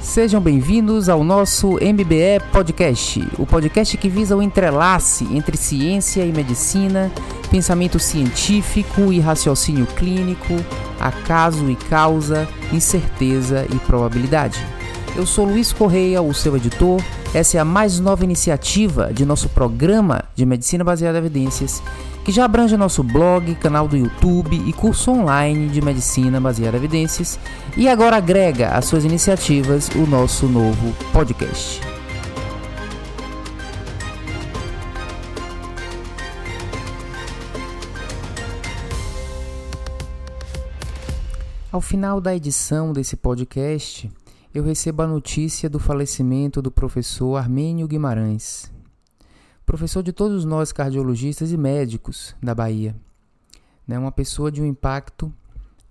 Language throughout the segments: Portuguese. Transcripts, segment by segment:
Sejam bem-vindos ao nosso MBE Podcast, o podcast que visa o entrelace entre ciência e medicina, pensamento científico e raciocínio clínico, acaso e causa, incerteza e probabilidade. Eu sou Luiz Correia, o seu editor. Essa é a mais nova iniciativa de nosso programa de medicina baseada em evidências, que já abrange nosso blog, canal do YouTube e curso online de medicina baseada em evidências, e agora agrega às suas iniciativas o nosso novo podcast. Ao final da edição desse podcast, eu recebo a notícia do falecimento do professor Armênio Guimarães, professor de todos nós cardiologistas e médicos da Bahia. Né? Uma pessoa de um impacto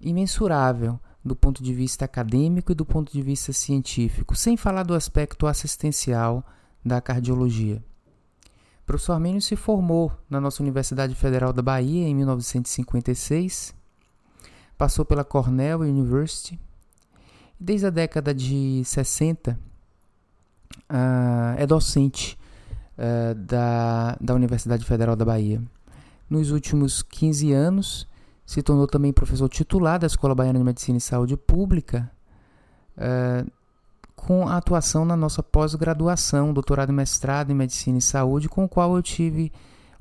imensurável do ponto de vista acadêmico e do ponto de vista científico, sem falar do aspecto assistencial da cardiologia. O professor Armênio se formou na nossa Universidade Federal da Bahia em 1956, passou pela Cornell University Desde a década de 60, uh, ah, é docente uh, da, da Universidade Federal da Bahia. Nos últimos 15 anos, se tornou também professor titular da Escola Baiana de Medicina e Saúde Pública, uh, com atuação na nossa pós-graduação, doutorado e mestrado em Medicina e Saúde, com o qual eu tive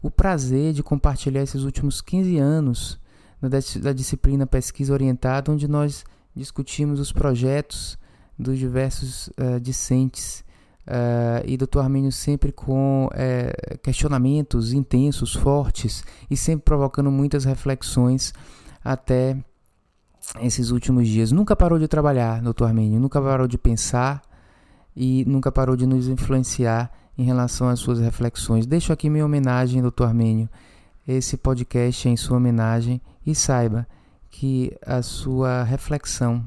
o prazer de compartilhar esses últimos 15 anos da, da disciplina Pesquisa Orientada, onde nós discutimos os projetos dos diversos uh, discentes uh, e Dr. Armênio sempre com uh, questionamentos intensos, fortes e sempre provocando muitas reflexões até esses últimos dias. Nunca parou de trabalhar, Dr. Armênio, nunca parou de pensar e nunca parou de nos influenciar em relação às suas reflexões. Deixo aqui minha homenagem, Dr. Armênio. Esse podcast é em sua homenagem e saiba que a sua reflexão,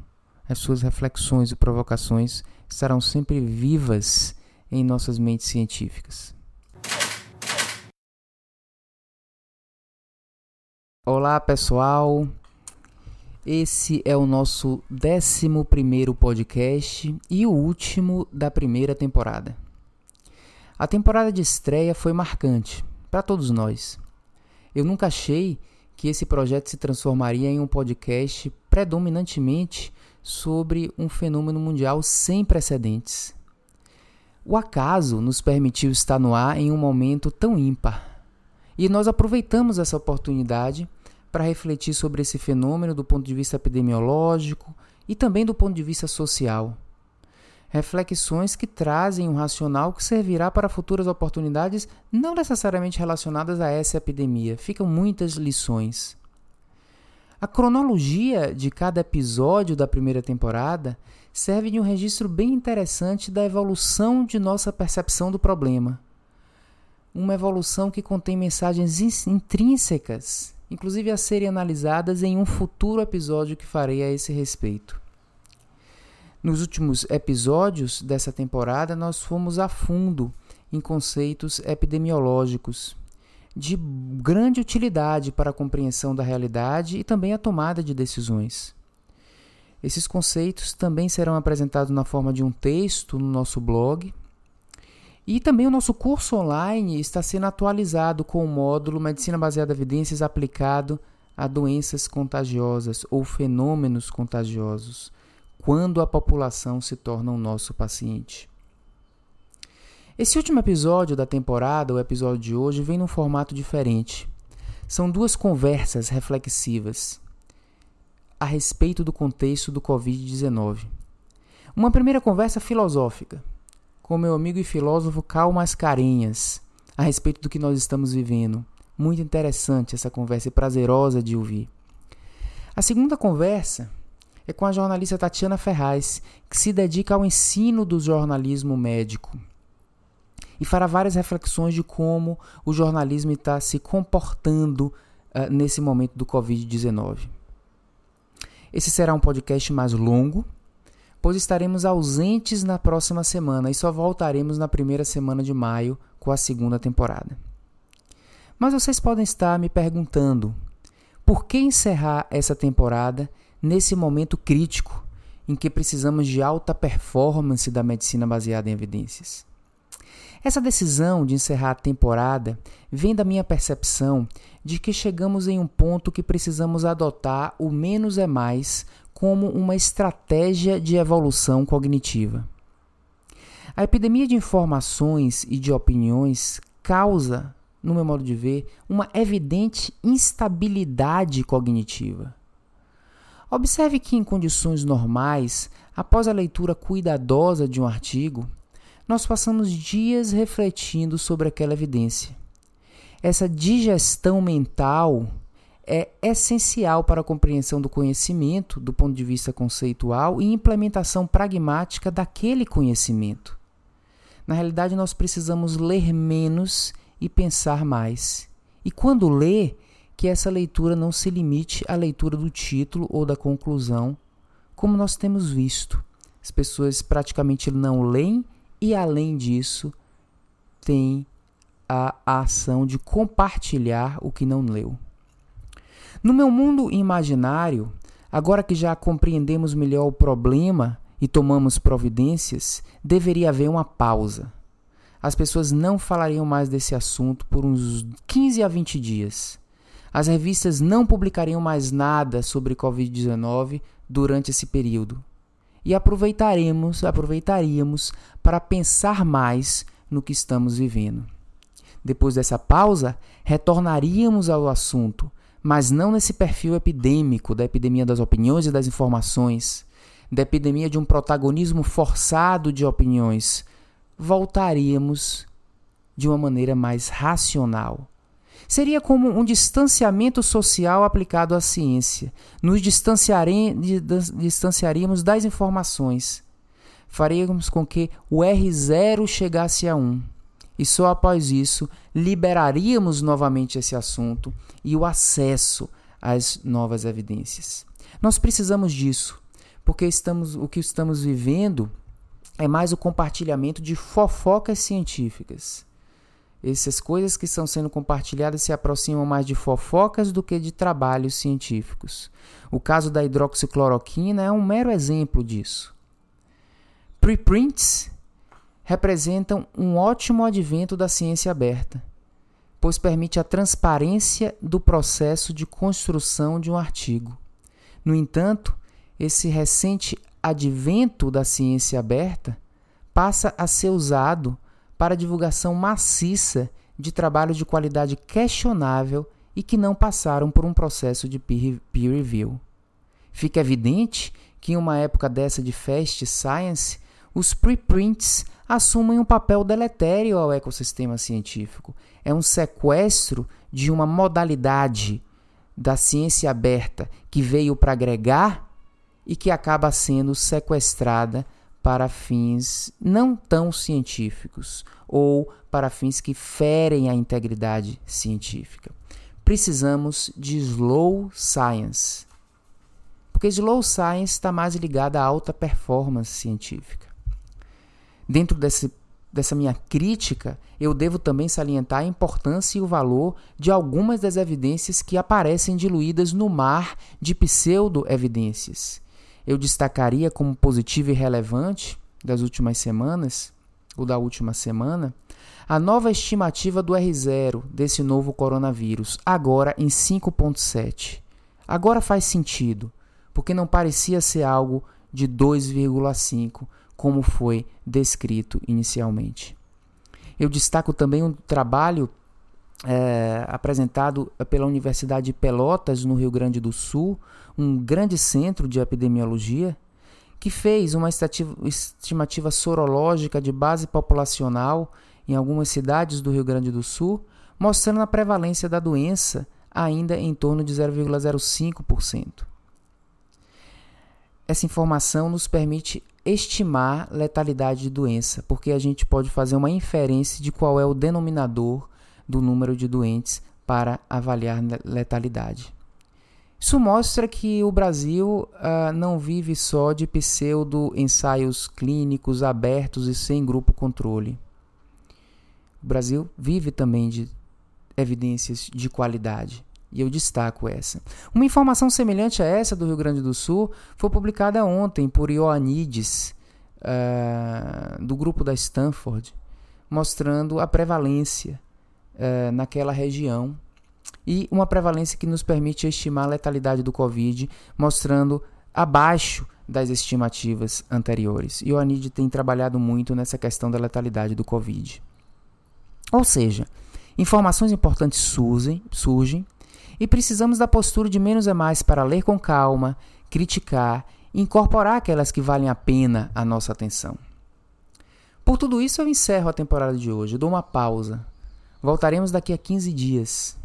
as suas reflexões e provocações estarão sempre vivas em nossas mentes científicas. Olá pessoal, esse é o nosso 11 podcast e o último da primeira temporada. A temporada de estreia foi marcante para todos nós. Eu nunca achei que esse projeto se transformaria em um podcast predominantemente sobre um fenômeno mundial sem precedentes. O acaso nos permitiu estar no ar em um momento tão ímpar. E nós aproveitamos essa oportunidade para refletir sobre esse fenômeno do ponto de vista epidemiológico e também do ponto de vista social reflexões que trazem um racional que servirá para futuras oportunidades não necessariamente relacionadas a essa epidemia. Ficam muitas lições. A cronologia de cada episódio da primeira temporada serve de um registro bem interessante da evolução de nossa percepção do problema. Uma evolução que contém mensagens intrínsecas, inclusive a serem analisadas em um futuro episódio que farei a esse respeito. Nos últimos episódios dessa temporada, nós fomos a fundo em conceitos epidemiológicos de grande utilidade para a compreensão da realidade e também a tomada de decisões. Esses conceitos também serão apresentados na forma de um texto no nosso blog. E também o nosso curso online está sendo atualizado com o módulo Medicina Baseada em Evidências aplicado a doenças contagiosas ou fenômenos contagiosos quando a população se torna o nosso paciente. Esse último episódio da temporada, o episódio de hoje, vem num formato diferente. São duas conversas reflexivas a respeito do contexto do Covid-19. Uma primeira conversa filosófica, com meu amigo e filósofo Cal Mascarenhas, a respeito do que nós estamos vivendo. Muito interessante essa conversa e prazerosa de ouvir. A segunda conversa é com a jornalista Tatiana Ferraz, que se dedica ao ensino do jornalismo médico. E fará várias reflexões de como o jornalismo está se comportando uh, nesse momento do Covid-19. Esse será um podcast mais longo, pois estaremos ausentes na próxima semana e só voltaremos na primeira semana de maio com a segunda temporada. Mas vocês podem estar me perguntando por que encerrar essa temporada nesse momento crítico em que precisamos de alta performance da medicina baseada em evidências. Essa decisão de encerrar a temporada vem da minha percepção de que chegamos em um ponto que precisamos adotar o menos é mais como uma estratégia de evolução cognitiva. A epidemia de informações e de opiniões causa, no meu modo de ver, uma evidente instabilidade cognitiva. Observe que, em condições normais, após a leitura cuidadosa de um artigo, nós passamos dias refletindo sobre aquela evidência. Essa digestão mental é essencial para a compreensão do conhecimento do ponto de vista conceitual e implementação pragmática daquele conhecimento. Na realidade, nós precisamos ler menos e pensar mais. E quando ler, que essa leitura não se limite à leitura do título ou da conclusão, como nós temos visto. As pessoas praticamente não leem e, além disso, têm a, a ação de compartilhar o que não leu. No meu mundo imaginário, agora que já compreendemos melhor o problema e tomamos providências, deveria haver uma pausa. As pessoas não falariam mais desse assunto por uns 15 a 20 dias. As revistas não publicariam mais nada sobre Covid-19 durante esse período. E aproveitaremos, aproveitaríamos para pensar mais no que estamos vivendo. Depois dessa pausa, retornaríamos ao assunto, mas não nesse perfil epidêmico da epidemia das opiniões e das informações, da epidemia de um protagonismo forçado de opiniões, voltaríamos de uma maneira mais racional. Seria como um distanciamento social aplicado à ciência. Nos distanciaríamos das informações. Faríamos com que o R0 chegasse a 1 e só após isso liberaríamos novamente esse assunto e o acesso às novas evidências. Nós precisamos disso, porque estamos, o que estamos vivendo é mais o compartilhamento de fofocas científicas. Essas coisas que estão sendo compartilhadas se aproximam mais de fofocas do que de trabalhos científicos. O caso da hidroxicloroquina é um mero exemplo disso. Preprints representam um ótimo advento da ciência aberta, pois permite a transparência do processo de construção de um artigo. No entanto, esse recente advento da ciência aberta passa a ser usado para divulgação maciça de trabalhos de qualidade questionável e que não passaram por um processo de peer review. Fica evidente que em uma época dessa de fast science, os preprints assumem um papel deletério ao ecossistema científico. É um sequestro de uma modalidade da ciência aberta que veio para agregar e que acaba sendo sequestrada para fins não tão científicos ou para fins que ferem a integridade científica. Precisamos de slow science, porque slow science está mais ligada à alta performance científica. Dentro desse, dessa minha crítica, eu devo também salientar a importância e o valor de algumas das evidências que aparecem diluídas no mar de pseudo-evidências. Eu destacaria como positivo e relevante das últimas semanas, ou da última semana, a nova estimativa do R0 desse novo coronavírus, agora em 5,7. Agora faz sentido, porque não parecia ser algo de 2,5 como foi descrito inicialmente. Eu destaco também um trabalho é, apresentado pela Universidade de Pelotas, no Rio Grande do Sul, um grande centro de epidemiologia, que fez uma estimativa sorológica de base populacional em algumas cidades do Rio Grande do Sul, mostrando a prevalência da doença ainda em torno de 0,05%. Essa informação nos permite estimar letalidade de doença, porque a gente pode fazer uma inferência de qual é o denominador do número de doentes para avaliar letalidade. Isso mostra que o Brasil uh, não vive só de pseudo-ensaios clínicos abertos e sem grupo controle. O Brasil vive também de evidências de qualidade, E eu destaco essa. Uma informação semelhante a essa do Rio Grande do Sul foi publicada ontem por Ioannidis, uh, do grupo da Stanford, mostrando a prevalência uh, naquela região e uma prevalência que nos permite estimar a letalidade do Covid, mostrando abaixo das estimativas anteriores. E o ANID tem trabalhado muito nessa questão da letalidade do Covid. Ou seja, informações importantes surgem, surgem e precisamos da postura de menos é mais para ler com calma, criticar e incorporar aquelas que valem a pena a nossa atenção. Por tudo isso, eu encerro a temporada de hoje, dou uma pausa. Voltaremos daqui a 15 dias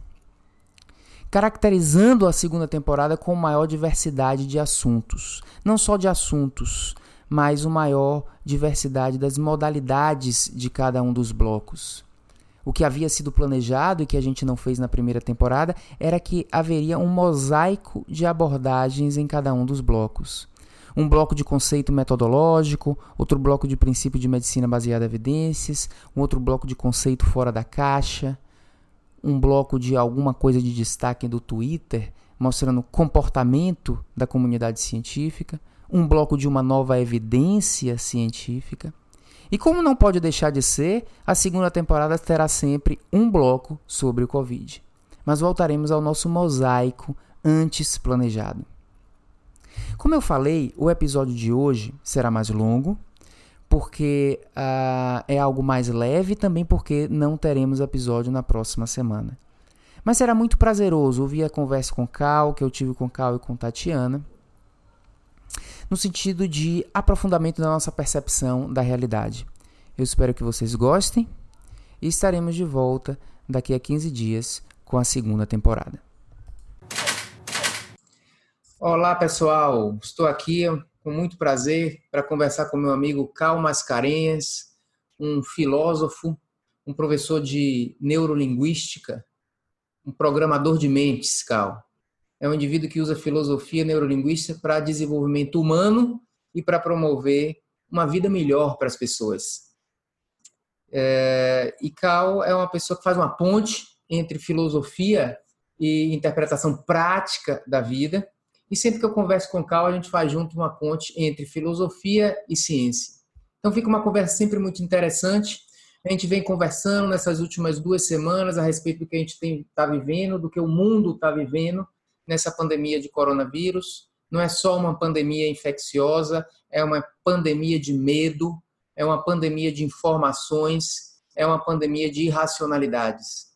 caracterizando a segunda temporada com maior diversidade de assuntos. Não só de assuntos, mas uma maior diversidade das modalidades de cada um dos blocos. O que havia sido planejado e que a gente não fez na primeira temporada era que haveria um mosaico de abordagens em cada um dos blocos. Um bloco de conceito metodológico, outro bloco de princípio de medicina baseada em evidências, um outro bloco de conceito fora da caixa, um bloco de alguma coisa de destaque do Twitter, mostrando comportamento da comunidade científica, um bloco de uma nova evidência científica. E como não pode deixar de ser, a segunda temporada terá sempre um bloco sobre o Covid. Mas voltaremos ao nosso mosaico antes planejado. Como eu falei, o episódio de hoje será mais longo, porque uh, é algo mais leve e também porque não teremos episódio na próxima semana. Mas será muito prazeroso ouvir a conversa com Cal, que eu tive com Cal e com Tatiana, no sentido de aprofundamento da nossa percepção da realidade. Eu espero que vocês gostem e estaremos de volta daqui a 15 dias com a segunda temporada. Olá, pessoal. Estou aqui com muito prazer para conversar com meu amigo Cal Mascarenhas, um filósofo, um professor de neurolinguística, um programador de mentes, Cal. É um indivíduo que usa filosofia neurolinguística para desenvolvimento humano e para promover uma vida melhor para as pessoas. É, e Cal é uma pessoa que faz uma ponte entre filosofia e interpretação prática da vida e sempre que eu converso com o Cal, a gente faz junto uma ponte entre filosofia e ciência. Então fica uma conversa sempre muito interessante. A gente vem conversando nessas últimas duas semanas a respeito do que a gente está vivendo, do que o mundo está vivendo nessa pandemia de coronavírus. Não é só uma pandemia infecciosa, é uma pandemia de medo, é uma pandemia de informações, é uma pandemia de irracionalidades.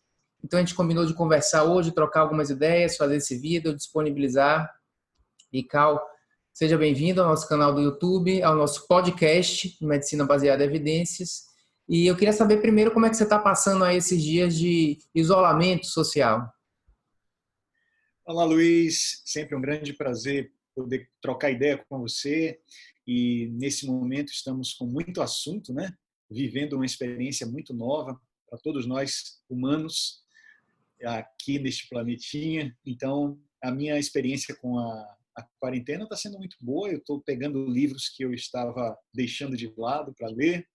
Então a gente combinou de conversar hoje, trocar algumas ideias, fazer esse vídeo, disponibilizar e Cal, seja bem-vindo ao nosso canal do YouTube, ao nosso podcast Medicina Baseada em Evidências. E eu queria saber primeiro como é que você está passando aí esses dias de isolamento social. Olá, Luiz. Sempre um grande prazer poder trocar ideia com você. E nesse momento estamos com muito assunto, né? Vivendo uma experiência muito nova para todos nós humanos aqui neste planetinha. Então, a minha experiência com a a quarentena está sendo muito boa. Eu estou pegando livros que eu estava deixando de lado para ler.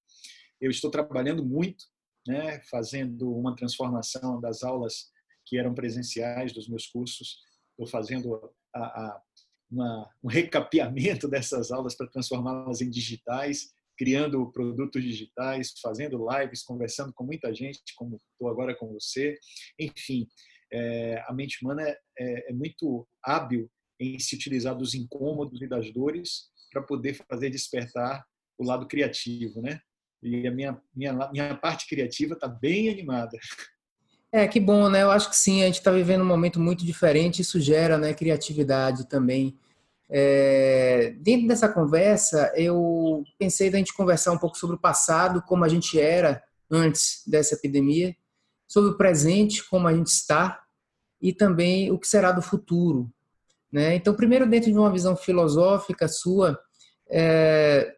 Eu estou trabalhando muito, né, fazendo uma transformação das aulas que eram presenciais dos meus cursos. Estou fazendo a, a, uma, um recapeamento dessas aulas para transformá-las em digitais, criando produtos digitais, fazendo lives, conversando com muita gente, como estou agora com você. Enfim, é, a mente humana é, é, é muito hábil em se utilizar dos incômodos e das dores para poder fazer despertar o lado criativo, né? E a minha, minha, minha parte criativa está bem animada. É, que bom, né? Eu acho que sim, a gente está vivendo um momento muito diferente, isso gera né, criatividade também. É, dentro dessa conversa, eu pensei da gente conversar um pouco sobre o passado, como a gente era antes dessa epidemia, sobre o presente, como a gente está, e também o que será do futuro. Né? Então, primeiro, dentro de uma visão filosófica sua, é,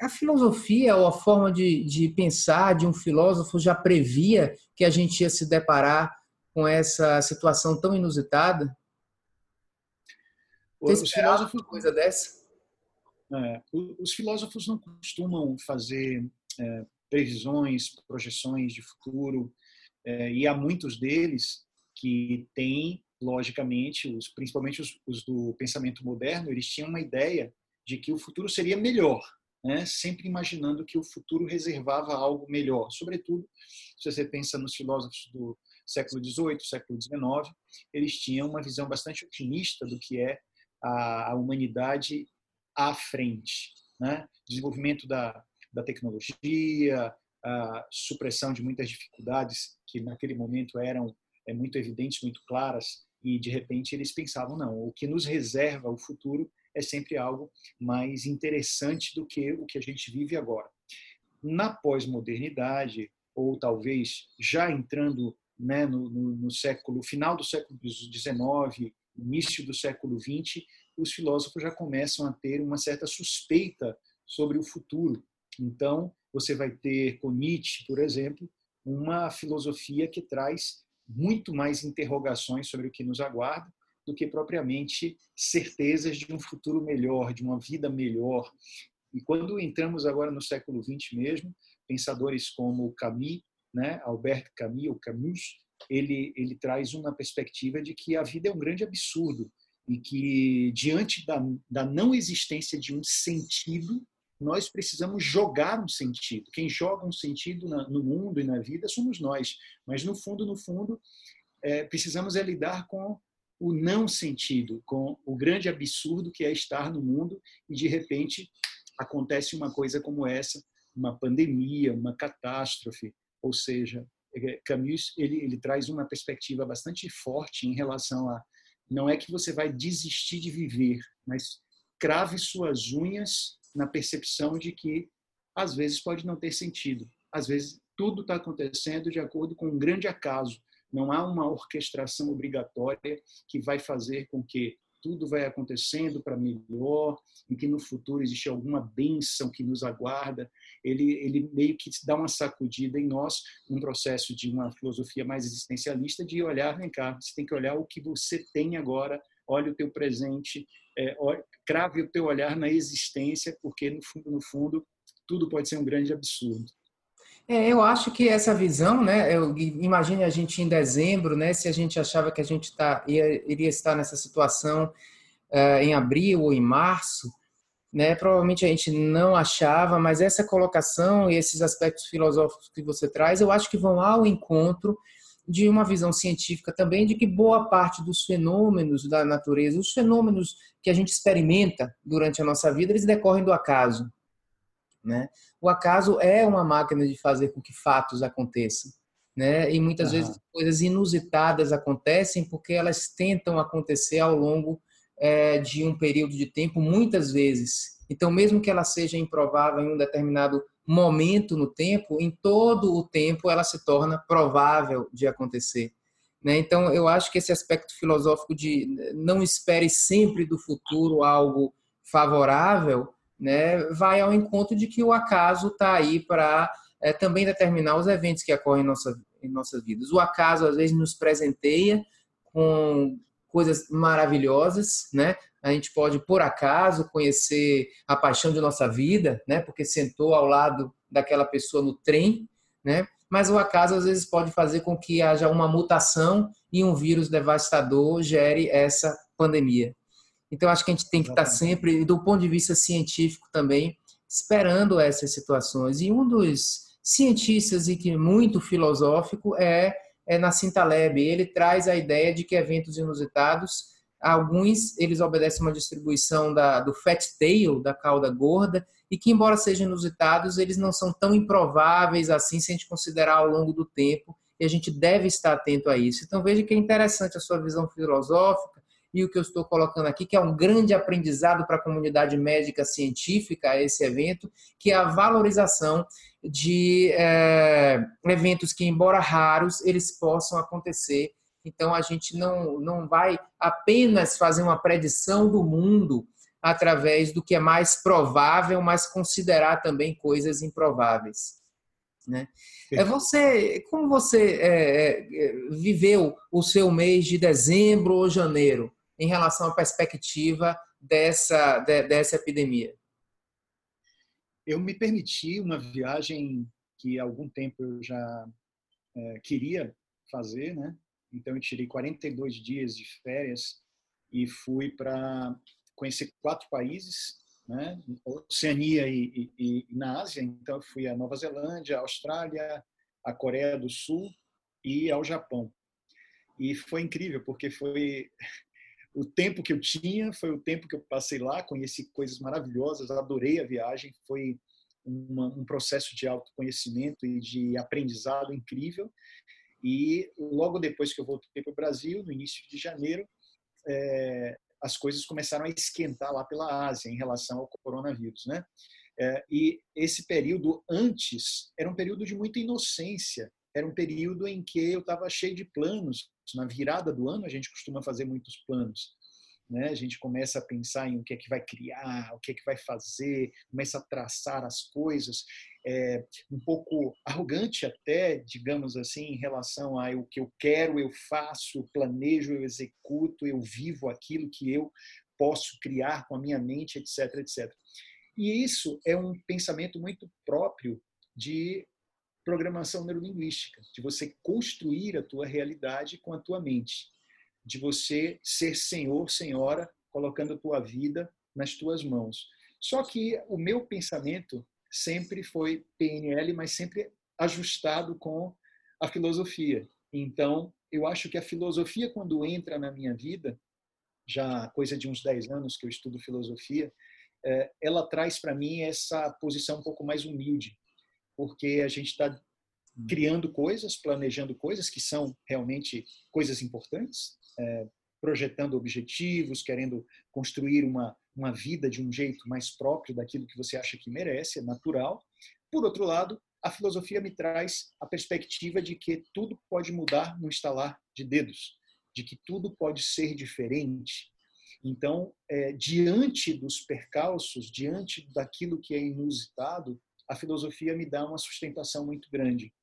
a filosofia ou a forma de, de pensar de um filósofo já previa que a gente ia se deparar com essa situação tão inusitada? Os filósofos coisa dessa? É, os filósofos não costumam fazer é, previsões, projeções de futuro, é, e há muitos deles que têm logicamente, os, principalmente os, os, do pensamento moderno, eles tinham uma ideia de que o futuro seria melhor, né? sempre imaginando que o futuro reservava algo melhor. Sobretudo, se você pensa nos filósofos do século XVIII, século XIX, eles tinham uma visão bastante otimista do que é a, a humanidade à frente. Né? Desenvolvimento da, da tecnologia, a supressão de muitas dificuldades que naquele momento eram é, muito evidentes, muito claras, e de repente eles pensavam não, o que nos reserva o futuro é sempre algo mais interessante do que o que a gente vive agora. Na pós-modernidade, ou talvez já entrando né, no, no, no, século final do século XIX, início do século XX, os filósofos já começam a ter uma certa suspeita sobre o futuro. Então, você vai ter com Nietzsche, por exemplo, uma filosofia que traz muito mais interrogações sobre o que nos aguarda do que propriamente certezas de um futuro melhor, de uma vida melhor. E quando entramos agora no século XX mesmo, pensadores como Camus, né, Albert Camus, ou Camus, ele, ele traz uma perspectiva de que a vida é um grande absurdo e que, diante da, da não existência de um sentido, nós precisamos jogar um sentido. Quem joga um sentido no mundo e na vida somos nós. Mas, no fundo, no fundo, é, precisamos é lidar com o não sentido, com o grande absurdo que é estar no mundo e, de repente, acontece uma coisa como essa, uma pandemia, uma catástrofe. Ou seja, é, Camus ele, ele traz uma perspectiva bastante forte em relação a não é que você vai desistir de viver, mas crave suas unhas na percepção de que às vezes pode não ter sentido. Às vezes tudo está acontecendo de acordo com um grande acaso. Não há uma orquestração obrigatória que vai fazer com que tudo vai acontecendo para melhor, em que no futuro existe alguma bênção que nos aguarda. Ele, ele meio que dá uma sacudida em nós, um processo de uma filosofia mais existencialista, de olhar, vem cá, você tem que olhar o que você tem agora, olha o teu presente, é, crave o teu olhar na existência, porque no fundo, no fundo, tudo pode ser um grande absurdo. É, eu acho que essa visão, né? Eu, imagine a gente em dezembro, né? Se a gente achava que a gente tá, ia, iria estar nessa situação uh, em abril ou em março, né? Provavelmente a gente não achava, mas essa colocação e esses aspectos filosóficos que você traz, eu acho que vão ao encontro de uma visão científica também de que boa parte dos fenômenos da natureza, os fenômenos que a gente experimenta durante a nossa vida, eles decorrem do acaso. Né? O acaso é uma máquina de fazer com que fatos aconteçam. Né? E muitas uhum. vezes coisas inusitadas acontecem porque elas tentam acontecer ao longo é, de um período de tempo, muitas vezes. Então, mesmo que ela seja improvável em um determinado momento no tempo, em todo o tempo ela se torna provável de acontecer. Né? Então, eu acho que esse aspecto filosófico de não espere sempre do futuro algo favorável, né, vai ao encontro de que o acaso está aí para é, também determinar os eventos que ocorrem em, nossa, em nossas vidas. O acaso, às vezes, nos presenteia com coisas maravilhosas, né? A gente pode, por acaso, conhecer a paixão de nossa vida, né? Porque sentou ao lado daquela pessoa no trem, né? Mas o acaso às vezes pode fazer com que haja uma mutação e um vírus devastador gere essa pandemia. Então acho que a gente tem que estar sempre, do ponto de vista científico também, esperando essas situações. E um dos cientistas e que é muito filosófico é é Nassim Taleb. Ele traz a ideia de que eventos inusitados, alguns eles obedecem uma distribuição da, do fat tail, da cauda gorda, e que, embora sejam inusitados, eles não são tão improváveis assim se a gente considerar ao longo do tempo, e a gente deve estar atento a isso. Então, veja que é interessante a sua visão filosófica e o que eu estou colocando aqui, que é um grande aprendizado para a comunidade médica científica, esse evento, que é a valorização de é, eventos que, embora raros, eles possam acontecer. Então, a gente não, não vai apenas fazer uma predição do mundo através do que é mais provável, mas considerar também coisas improváveis. Né? É você, como você é, é, viveu o seu mês de dezembro ou janeiro em relação à perspectiva dessa, de, dessa epidemia? eu me permiti uma viagem que há algum tempo eu já é, queria fazer, né? Então eu tirei 42 dias de férias e fui para conhecer quatro países, né? Oceania e, e, e, na Ásia. Então eu fui a Nova Zelândia, a Austrália, a Coreia do Sul e ao Japão. E foi incrível porque foi o tempo que eu tinha, foi o tempo que eu passei lá, conheci coisas maravilhosas, adorei a viagem, foi uma, um processo de autoconhecimento e de aprendizado incrível. E logo depois que eu voltei para o Brasil, no início de janeiro, é, as coisas começaram a esquentar lá pela Ásia em relação ao coronavírus, né? É, e esse período antes era um período de muita inocência, era um período em que eu estava cheio de planos. Na virada do ano a gente costuma fazer muitos planos né? A gente começa a pensar em o que é que vai criar, o que é que vai fazer, começa a traçar as coisas, é, um pouco arrogante até, digamos assim, em relação a o que eu quero, eu faço, eu planejo, eu executo, eu vivo aquilo que eu posso criar com a minha mente, etc, etc. E isso é um pensamento muito próprio de programação neurolinguística, de você construir a tua realidade com a tua mente de você ser senhor, senhora, colocando a tua vida nas tuas mãos. Só que o meu pensamento sempre foi PNL, mas sempre ajustado com a filosofia. Então, eu acho que a filosofia, quando entra na minha vida, já coisa de uns 10 anos que eu estudo filosofia, é, ela traz para mim essa posição um pouco mais humilde, porque a gente está hum. criando coisas, planejando coisas que são realmente coisas importantes, é, projetando objetivos, querendo construir uma, uma vida de um jeito mais próprio daquilo que você acha que merece, é natural. Por outro lado, a filosofia me traz a perspectiva de que tudo pode mudar no estalar de dedos, de que tudo pode ser diferente. Então, é, diante dos percalços, diante daquilo que é inusitado, a filosofia me dá uma sustentação muito grande.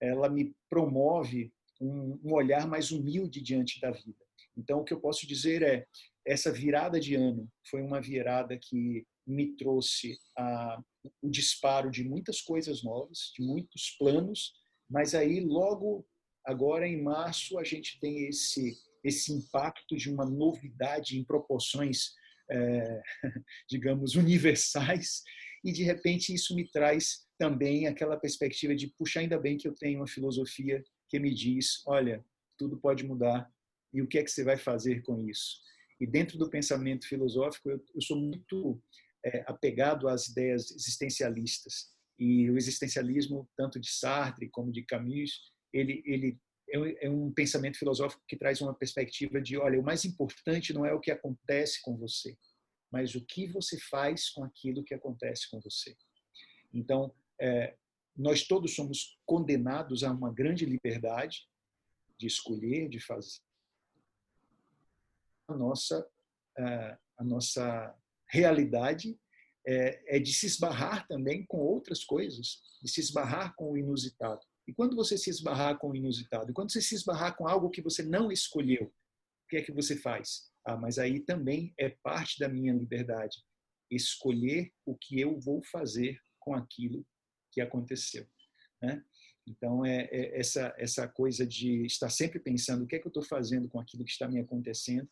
Ela me promove um, um olhar mais humilde diante da vida. Então, o que eu posso dizer é, essa virada de ano foi uma virada que me trouxe a, o disparo de muitas coisas novas, de muitos planos, mas aí logo agora em março a gente tem esse esse impacto de uma novidade em proporções, é, digamos, universais e de repente isso me traz também aquela perspectiva de puxa ainda bem que eu tenho uma filosofia que me diz, olha, tudo pode mudar e o que é que você vai fazer com isso. E dentro do pensamento filosófico, eu, eu sou muito é, apegado às ideias existencialistas. E o existencialismo, tanto de Sartre como de Camus, ele, ele é, é um pensamento filosófico que traz uma perspectiva de, olha, o mais importante não é o que acontece com você, mas o que você faz com aquilo que acontece com você. Então, é, nós todos somos condenados a uma grande liberdade de escolher, de fazer. A nossa, a nossa realidade é, é de se esbarrar também com outras coisas, de se esbarrar com o inusitado. E quando você se esbarrar com o inusitado, e quando você se esbarrar com algo que você não escolheu, o que é que você faz? Ah, mas aí também é parte da minha liberdade escolher o que eu vou fazer com aquilo que aconteceu. Né? Então, é, é, essa, essa coisa de estar sempre pensando o que é que eu estou fazendo com aquilo que está me acontecendo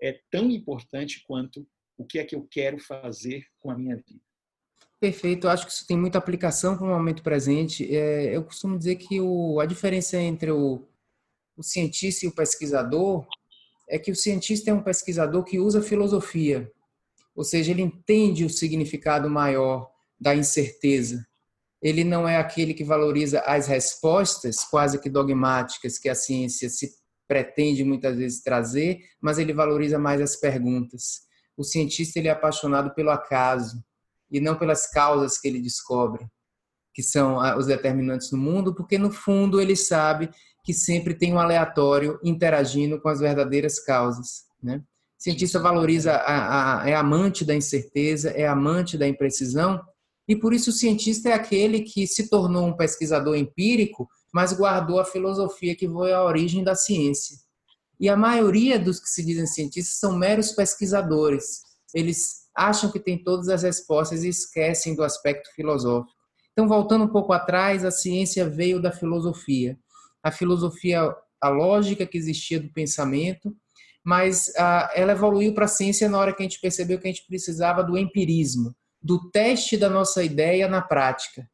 é tão importante quanto o que é que eu quero fazer com a minha vida. Perfeito, eu acho que isso tem muita aplicação para o momento presente. É, eu costumo dizer que o, a diferença entre o, o cientista e o pesquisador é que o cientista é um pesquisador que usa filosofia, ou seja, ele entende o significado maior da incerteza ele não é aquele que valoriza as respostas quase que dogmáticas que a ciência se pretende muitas vezes trazer, mas ele valoriza mais as perguntas. O cientista ele é apaixonado pelo acaso e não pelas causas que ele descobre, que são ah, os determinantes do mundo, porque no fundo ele sabe que sempre tem um aleatório interagindo com as verdadeiras causas, né? O cientista valoriza, a, a, é amante da incerteza, é amante da imprecisão, e por isso o cientista é aquele que se tornou um pesquisador empírico, mas guardou a filosofia que foi a origem da ciência. E a maioria dos que se dizem cientistas são meros pesquisadores. Eles acham que têm todas as respostas e esquecem do aspecto filosófico. Então, voltando um pouco atrás, a ciência veio da filosofia. A filosofia a lógica que existia do pensamento, mas uh, ela evoluiu para a ciência na hora que a gente percebeu que a gente precisava do empirismo, do teste da nossa ideia na prática.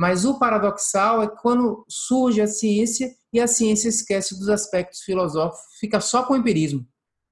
Mas o paradoxal é quando surge a ciência e a ciência esquece dos aspectos filosóficos, fica só com o empirismo.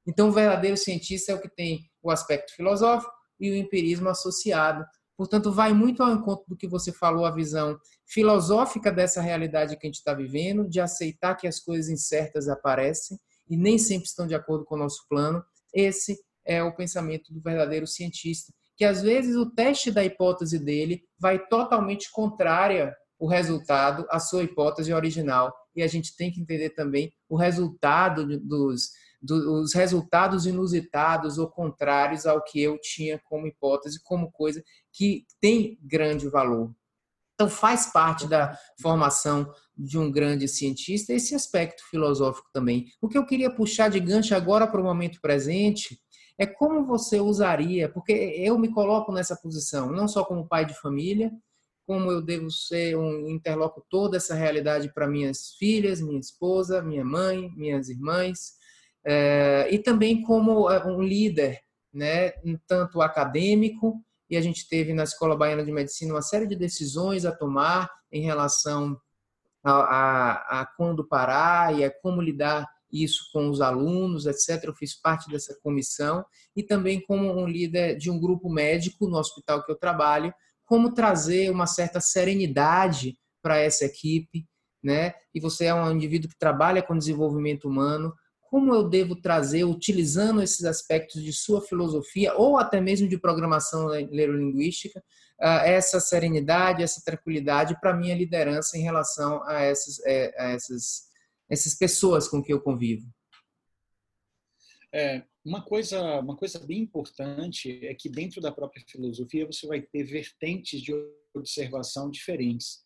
Então, o verdadeiro cientista é o que tem o aspecto filosófico e o empirismo associado. Portanto, vai muito ao encontro do que você falou, a visão filosófica dessa realidade que a gente está vivendo, de aceitar que as coisas incertas aparecem e nem sempre estão de acordo com o nosso plano. Esse é o pensamento do verdadeiro cientista, que às vezes o teste da hipótese dele vai totalmente contrária o resultado à sua hipótese original. E a gente tem que entender também o resultado dos, dos resultados inusitados ou contrários ao que eu tinha como hipótese, como coisa que tem grande valor. Então, faz parte da formação de um grande cientista esse aspecto filosófico também. O que eu queria puxar de gancho agora para o momento presente é como você usaria, porque eu me coloco nessa posição, não só como pai de família, como eu devo ser um interlocutor dessa realidade para minhas filhas, minha esposa, minha mãe, minhas irmãs, é, e também como eh, um líder, né, tanto acadêmico e a gente teve na Escola Baiana de Medicina uma série de decisões a tomar em relação a, a, a quando parar e a como lidar isso com os alunos, etc. Eu fiz parte dessa comissão e também como um líder de um grupo médico no hospital que eu trabalho, como trazer uma certa serenidade para essa equipe, né? E você é um indivíduo que trabalha com desenvolvimento humano, como eu devo trazer, utilizando esses aspectos de sua filosofia ou até mesmo de programação neurolinguística, ah, essa serenidade, essa tranquilidade para minha liderança em relação a essas, é, a essas, essas pessoas com que eu convivo. É, uma coisa, uma coisa bem importante é que dentro da própria filosofia você vai ter vertentes de observação diferentes.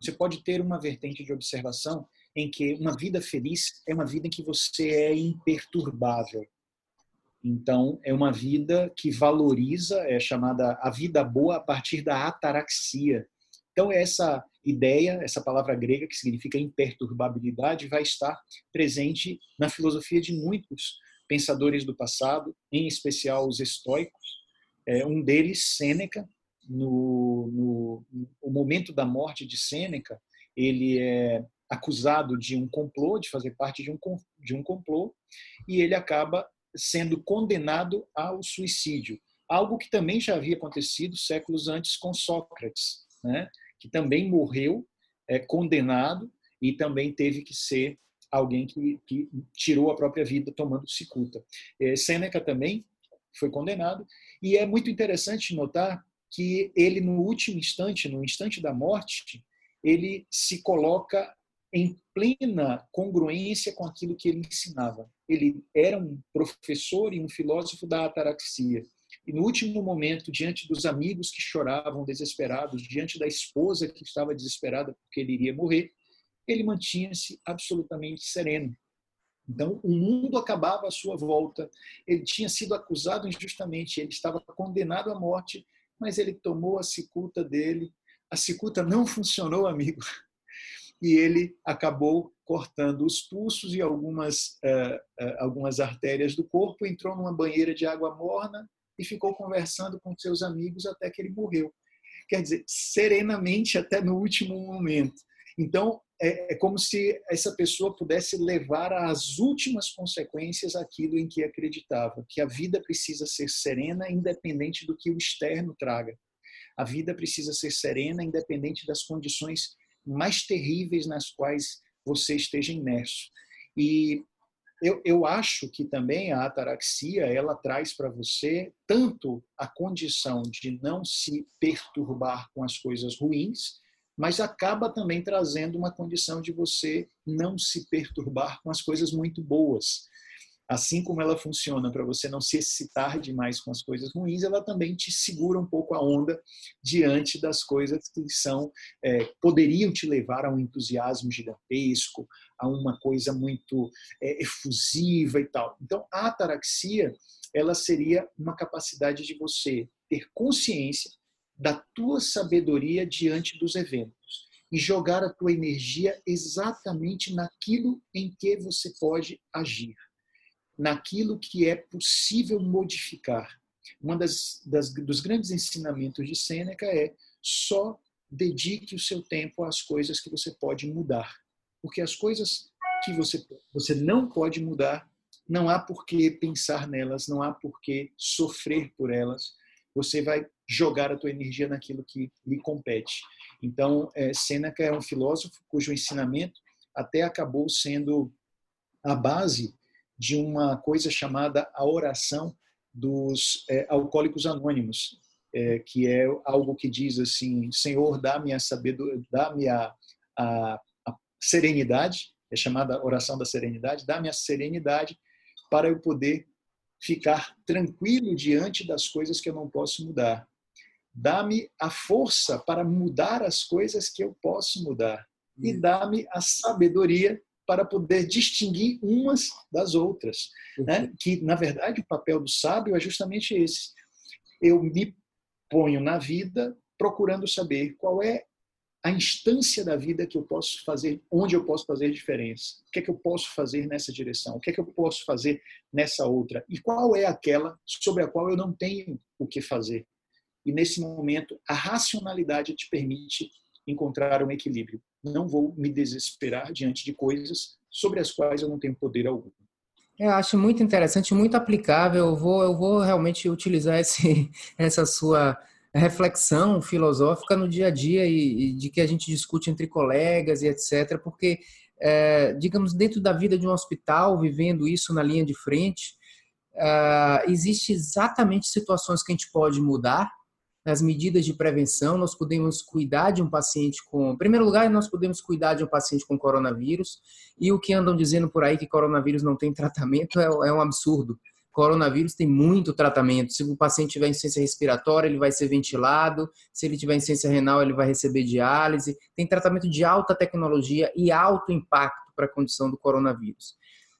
Você pode ter uma vertente de observação em que uma vida feliz é uma vida em que você é imperturbável. Então, é uma vida que valoriza, é chamada a vida boa a partir da ataraxia. Então, essa ideia, essa palavra grega que significa imperturbabilidade, vai estar presente na filosofia de muitos pensadores do passado, em especial os estoicos. É, um deles, Sêneca, no, no, no momento da morte de Sêneca, ele é acusado de um complô, de fazer parte de um, de um complô, e ele acaba sendo condenado ao suicídio. Algo que também já havia acontecido séculos antes com Sócrates, né? Que também morreu é, condenado e também teve que ser alguém que, que tirou a própria vida tomando cicuta. É, Sêneca também foi condenado, e é muito interessante notar que ele, no último instante, no instante da morte, ele se coloca em plena congruência com aquilo que ele ensinava. Ele era um professor e um filósofo da ataraxia. E no último momento, diante dos amigos que choravam desesperados, diante da esposa que estava desesperada porque ele iria morrer, ele mantinha-se absolutamente sereno. Então, o mundo acabava à sua volta. Ele tinha sido acusado injustamente, ele estava condenado à morte, mas ele tomou a cicuta dele. A cicuta não funcionou, amigo e ele acabou cortando os pulsos e algumas, uh, uh, algumas artérias do corpo, entrou numa banheira de água morna e ficou conversando com seus amigos até que ele morreu. Quer dizer, serenamente até no último momento. Então, é, é como se essa pessoa pudesse levar às últimas consequências aquilo em que acreditava, que a vida precisa ser serena, independente do que o externo traga. A vida precisa ser serena, independente das condições mais terríveis nas quais você esteja imerso. E eu, eu acho que também a ataraxia ela traz para você tanto a condição de não se perturbar com as coisas ruins, mas acaba também trazendo uma condição de você não se perturbar com as coisas muito boas assim como ela funciona para você não se excitar demais com as coisas ruins, ela também te segura um pouco a onda diante das coisas que são é, poderiam te levar a um entusiasmo gigantesco, a uma coisa muito é, efusiva e tal. Então, a ataraxia ela seria uma capacidade de você ter consciência da tua sabedoria diante dos eventos. e jogar a tua energia exatamente naquilo em que você pode agir, naquilo que é possível modificar. Um dos grandes ensinamentos de Sêneca é só dedique o seu tempo às coisas que você pode mudar. Porque as coisas que você, você não pode mudar, não há por que pensar nelas, não há por que sofrer por elas. Você vai jogar a tua energia naquilo que lhe compete. Então, é, Sêneca é um filósofo cujo ensinamento até acabou sendo a base de uma coisa chamada a oração dos é, alcoólicos anônimos, é, que é algo que diz assim: Senhor, dá-me a sabedoria, dá-me a, a, a, serenidade, é chamada oração da serenidade, dá-me a serenidade para eu poder ficar tranquilo diante das coisas que eu não posso mudar. Dá-me a força para mudar as coisas que eu posso mudar. E hum. dá-me a sabedoria para poder distinguir umas das outras. Né? Que, na verdade, o papel do sábio é justamente esse. Eu me ponho na vida procurando saber qual é a instância da vida que eu posso fazer, onde eu posso fazer diferença. O que é que eu posso fazer nessa direção? O que é que eu posso fazer nessa outra? E qual é aquela sobre a qual eu não tenho o que fazer? E nesse momento, a racionalidade te permite encontrar um equilíbrio. Não vou me desesperar diante de coisas sobre as quais eu não tenho poder algum. Eu acho muito interessante, muito aplicável. Eu vou, eu vou realmente utilizar esse, essa sua reflexão filosófica no dia a dia e, e de que a gente discute entre colegas e etc. Porque, é, digamos, dentro da vida de um hospital, vivendo isso na linha de frente, uh, existe exatamente situações que a gente pode mudar nas medidas de prevenção, nós podemos cuidar de um paciente com. Em primeiro lugar, nós podemos cuidar de um paciente com coronavírus, e o que andam dizendo por aí que coronavírus não tem tratamento é, é um absurdo. Coronavírus tem muito tratamento. Se o paciente tiver insuficiência respiratória, ele vai ser ventilado. Se ele tiver insuficiência renal, ele vai receber diálise. Tem tratamento de alta tecnologia e alto impacto para a condição do coronavírus.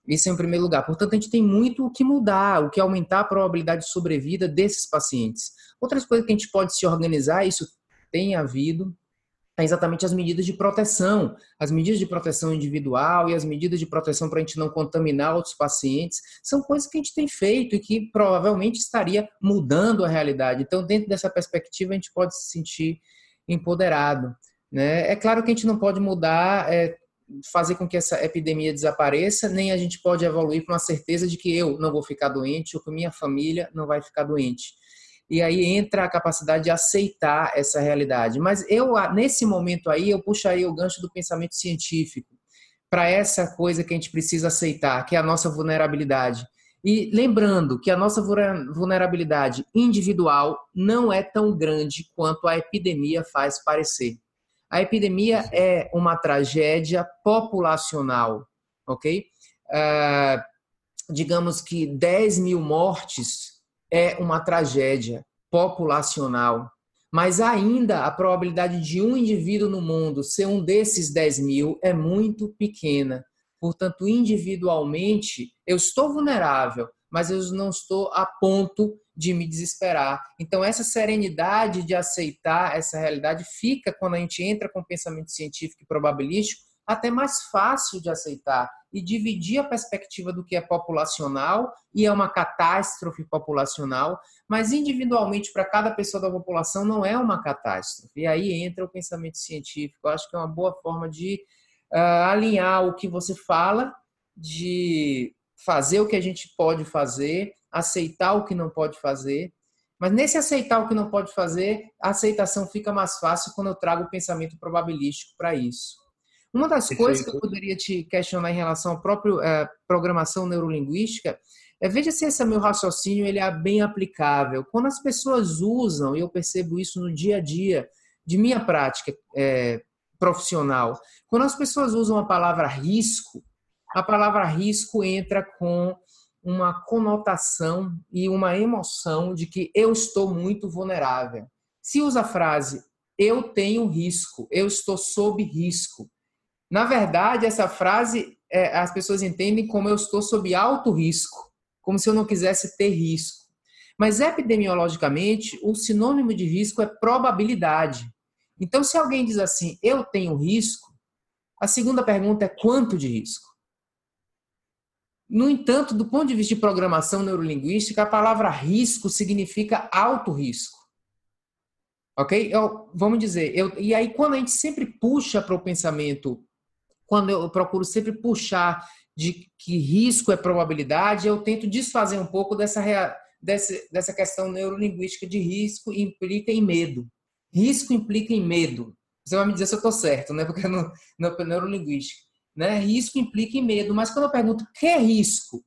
Isso é em primeiro lugar. Portanto, a gente tem muito o que mudar, o que aumentar a probabilidade de sobrevida desses pacientes. Outras coisas que a gente pode se organizar, isso tem havido, é exatamente as medidas de proteção, as medidas de proteção individual e as medidas de proteção para a gente não contaminar outros pacientes, são coisas que a gente tem feito e que provavelmente estaria mudando a realidade. Então, dentro dessa perspectiva, a gente pode se sentir empoderado. Né? É claro que a gente não pode mudar é, fazer com que essa epidemia desapareça, nem a gente pode evoluir com a certeza de que eu não vou ficar doente ou que minha família não vai ficar doente. E aí entra a capacidade de aceitar essa realidade. Mas eu, nesse momento aí, eu puxaria o gancho do pensamento científico para essa coisa que a gente precisa aceitar, que é a nossa vulnerabilidade. E lembrando que a nossa vulnerabilidade individual não é tão grande quanto a epidemia faz parecer. A epidemia é uma tragédia populacional, ok? Uh, digamos que 10 mil mortes é uma tragédia populacional, mas ainda a probabilidade de um indivíduo no mundo ser um desses 10 mil é muito pequena. Portanto, individualmente, eu estou vulnerável, mas eu não estou a ponto de me desesperar. Então, essa serenidade de aceitar essa realidade fica quando a gente entra com pensamento científico e probabilístico até mais fácil de aceitar e dividir a perspectiva do que é populacional e é uma catástrofe populacional, mas individualmente para cada pessoa da população não é uma catástrofe. E aí entra o pensamento científico. Eu acho que é uma boa forma de uh, alinhar o que você fala, de fazer o que a gente pode fazer aceitar o que não pode fazer. Mas nesse aceitar o que não pode fazer, a aceitação fica mais fácil quando eu trago o pensamento probabilístico para isso. Uma das Perfeito. coisas que eu poderia te questionar em relação à própria é, programação neurolinguística é veja se esse meu raciocínio ele é bem aplicável. Quando as pessoas usam, e eu percebo isso no dia a dia de minha prática é, profissional, quando as pessoas usam a palavra risco, a palavra risco entra com uma conotação e uma emoção de que eu estou muito vulnerável. Se usa a frase eu tenho risco, eu estou sob risco. Na verdade, essa frase é, as pessoas entendem como eu estou sob alto risco, como se eu não quisesse ter risco. Mas epidemiologicamente, o sinônimo de risco é probabilidade. Então, se alguém diz assim, eu tenho risco, a segunda pergunta é quanto de risco? No entanto, do ponto de vista de programação neurolinguística, a palavra risco significa alto risco. Ok? Eu, vamos dizer, eu, e aí quando a gente sempre puxa para o pensamento, quando eu procuro sempre puxar de que risco é probabilidade, eu tento desfazer um pouco dessa, dessa, dessa questão neurolinguística de risco implica em medo. Risco implica em medo. Você vai me dizer se eu estou certo, né? Porque no, no neurolinguística. Né? Risco implica em medo. Mas quando eu pergunto que risco,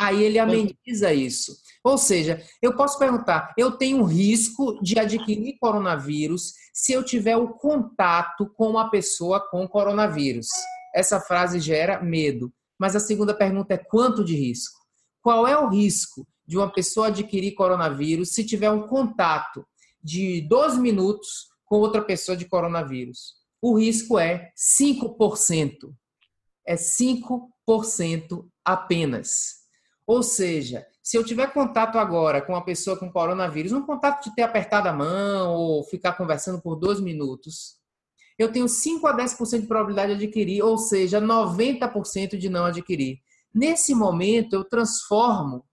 aí ele ameniza isso. Ou seja, eu posso perguntar: eu tenho risco de adquirir coronavírus se eu tiver o contato com uma pessoa com coronavírus. Essa frase gera medo. Mas a segunda pergunta é: quanto de risco? Qual é o risco de uma pessoa adquirir coronavírus se tiver um contato de 12 minutos com outra pessoa de coronavírus? O risco é 5%. É 5% apenas. Ou seja, se eu tiver contato agora com uma pessoa com coronavírus, um contato de ter apertado a mão ou ficar conversando por dois minutos, eu tenho 5 a 10% de probabilidade de adquirir, ou seja, 90% de não adquirir. Nesse momento, eu transformo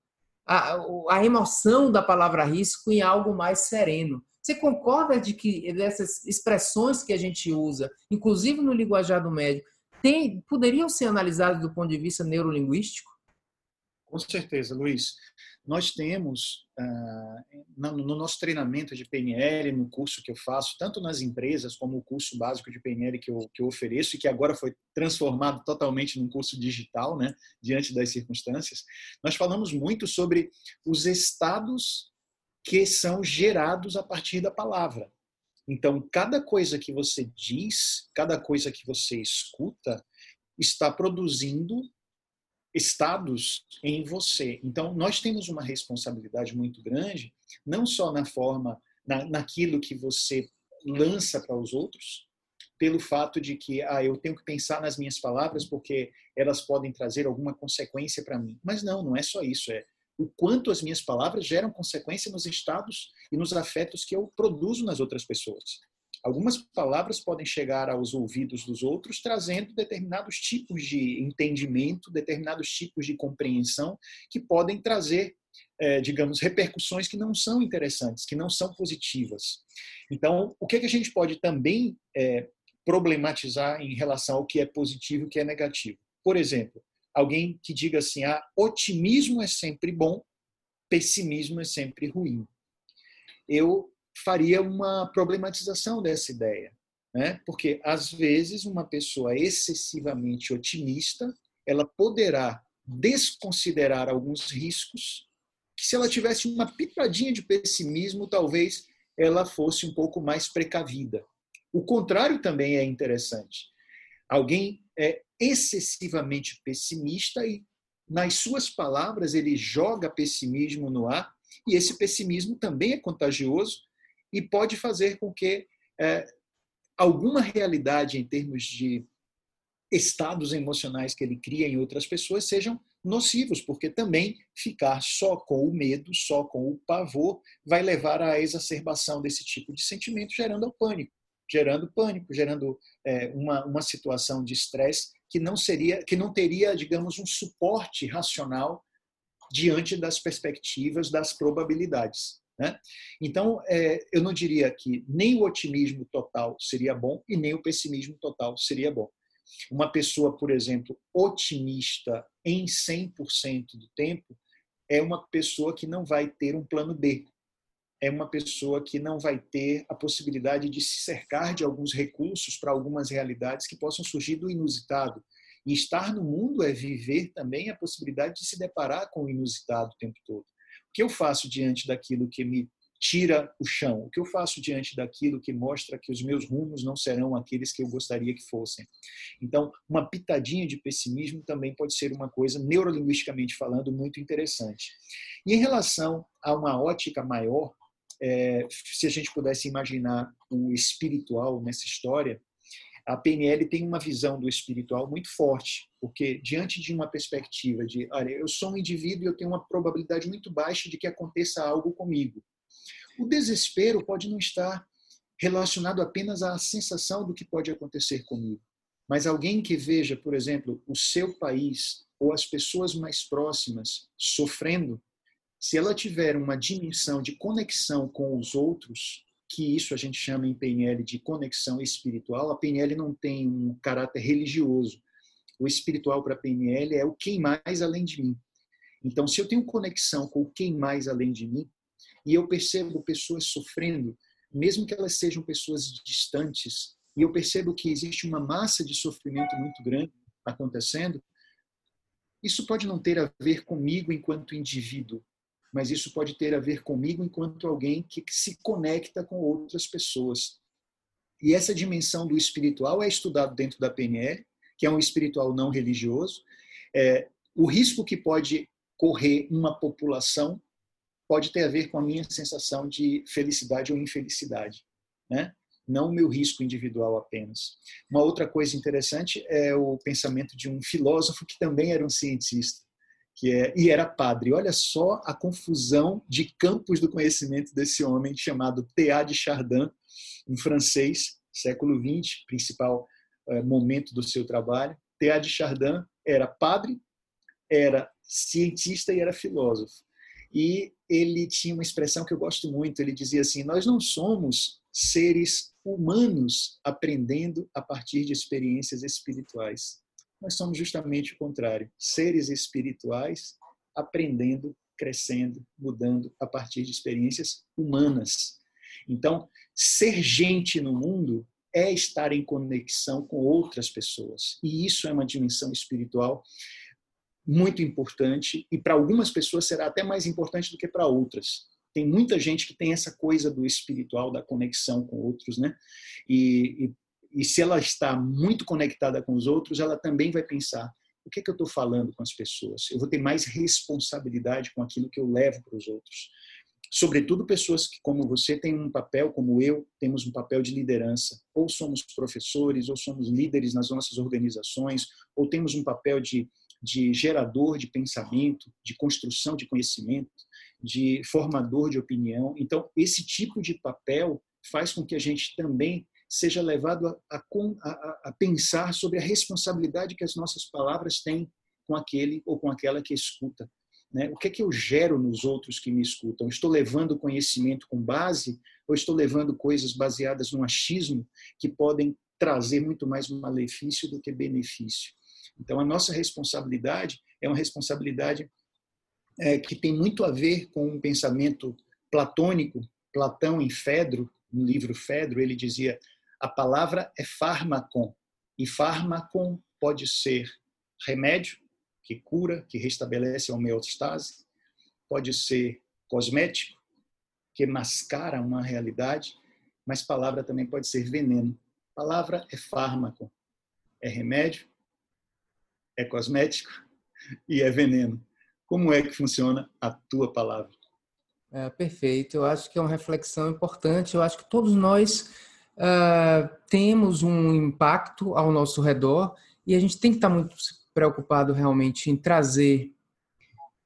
a, a emoção da palavra risco em algo mais sereno. Você concorda de que essas expressões que a gente usa, inclusive no linguajar do médico, tem, poderiam ser analisadas do ponto de vista neurolinguístico? Com certeza, Luiz. Nós temos, ah, no nosso treinamento de PNL, no curso que eu faço, tanto nas empresas como o curso básico de PNL que eu, que eu ofereço e que agora foi transformado totalmente num curso digital, né, diante das circunstâncias, nós falamos muito sobre os estados que são gerados a partir da palavra. Então, cada coisa que você diz, cada coisa que você escuta, está produzindo estados em você. Então, nós temos uma responsabilidade muito grande, não só na forma, na, naquilo que você lança para os outros, pelo fato de que ah, eu tenho que pensar nas minhas palavras porque elas podem trazer alguma consequência para mim. Mas não, não é só isso. É o quanto as minhas palavras geram consequência nos estados e nos afetos que eu produzo nas outras pessoas. Algumas palavras podem chegar aos ouvidos dos outros trazendo determinados tipos de entendimento, determinados tipos de compreensão que podem trazer, é, digamos, repercussões que não são interessantes, que não são positivas. Então, o que, é que a gente pode também é, problematizar em relação ao que é positivo e o que é negativo? Por exemplo, alguém que diga assim: ah, otimismo é sempre bom, pessimismo é sempre ruim. Eu faria uma problematização dessa ideia, né? Porque às vezes uma pessoa excessivamente otimista, ela poderá desconsiderar alguns riscos que se ela tivesse uma pitadinha de pessimismo, talvez ela fosse um pouco mais precavida. O contrário também é interessante. Alguém é excessivamente pessimista e nas suas palavras ele joga pessimismo no ar e esse pessimismo também é contagioso e pode fazer com que é, alguma realidade em termos de estados emocionais que ele cria em outras pessoas sejam nocivos, porque também ficar só com o medo, só com o pavor, vai levar à exacerbação desse tipo de sentimento, gerando o pânico, gerando pânico, gerando é, uma, uma situação de estresse que não seria, que não teria, digamos, um suporte racional diante das perspectivas, das probabilidades. Né? Então, é, eu não diria que nem o otimismo total seria bom e nem o pessimismo total seria bom. Uma pessoa, por exemplo, otimista em 100% do tempo é uma pessoa que não vai ter um plano B. É uma pessoa que não vai ter a possibilidade de se cercar de alguns recursos para algumas realidades que possam surgir do inusitado. E estar no mundo é viver também a possibilidade de se deparar com o inusitado o tempo todo que eu faço diante daquilo que me tira o chão? O que eu faço diante daquilo que mostra que os meus rumos não serão aqueles que eu gostaria que fossem? Então, uma pitadinha de pessimismo também pode ser uma coisa, neurolinguisticamente falando, muito interessante. E em relação a uma ótica maior, é, se a gente pudesse imaginar o espiritual nessa história, a PNL tem uma visão do espiritual muito forte, porque diante de uma perspectiva de, olha, eu sou um indivíduo e eu tenho uma probabilidade muito baixa de que aconteça algo comigo. O desespero pode não estar relacionado apenas à sensação do que pode acontecer comigo. Mas alguém que veja, por exemplo, o seu país ou as pessoas mais próximas sofrendo, se ela tiver uma dimensão de conexão com os outros, que isso a gente chama em PNL de conexão espiritual, a PNL não tem um caráter religioso. O espiritual para a PNL é o quem mais além de mim. Então, se eu tenho conexão com o quem mais além de mim, e eu percebo pessoas sofrendo, mesmo que elas sejam pessoas distantes, e eu percebo que existe uma massa de sofrimento muito grande acontecendo, isso pode não ter a ver comigo enquanto indivíduo, mas isso pode ter a ver comigo enquanto alguém que se conecta com outras pessoas. E essa dimensão do espiritual é estudado dentro da PNL, que é um espiritual não religioso. É, o risco que pode correr uma população pode ter a ver com a minha sensação de felicidade ou infelicidade, né? não o meu risco individual apenas. Uma outra coisa interessante é o pensamento de um filósofo que também era um cientista, que é e era padre. Olha só a confusão de campos do conhecimento desse homem chamado Théâtre de Chardin, um francês, século XX, principal eh, momento do seu trabalho. Théâtre de Chardin era padre, era cientista e era filósofo. E ele tinha uma expressão que eu gosto muito. Ele dizia assim: Nós não somos seres humanos aprendendo a partir de experiências espirituais. Nós somos justamente o contrário, seres espirituais aprendendo, crescendo, mudando a partir de experiências humanas. Então, ser gente no mundo é estar em conexão com outras pessoas. E isso é uma dimensão espiritual muito importante e para algumas pessoas será até mais importante do que para outras. Tem muita gente que tem essa coisa do espiritual, da conexão com outros, né? E, e, e se ela está muito conectada com os outros, ela também vai pensar: o que, é que eu estou falando com as pessoas? Eu vou ter mais responsabilidade com aquilo que eu levo para os outros. Sobretudo pessoas que, como você, têm um papel, como eu, temos um papel de liderança. Ou somos professores, ou somos líderes nas nossas organizações, ou temos um papel de de gerador de pensamento, de construção de conhecimento, de formador de opinião. Então, esse tipo de papel faz com que a gente também seja levado a, a, a, pensar sobre a responsabilidade que as nossas palavras têm com aquele ou com aquela que escuta. Né? O que é que eu gero nos outros que me escutam? Estou levando conhecimento com base ou estou levando coisas baseadas no achismo que podem trazer muito mais malefício do que benefício? Então, a nossa responsabilidade é uma responsabilidade é, que tem muito a ver com um pensamento platônico. Platão, em Fedro, no livro Fedro, ele dizia: a palavra é fármacon, e fármacon pode ser remédio, que cura, que restabelece a homeostase, pode ser cosmético, que mascara uma realidade, mas palavra também pode ser veneno. Palavra é fármaco, é remédio, é cosmético e é veneno. Como é que funciona a tua palavra? É, perfeito. Eu acho que é uma reflexão importante. Eu acho que todos nós uh, temos um impacto ao nosso redor e a gente tem que estar muito preocupado realmente em trazer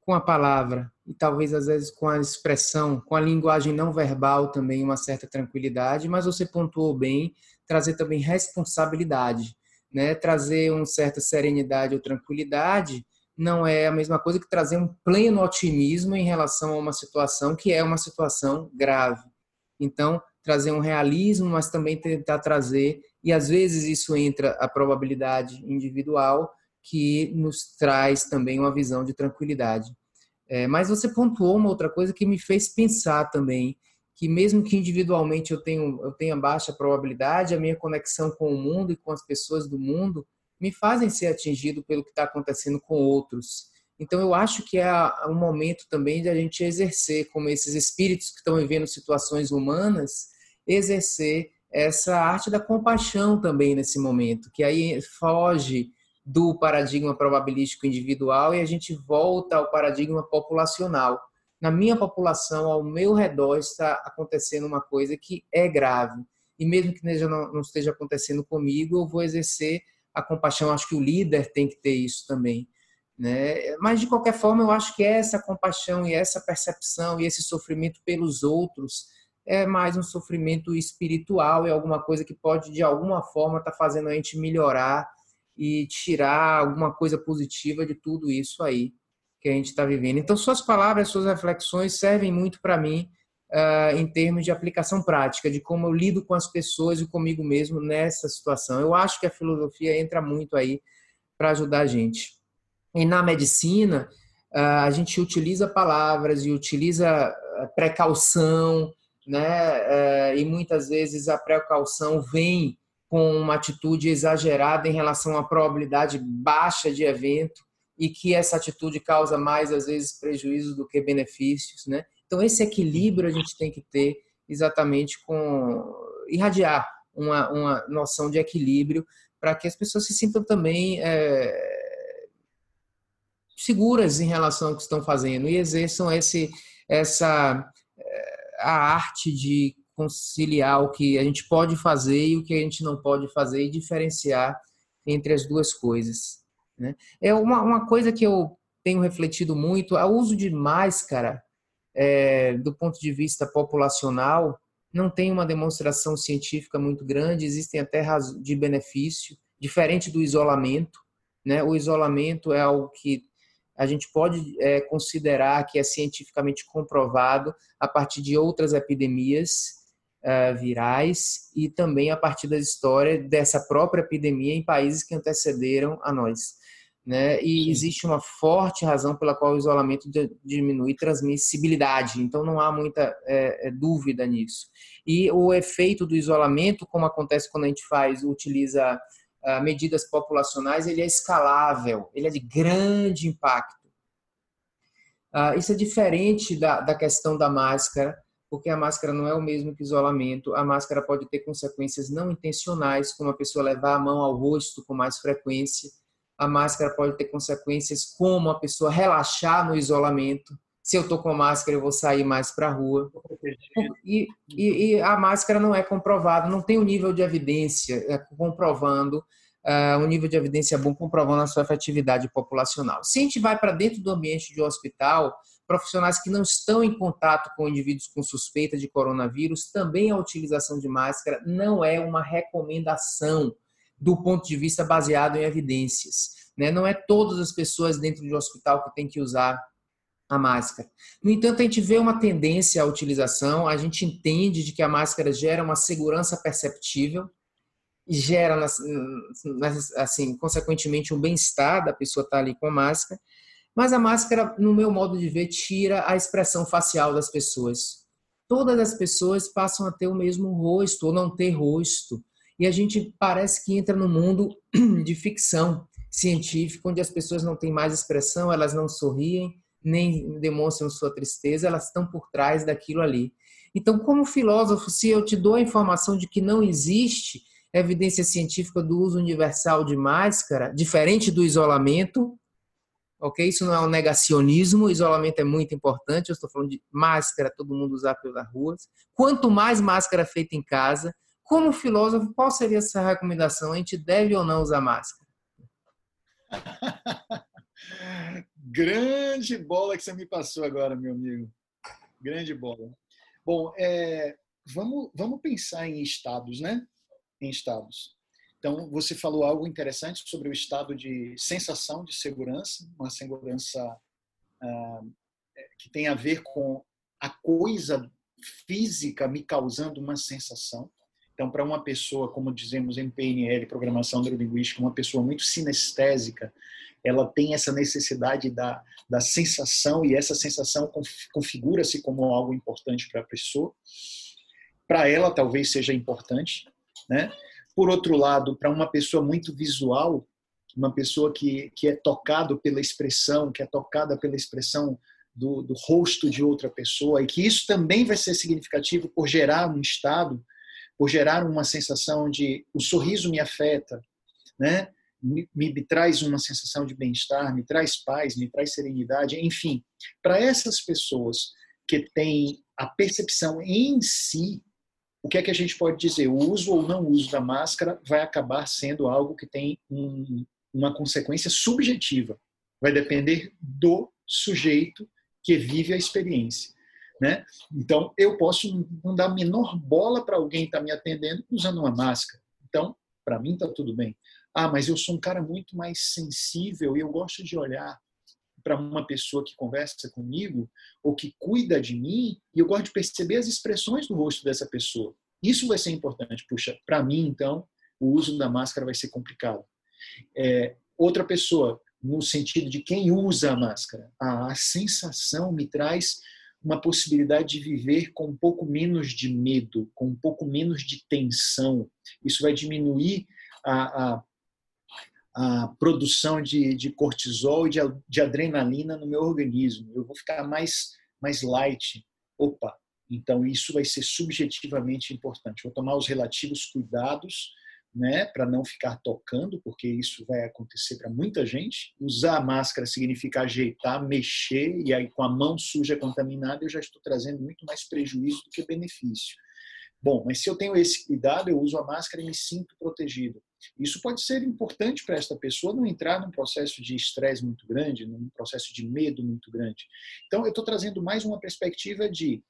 com a palavra e talvez às vezes com a expressão, com a linguagem não verbal também uma certa tranquilidade, mas você pontuou bem, trazer também responsabilidade né, trazer uma certa serenidade ou tranquilidade não é a mesma coisa que trazer um pleno otimismo em relação a uma situação que é uma situação grave. Então, trazer um realismo, mas também tentar trazer, e às vezes isso entra a probabilidade individual, que nos traz também uma visão de tranquilidade. É, mas você pontuou uma outra coisa que me fez pensar também, que mesmo que individualmente eu tenho eu tenha baixa probabilidade, a minha conexão com o mundo e com as pessoas do mundo me fazem ser atingido pelo que está acontecendo com outros. Então eu acho que é um momento também de a gente exercer, como esses espíritos que estão vivendo situações humanas, exercer essa arte da compaixão também nesse momento, que aí foge do paradigma probabilístico individual e a gente volta ao paradigma populacional na minha população, ao meu redor, está acontecendo uma coisa que é grave. E mesmo que não esteja acontecendo comigo, eu vou exercer a compaixão. Acho que o líder tem que ter isso também. Né? Mas, de qualquer forma, eu acho que essa compaixão e essa percepção e esse sofrimento pelos outros é mais um sofrimento espiritual, é alguma coisa que pode, de alguma forma, estar tá fazendo a gente melhorar e tirar alguma coisa positiva de tudo isso aí que a gente está vivendo. Então, suas palavras, suas reflexões servem muito para mim uh, em termos de aplicação prática, de como eu lido com as pessoas e comigo mesmo nessa situação. Eu acho que a filosofia entra muito aí para ajudar a gente. E na medicina, uh, a gente utiliza palavras e utiliza precaução, né? Uh, e muitas vezes a precaução vem com uma atitude exagerada em relação à probabilidade baixa de evento e que essa atitude causa mais às vezes prejuízos do que benefícios, né? Então esse equilíbrio a gente tem que ter exatamente com irradiar uma, uma noção de equilíbrio para que as pessoas se sintam também é, seguras em relação ao que estão fazendo e exerçam esse essa é, a arte de conciliar o que a gente pode fazer e o que a gente não pode fazer e diferenciar entre as duas coisas. Né? É uma, uma coisa que eu tenho refletido muito, o uso de máscara, é, do ponto de vista populacional, não tem uma demonstração científica muito grande, existem até de benefício, diferente do isolamento. Né? O isolamento é algo que a gente pode é, considerar que é cientificamente comprovado a partir de outras epidemias uh, virais e também a partir da história dessa própria epidemia em países que antecederam a nós né? E Sim. existe uma forte razão pela qual o isolamento diminui transmissibilidade. Então não há muita é, é, dúvida nisso. E o efeito do isolamento, como acontece quando a gente faz, utiliza medidas populacionais, ele é escalável, ele é de grande impacto. Uh, isso é diferente da, da questão da máscara, porque a máscara não é o mesmo que isolamento. A máscara pode ter consequências não intencionais, como a pessoa levar a mão ao rosto com mais frequência a máscara pode ter consequências como a pessoa relaxar no isolamento. Se eu estou com máscara, eu vou sair mais para a rua. E, e, e, a máscara não é comprovada, não tem o um nível de evidência é, comprovando, uh, um nível de evidência bom comprovando a sua efetividade populacional. Se a gente vai para dentro do ambiente de um hospital, profissionais que não estão em contato com indivíduos com suspeita de coronavírus, também a utilização de máscara não é uma recomendação do ponto de vista baseado em evidências. Né? Não é todas as pessoas dentro de um hospital que têm que usar a máscara. No entanto, a gente vê uma tendência à utilização, a gente entende de que a máscara gera uma segurança perceptível e gera, assim, consequentemente, um bem-estar da pessoa estar ali com a máscara, mas a máscara, no meu modo de ver, tira a expressão facial das pessoas. Todas as pessoas passam a ter o mesmo rosto ou não ter rosto e a gente parece que entra no mundo de ficção científica, onde as pessoas não têm mais expressão, elas não sorriem, nem demonstram sua tristeza, elas estão por trás daquilo ali. Então, como filósofo, se eu te dou a informação de que não existe evidência científica do uso universal de máscara, diferente do isolamento, ok? Isso não é um negacionismo, isolamento é muito importante, eu estou falando de máscara, todo mundo usar pelas ruas. Quanto mais máscara feita em casa, como filósofo, qual seria essa recomendação? A gente deve ou não usar máscara? Grande bola que você me passou agora, meu amigo. Grande bola. Bom, é, vamos, vamos pensar em estados, né? Em estados. Então, você falou algo interessante sobre o estado de sensação de segurança, uma segurança ah, que tem a ver com a coisa física me causando uma sensação. Então, para uma pessoa, como dizemos em PNL, programação neurolinguística, uma pessoa muito sinestésica, ela tem essa necessidade da, da sensação e essa sensação configura-se como algo importante para a pessoa. Para ela, talvez seja importante. Né? Por outro lado, para uma pessoa muito visual, uma pessoa que, que é tocado pela expressão, que é tocada pela expressão do, do rosto de outra pessoa, e que isso também vai ser significativo por gerar um estado por gerar uma sensação de o sorriso me afeta, né? Me, me, traz uma sensação de bem-estar, me traz paz, me traz serenidade, enfim, para essas pessoas que têm a percepção em si, o que é que a gente pode dizer? O uso ou não uso da máscara vai acabar sendo algo que tem um, uma consequência subjetiva. Vai depender do sujeito que vive a experiência. Né? Então, eu posso não dar a menor bola para alguém estar tá me atendendo usando uma máscara. Então, para mim está tudo bem. Ah, mas eu sou um cara muito mais sensível e eu gosto de olhar para uma pessoa que conversa comigo ou que cuida de mim e eu gosto de perceber as expressões do rosto dessa pessoa. Isso vai ser importante. Puxa, para mim, então, o uso da máscara vai ser complicado. É, outra pessoa, no sentido de quem usa a máscara, a, a sensação me traz uma possibilidade de viver com um pouco menos de medo, com um pouco menos de tensão. Isso vai diminuir a, a a produção de, de cortisol e de, de, adrenalina no meu organismo. Eu vou ficar mais, mais light. Opa, então isso vai ser subjetivamente importante. Vou tomar os relativos cuidados né, para não ficar tocando, porque isso vai acontecer para muita gente. Usar a máscara significa ajeitar, mexer, e aí com a mão suja contaminada eu já estou trazendo muito mais prejuízo do que benefício. Bom, mas se eu tenho esse cuidado, eu uso a máscara e me sinto protegido. Isso pode ser importante para esta pessoa não entrar num processo de estresse muito grande, num processo de medo muito grande. Então, eu estou trazendo mais uma perspectiva de,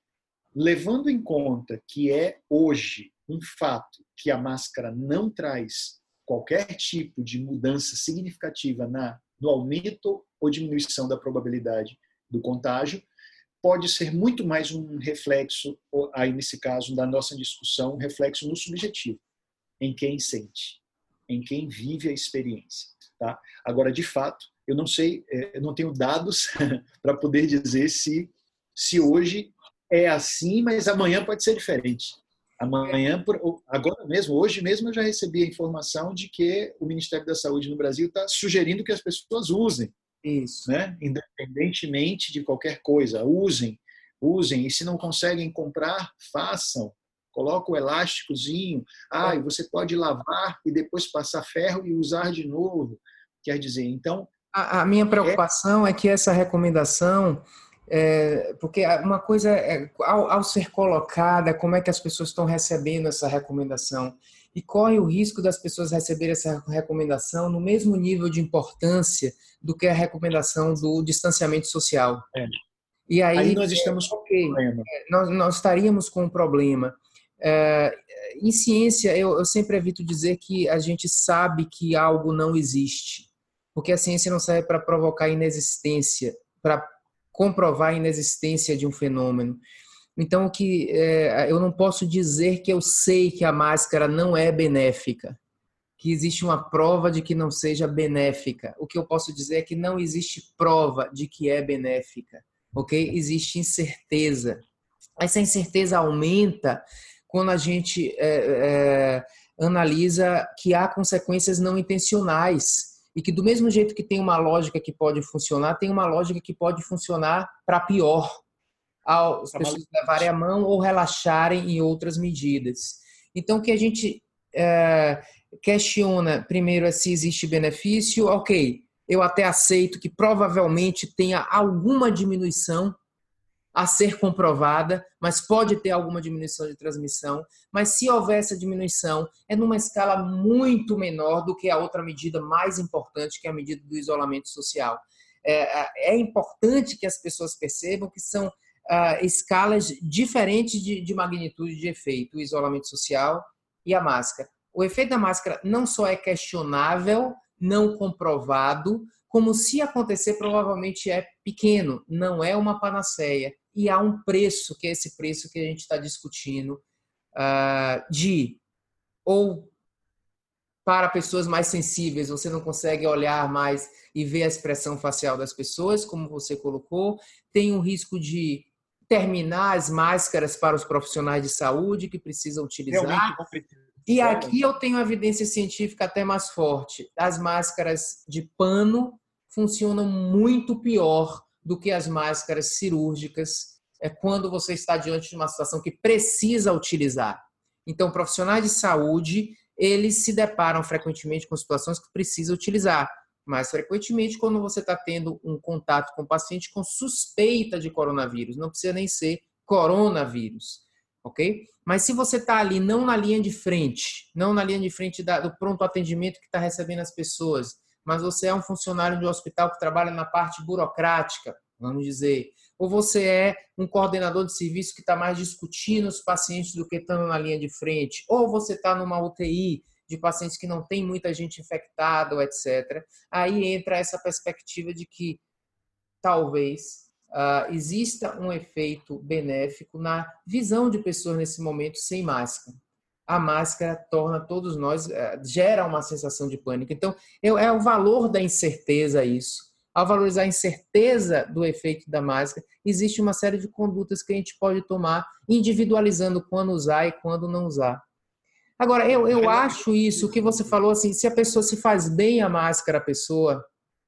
levando em conta que é hoje um fato que a máscara não traz qualquer tipo de mudança significativa na, no aumento ou diminuição da probabilidade do contágio, pode ser muito mais um reflexo, aí nesse caso, da nossa discussão, um reflexo no subjetivo, em quem sente em quem vive a experiência. Tá? Agora, de fato, eu não sei, é, eu não tenho dados para poder dizer se, se hoje é assim, mas amanhã pode ser diferente. Amanhã, agora mesmo, hoje mesmo, eu já recebi a informação de que o Ministério da Saúde no Brasil está sugerindo que as pessoas usem. Isso. Né? Independentemente de qualquer coisa, usem, usem. E se não conseguem comprar, façam coloca o elásticozinho, ah, e você pode lavar e depois passar ferro e usar de novo. Quer dizer, então. A, a minha preocupação é... é... que essa recomendação. É, porque uma coisa é, ao, ao ser colocada, como é que as pessoas estão recebendo essa recomendação? E corre o risco das pessoas receberem essa recomendação no mesmo nível de importância do que a recomendação do distanciamento social. É. E aí, aí, nós estamos com okay, um problema. É, nós, nós estaríamos com um problema. É, em ciência, eu, eu sempre evito dizer que a gente sabe que algo não existe, porque a ciência não serve para provocar inexistência, para comprovar a inexistência de um fenômeno. Então, o que é, eu não posso dizer que eu sei que a máscara não é benéfica, que existe uma prova de que não seja benéfica. O que eu posso dizer é que não existe prova de que é benéfica, ok? Existe incerteza. Essa incerteza aumenta quando a gente é, é, analisa que há consequências não intencionais e que do mesmo jeito que tem uma lógica que pode funcionar, tem uma lógica que pode funcionar para pior, as pessoas levarem a mão ou relaxarem em outras medidas. Então, o que a gente é, questiona primeiro é se existe benefício, ok, eu até aceito que provavelmente tenha alguma diminuição a ser comprovada, mas pode ter alguma diminuição de transmissão. Mas se houver essa diminuição, é numa escala muito menor do que a outra medida mais importante, que é a medida do isolamento social. É, é importante que as pessoas percebam que são uh, escalas diferentes de, de magnitude de efeito, o isolamento social e a máscara. O efeito da máscara não só é questionável, não comprovado, como se acontecer provavelmente é pequeno, não é uma panaceia e há um preço, que é esse preço que a gente está discutindo, uh, de ou para pessoas mais sensíveis, você não consegue olhar mais e ver a expressão facial das pessoas, como você colocou, tem um risco de terminar as máscaras para os profissionais de saúde que precisam utilizar. E aqui eu tenho evidência científica até mais forte. As máscaras de pano funcionam muito pior do que as máscaras cirúrgicas é quando você está diante de uma situação que precisa utilizar. Então, profissionais de saúde, eles se deparam frequentemente com situações que precisa utilizar. Mais frequentemente, quando você está tendo um contato com o paciente com suspeita de coronavírus, não precisa nem ser coronavírus, ok? Mas se você está ali, não na linha de frente, não na linha de frente da, do pronto atendimento que está recebendo as pessoas, mas você é um funcionário de um hospital que trabalha na parte burocrática, vamos dizer, Ou você é um coordenador de serviço que está mais discutindo os pacientes do que estando na linha de frente? Ou você está numa UTI de pacientes que não tem muita gente infectada, etc. Aí entra essa perspectiva de que talvez uh, exista um efeito benéfico na visão de pessoas nesse momento sem máscara. A máscara torna todos nós, uh, gera uma sensação de pânico. Então, é o valor da incerteza isso ao valorizar a incerteza do efeito da máscara, existe uma série de condutas que a gente pode tomar, individualizando quando usar e quando não usar. Agora, eu, eu acho isso, o que você falou, assim, se a pessoa se faz bem a máscara, a pessoa,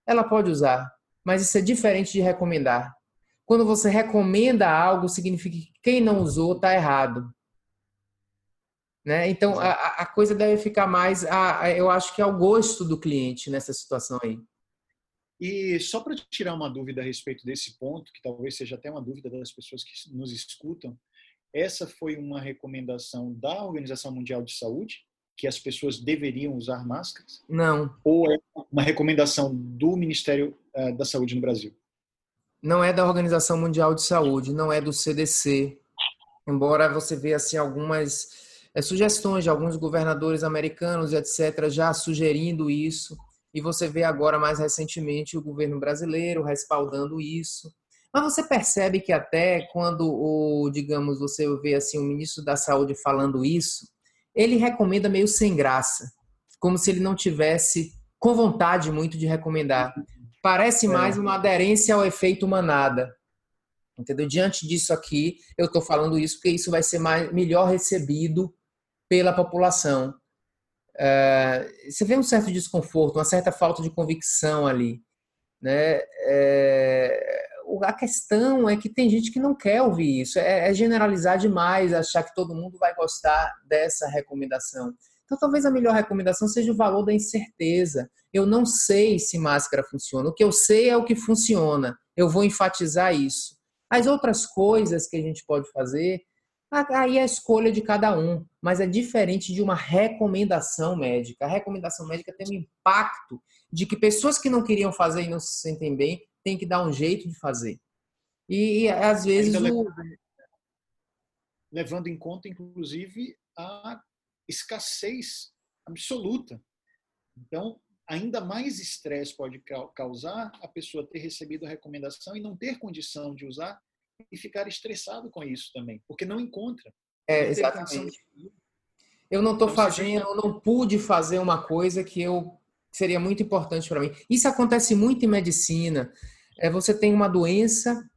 ela pode usar, mas isso é diferente de recomendar. Quando você recomenda algo, significa que quem não usou está errado. Né? Então, a, a, coisa deve ficar mais, a, a, eu acho que ao gosto do cliente nessa situação aí. E só para tirar uma dúvida a respeito desse ponto, que talvez seja até uma dúvida das pessoas que nos escutam, essa foi uma recomendação da Organização Mundial de Saúde, que as pessoas deveriam usar máscaras? Não. Ou é uma recomendação do Ministério uh, da Saúde no Brasil? Não é da Organização Mundial de Saúde, não é do CDC. Embora você veja assim algumas é, sugestões de alguns governadores americanos, etc., já sugerindo isso e você vê agora mais recentemente o governo brasileiro respaldando isso. Mas você percebe que até quando o, digamos, você vê assim o ministro da Saúde falando isso, ele recomenda meio sem graça, como se ele não tivesse com vontade muito de recomendar. Parece é. mais uma aderência ao efeito manada. Entendeu? Diante disso aqui, eu estou falando isso porque isso vai ser mais, melhor recebido pela população. É, você vê um certo desconforto, uma certa falta de convicção ali. Né? É, a questão é que tem gente que não quer ouvir isso, é, é, generalizar demais, achar que todo mundo vai gostar dessa recomendação. Então, talvez a melhor recomendação seja o valor da incerteza. Eu não sei se máscara funciona, o que eu sei é o que funciona. Eu vou enfatizar isso. As outras coisas que a gente pode fazer Aí é a escolha de cada um, mas é diferente de uma recomendação médica. A recomendação médica tem um impacto de que pessoas que não queriam fazer e não se sentem bem têm que dar um jeito de fazer. E, e às vezes. O... Levando em conta, inclusive, a escassez absoluta. Então, ainda mais estresse pode causar a pessoa ter recebido a recomendação e não ter condição de usar e ficar estressado com isso também, porque não encontra. É, exatamente. Eu não estou então, fazendo, eu não pude fazer uma coisa que eu seria muito importante para mim. Isso acontece muito em medicina. É, você tem uma doença,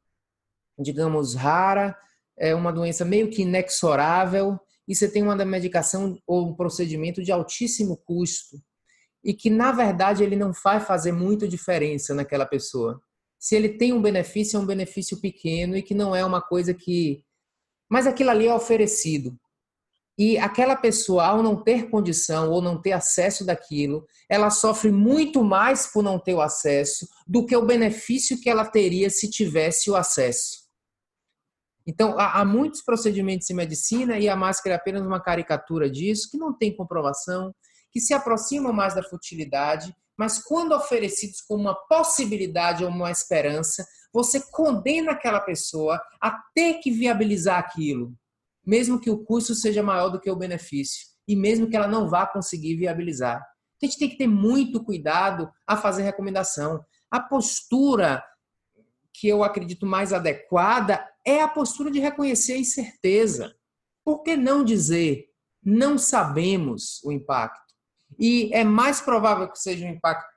digamos, rara, é uma doença meio que inexorável, e você tem uma medicação ou um procedimento de altíssimo custo, e que, na verdade, ele não vai fazer muita diferença naquela pessoa se ele tem um benefício, é um benefício pequeno e que não é uma coisa que. Mas aquilo ali é oferecido. E aquela pessoa, ao não ter condição ou não ter acesso daquilo, ela sofre muito mais por não ter o acesso do que o benefício que ela teria se tivesse o acesso. Então, há, muitos procedimentos em medicina e a máscara é apenas uma caricatura disso, que não tem comprovação, que se aproximam mais da futilidade mas quando oferecidos como uma possibilidade ou uma esperança, você condena aquela pessoa a ter que viabilizar aquilo, mesmo que o custo seja maior do que o benefício e mesmo que ela não vá conseguir viabilizar. A gente tem que ter muito cuidado a fazer recomendação. A postura que eu acredito mais adequada é a postura de reconhecer a incerteza. Por que não dizer não sabemos o impacto? E é mais provável que seja um impacto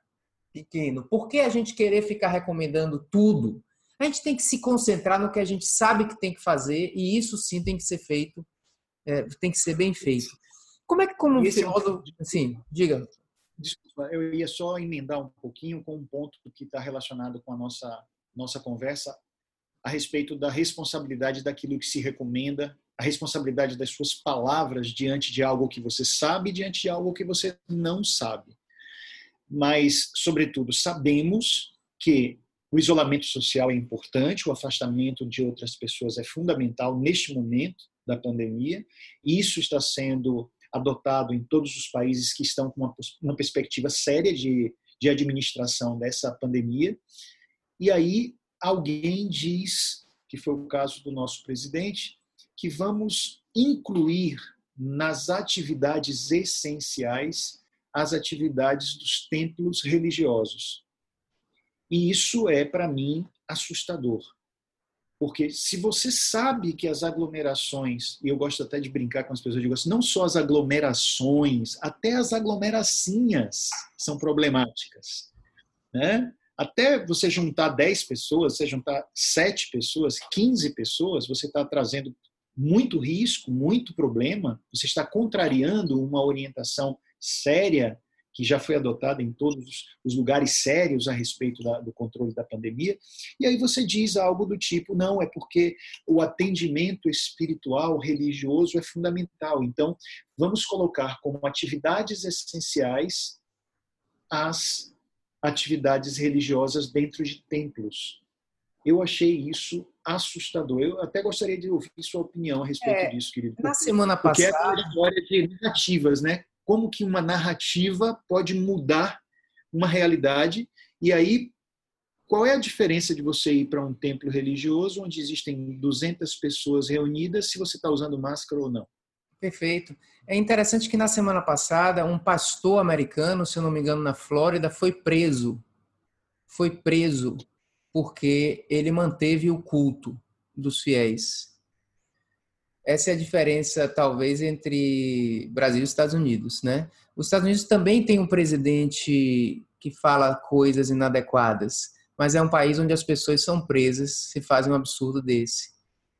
pequeno. Por que a gente querer ficar recomendando tudo? A gente tem que se concentrar no que a gente sabe que tem que fazer e isso sim tem que ser feito, é, tem que ser bem feito. Como é que como Esse filósofo, é um... sim, diga. Desculpa, eu ia só emendar um pouquinho com um ponto que está relacionado com a nossa nossa conversa a respeito da responsabilidade daquilo que se recomenda a responsabilidade das suas palavras diante de algo que você sabe, diante de algo que você não sabe. Mas, sobretudo, sabemos que o isolamento social é importante, o afastamento de outras pessoas é fundamental neste momento da pandemia. Isso está sendo adotado em todos os países que estão com uma, uma perspectiva séria de, de administração dessa pandemia. E aí alguém diz que foi o caso do nosso presidente, que vamos incluir nas atividades essenciais as atividades dos templos religiosos. E isso é, para mim, assustador. Porque se você sabe que as aglomerações, e eu gosto até de brincar com as pessoas, eu digo assim, não só as aglomerações, até as aglomeracinhas são problemáticas. Né? Até você juntar 10 pessoas, você juntar 7 pessoas, 15 pessoas, você está trazendo muito risco, muito problema, você está contrariando uma orientação séria que já foi adotada em todos os lugares sérios a respeito da, do controle da pandemia. E aí você diz algo do tipo: não, é porque o atendimento espiritual, religioso é fundamental. Então, vamos colocar como atividades essenciais as atividades religiosas dentro de templos. Eu achei isso assustador. Eu até gostaria de ouvir sua opinião a respeito é, disso, querido. Na semana passada. Porque é uma história de negativas, né? como que uma narrativa pode mudar uma realidade e aí qual é a diferença de você ir para um templo religioso onde existem 200 pessoas reunidas se você está usando máscara ou não? Perfeito. É interessante que na semana passada um pastor americano, se eu não me engano, na Flórida, foi preso. Foi preso porque ele manteve o culto dos fiéis. Essa é a diferença, talvez, entre Brasil e Estados Unidos, né? Os Estados Unidos também tem um presidente que fala coisas inadequadas, mas é um país onde as pessoas são presas se fazem um absurdo desse.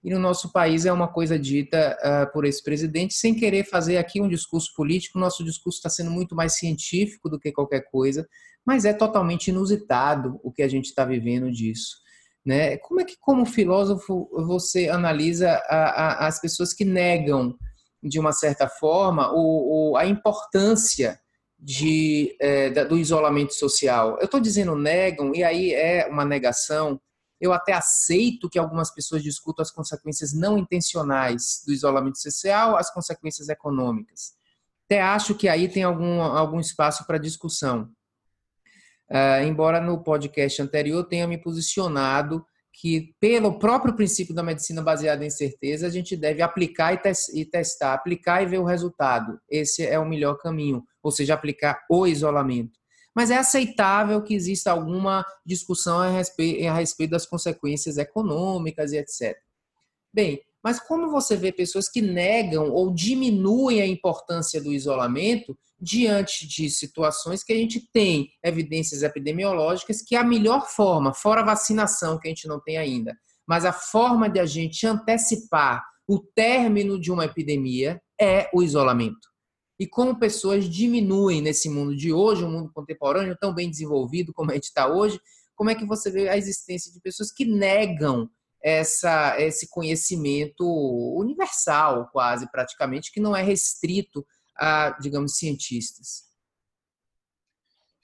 E no nosso país é uma coisa dita uh, por esse presidente, sem querer fazer aqui um discurso político. Nosso discurso está sendo muito mais científico do que qualquer coisa, mas é totalmente inusitado o que a gente está vivendo disso. Né? Como é que, como filósofo, você analisa a, a, as pessoas que negam, de uma certa forma, o, o a importância de, é, do isolamento social? Eu estou dizendo negam, e aí é uma negação. Eu até aceito que algumas pessoas discutam as consequências não intencionais do isolamento social, as consequências econômicas. Até acho que aí tem algum, algum espaço para discussão. Uh, embora no podcast anterior tenha me posicionado que, pelo próprio princípio da medicina baseada em certeza, a gente deve aplicar e, e, testar, aplicar e ver o resultado. Esse é o melhor caminho, ou seja, aplicar o isolamento. Mas é aceitável que exista alguma discussão a respeito, a respeito das consequências econômicas e etc. Bem, mas como você vê pessoas que negam ou diminuem a importância do isolamento diante de situações que a gente tem evidências epidemiológicas que a melhor forma, fora a vacinação que a gente não tem ainda, mas a forma de a gente antecipar o término de uma epidemia é o isolamento. E como pessoas diminuem nesse mundo de hoje, um mundo contemporâneo tão bem desenvolvido como a gente está hoje, como é que você vê a existência de pessoas que negam essa, esse conhecimento universal, quase praticamente, que não é restrito a, digamos, cientistas?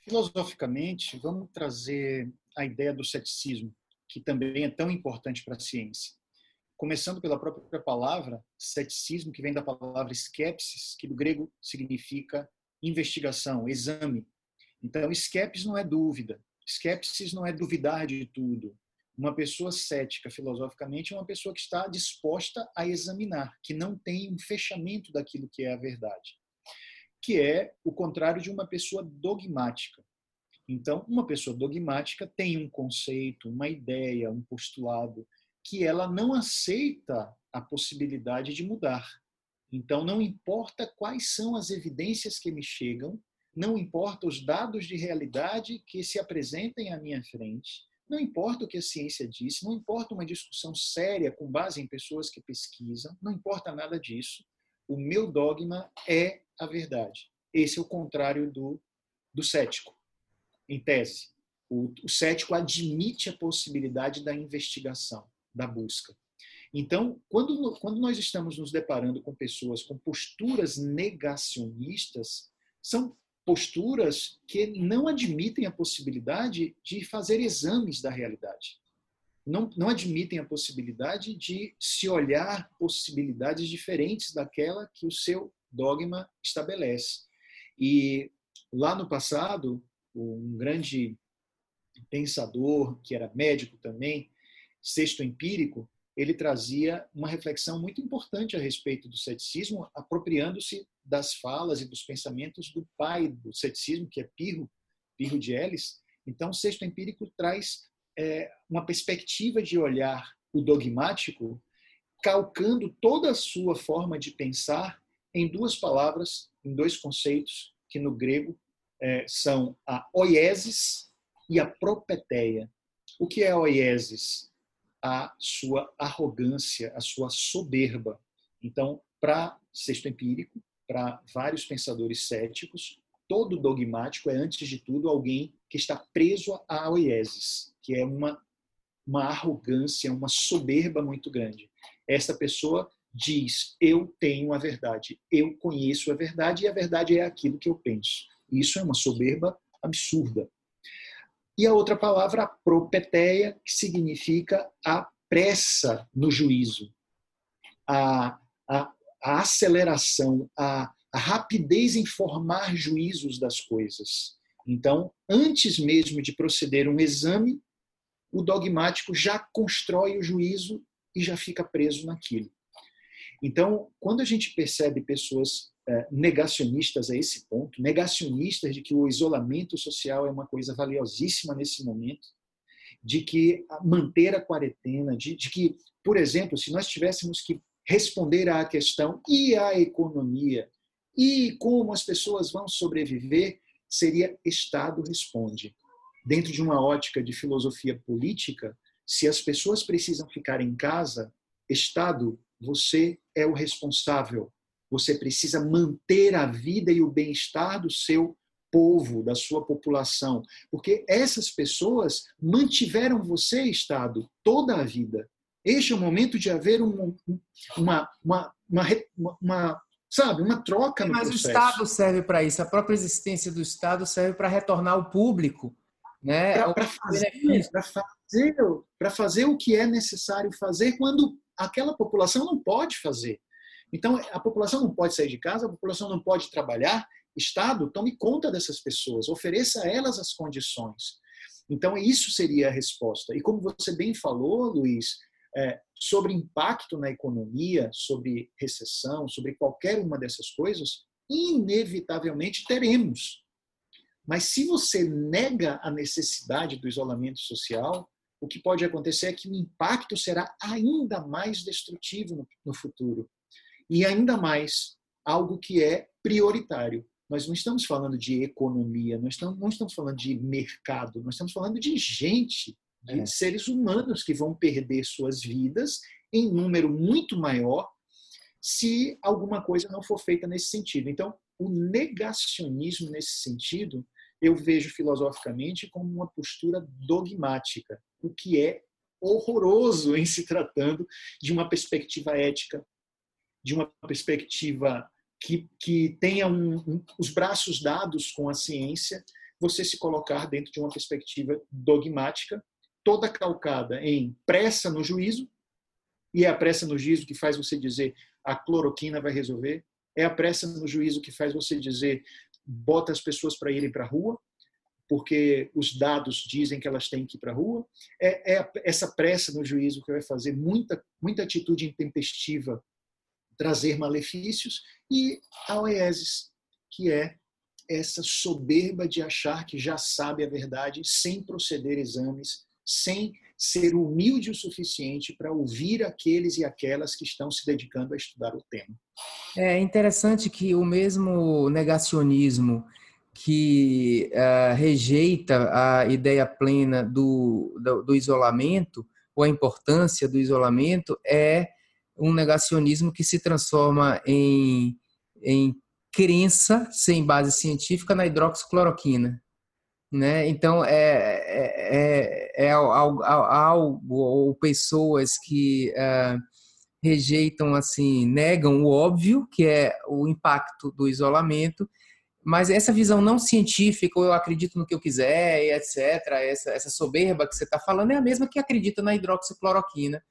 Filosoficamente, vamos trazer a ideia do ceticismo, que também é tão importante para a ciência. Começando pela própria palavra, ceticismo, que vem da palavra skepsis, que do grego significa investigação, exame. Então, skepsis não é dúvida, skepsis não é duvidar de tudo, uma pessoa cética filosoficamente é uma pessoa que está disposta a examinar, que não tem um fechamento daquilo que é a verdade, que é o contrário de uma pessoa dogmática. Então, uma pessoa dogmática tem um conceito, uma ideia, um postulado que ela não aceita a possibilidade de mudar. Então, não importa quais são as evidências que me chegam, não importa os dados de realidade que se apresentem à minha frente, não importa o que a ciência disse, não importa uma discussão séria com base em pessoas que pesquisam, não importa nada disso. O meu dogma é a verdade. Esse é o contrário do, do cético, em tese. O, o cético admite a possibilidade da investigação, da busca. Então, quando, quando nós estamos nos deparando com pessoas com posturas negacionistas, são posturas que não admitem a possibilidade de fazer exames da realidade. Não, não admitem a possibilidade de se olhar possibilidades diferentes daquela que o seu dogma estabelece. E lá no passado, um grande pensador, que era médico também, sexto empírico, ele trazia uma reflexão muito importante a respeito do ceticismo, apropriando-se das falas e dos pensamentos do pai do ceticismo, que é Pirro, Pirro de Elis. Então, sexto empírico traz é, uma perspectiva de olhar o dogmático, calcando toda a sua forma de pensar em duas palavras, em dois conceitos, que no grego é, são a oiesis e a propeteia. O que é a oiesis? A sua arrogância, a sua soberba. Então, para sexto empírico, para vários pensadores céticos, todo dogmático é, antes de tudo, alguém que está preso à oiesis, que é uma, uma arrogância, uma soberba muito grande. Essa pessoa diz: Eu tenho a verdade, eu conheço a verdade e a verdade é aquilo que eu penso. Isso é uma soberba absurda. E a outra palavra, a propeteia, que significa a pressa no juízo, a, a, a aceleração, a, a rapidez em formar juízos das coisas. Então, antes mesmo de proceder um exame, o dogmático já constrói o juízo e já fica preso naquilo. Então, quando a gente percebe pessoas é, negacionistas a esse ponto, negacionistas de que o isolamento social é uma coisa valiosíssima nesse momento, de que manter a quarentena, de, de que, por exemplo, se nós tivéssemos que responder à questão e a economia e como as pessoas vão sobreviver, seria Estado responde. Dentro de uma ótica de filosofia política, se as pessoas precisam ficar em casa, Estado, você é o responsável você precisa manter a vida e o bem-estar do seu povo, da sua população, porque essas pessoas mantiveram você, Estado, toda a vida. Este é o momento de haver um, uma, uma, uma, uma, sabe, uma troca no Mas processo. o Estado serve para isso, a própria existência do Estado serve para retornar ao público. Né? Para fazer, fazer, fazer o que é necessário fazer quando aquela população não pode fazer. Então, a população não pode sair de casa, a população não pode trabalhar. Estado, tome conta dessas pessoas, ofereça a elas as condições. Então, isso seria a resposta. E como você bem falou, Luiz, é, sobre impacto na economia, sobre recessão, sobre qualquer uma dessas coisas, inevitavelmente teremos. Mas se você nega a necessidade do isolamento social, o que pode acontecer é que o impacto será ainda mais destrutivo no, futuro. E ainda mais, algo que é prioritário. Nós não estamos falando de economia, nós não estamos falando de mercado, nós estamos falando de gente, de é. seres humanos que vão perder suas vidas em número muito maior se alguma coisa não for feita nesse sentido. Então, o negacionismo nesse sentido, eu vejo filosoficamente como uma postura dogmática, o que é horroroso em se tratando de uma perspectiva ética de uma perspectiva que, que tenha um, um, os braços dados com a ciência, você se colocar dentro de uma perspectiva dogmática, toda calcada em pressa no juízo, e é a pressa no juízo que faz você dizer a cloroquina vai resolver, é a pressa no juízo que faz você dizer bota as pessoas para irem para a rua, porque os dados dizem que elas têm que ir para a rua. É, é, essa pressa no juízo que vai fazer muita, muita atitude intempestiva trazer malefícios, e a oesis, que é essa soberba de achar que já sabe a verdade sem proceder exames, sem ser humilde o suficiente para ouvir aqueles e aquelas que estão se dedicando a estudar o tema. É interessante que o mesmo negacionismo que uh, rejeita a ideia plena do, do, do isolamento, ou a importância do isolamento, é um negacionismo que se transforma em, em crença sem base científica na hidroxicloroquina. Né? Então, é, é, é, é algo, algo, ou pessoas que uh, rejeitam, assim, negam o óbvio, que é o impacto do isolamento, mas essa visão não científica, ou eu acredito no que eu quiser, etc., essa, essa soberba que você está falando, é a mesma que acredita na hidroxicloroquina,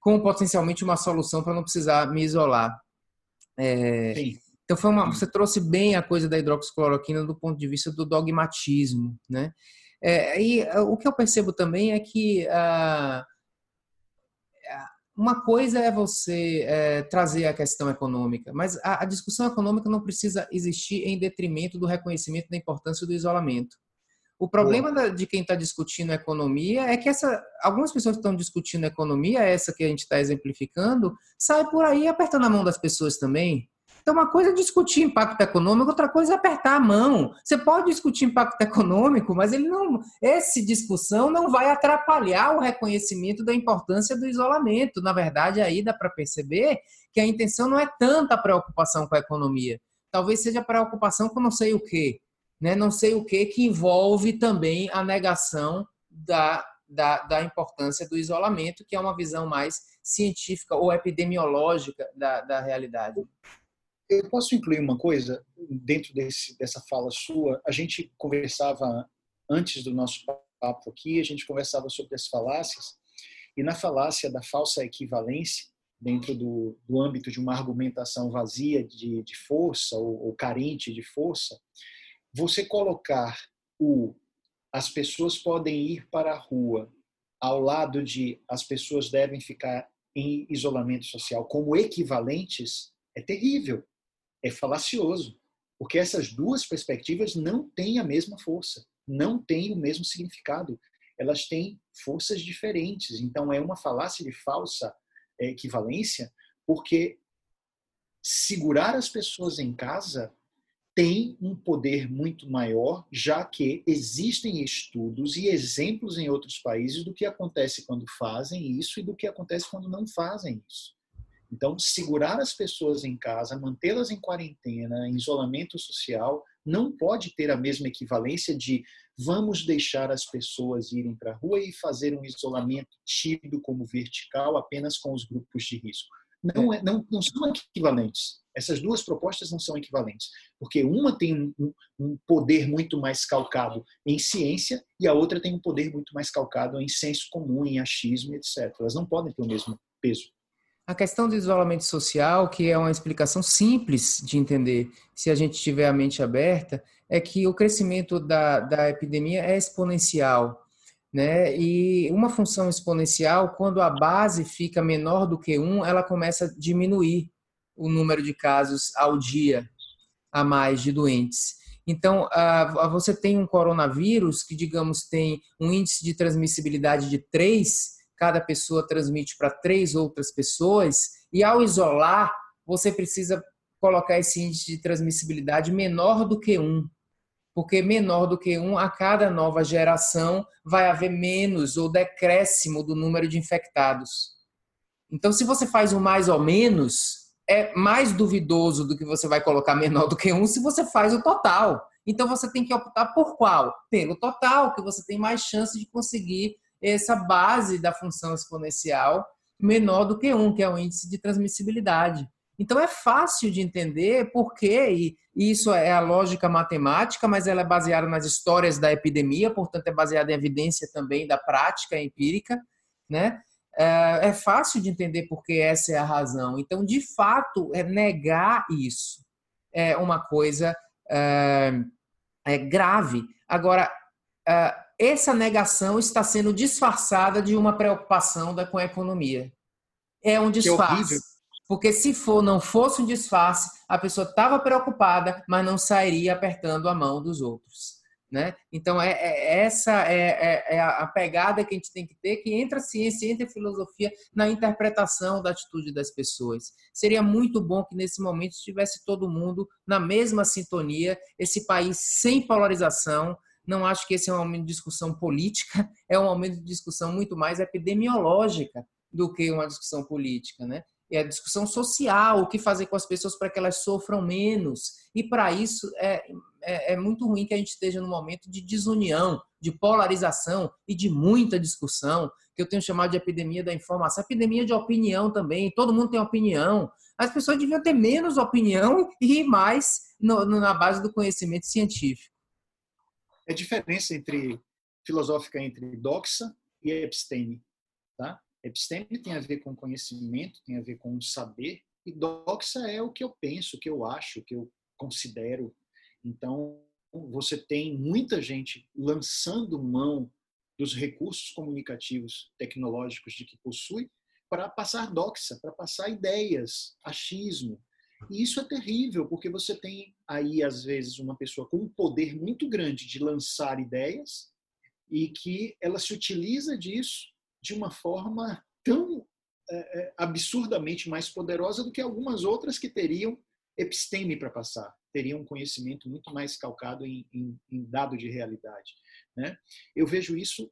como potencialmente uma solução para não precisar me isolar. É, então foi uma, você trouxe bem a coisa da hidroxicloroquina do ponto de vista do dogmatismo, né? É, e o que eu percebo também é que ah, uma coisa é você é, trazer a questão econômica, mas a, a, discussão econômica não precisa existir em detrimento do reconhecimento da importância do isolamento. O problema da, de quem está discutindo economia é que essa, algumas pessoas que estão discutindo economia, essa que a gente está exemplificando, sai por aí apertando a mão das pessoas também. Então, uma coisa é discutir impacto econômico, outra coisa é apertar a mão. Você pode discutir impacto econômico, mas ele não, essa discussão não vai atrapalhar o reconhecimento da importância do isolamento. Na verdade, aí dá para perceber que a intenção não é tanta preocupação com a economia. Talvez seja preocupação com não sei o quê, né? Não sei o quê que envolve também a negação da, da, da importância do isolamento, que é uma visão mais científica ou epidemiológica da, da realidade. Eu posso incluir uma coisa dentro desse, dessa fala sua? A gente conversava antes do nosso papo aqui, a gente conversava sobre as falácias, e na falácia da falsa equivalência, dentro do, do âmbito de uma argumentação vazia de, de força ou, ou carente de força, você colocar o as pessoas podem ir para a rua ao lado de as pessoas devem ficar em isolamento social como equivalentes é terrível é falacioso, porque essas duas perspectivas não têm a mesma força, não têm o mesmo significado. Elas têm forças diferentes. Então, é uma falácia de falsa é, equivalência, porque segurar as pessoas em casa tem um poder muito maior, já que existem estudos e exemplos em outros países do que acontece quando fazem isso e do que acontece quando não fazem isso. Então, segurar as pessoas em casa, mantê-las em quarentena, em isolamento social, não pode ter a mesma equivalência de vamos deixar as pessoas irem para a rua e fazer um isolamento tido como vertical apenas com os grupos de risco. Não, é, não, não são equivalentes. Essas duas propostas não são equivalentes, porque uma tem um, um, poder muito mais calcado em ciência e a outra tem um poder muito mais calcado em senso comum, em achismo, etc. Elas não podem ter o mesmo peso. A questão do isolamento social, que é uma explicação simples de entender se a gente tiver a mente aberta, é que o crescimento da, da epidemia é exponencial. Né? E uma função exponencial, quando a base fica menor do que 1, ela começa a diminuir o número de casos ao dia a mais de doentes. Então, você tem um coronavírus que, digamos, tem um índice de transmissibilidade de 3, cada pessoa transmite para três outras pessoas, e ao isolar, você precisa colocar esse índice de transmissibilidade menor do que um, porque menor do que um, a cada nova geração vai haver menos ou decréscimo do número de infectados. Então, se você faz um mais ou menos, é mais duvidoso do que você vai colocar menor do que um se você faz o total. Então, você tem que optar por qual? Pelo total, que você tem mais chance de conseguir essa base da função exponencial menor do que um, que é o índice de transmissibilidade. Então é fácil de entender por quê, e isso é a lógica matemática, mas ela é baseada nas histórias da epidemia, portanto é baseada em evidência também da prática empírica, né? É, é fácil de entender porque essa é a razão. Então, de fato, é negar isso é uma coisa é, é grave. Agora, é, essa negação está sendo disfarçada de uma preocupação da, com a economia. É um disfarce. Porque se for, não fosse um disfarce, a pessoa estava preocupada, mas não sairia apertando a mão dos outros. Né? Então, é, é essa é, é, é, a pegada que a gente tem que ter, que entra a ciência, entra a filosofia na interpretação da atitude das pessoas. Seria muito bom que nesse momento estivesse todo mundo na mesma sintonia, esse país sem polarização, não acho que esse é um momento de discussão política, é um momento de discussão muito mais epidemiológica do que uma discussão política, né? É a discussão social, o que fazer com as pessoas para que elas sofram menos. E para isso é, é, é, muito ruim que a gente esteja num momento de desunião, de polarização e de muita discussão, que eu tenho chamado de epidemia da informação, epidemia de opinião também. Todo mundo tem opinião. As pessoas deviam ter menos opinião e mais no, na base do conhecimento científico é a diferença entre filosófica entre doxa e episteme, tá? Episteme tem a ver com conhecimento, tem a ver com saber, e doxa é o que eu penso, o que eu acho, o que eu considero. Então, você tem muita gente lançando mão dos recursos comunicativos tecnológicos de que possui para passar doxa, para passar ideias, achismo. E isso é terrível, porque você tem aí, às vezes, uma pessoa com um poder muito grande de lançar ideias e que ela se utiliza disso de uma forma tão é, absurdamente mais poderosa do que algumas outras que teriam episteme para passar, teriam um conhecimento muito mais calcado em, em, em dado de realidade. Né? Eu vejo isso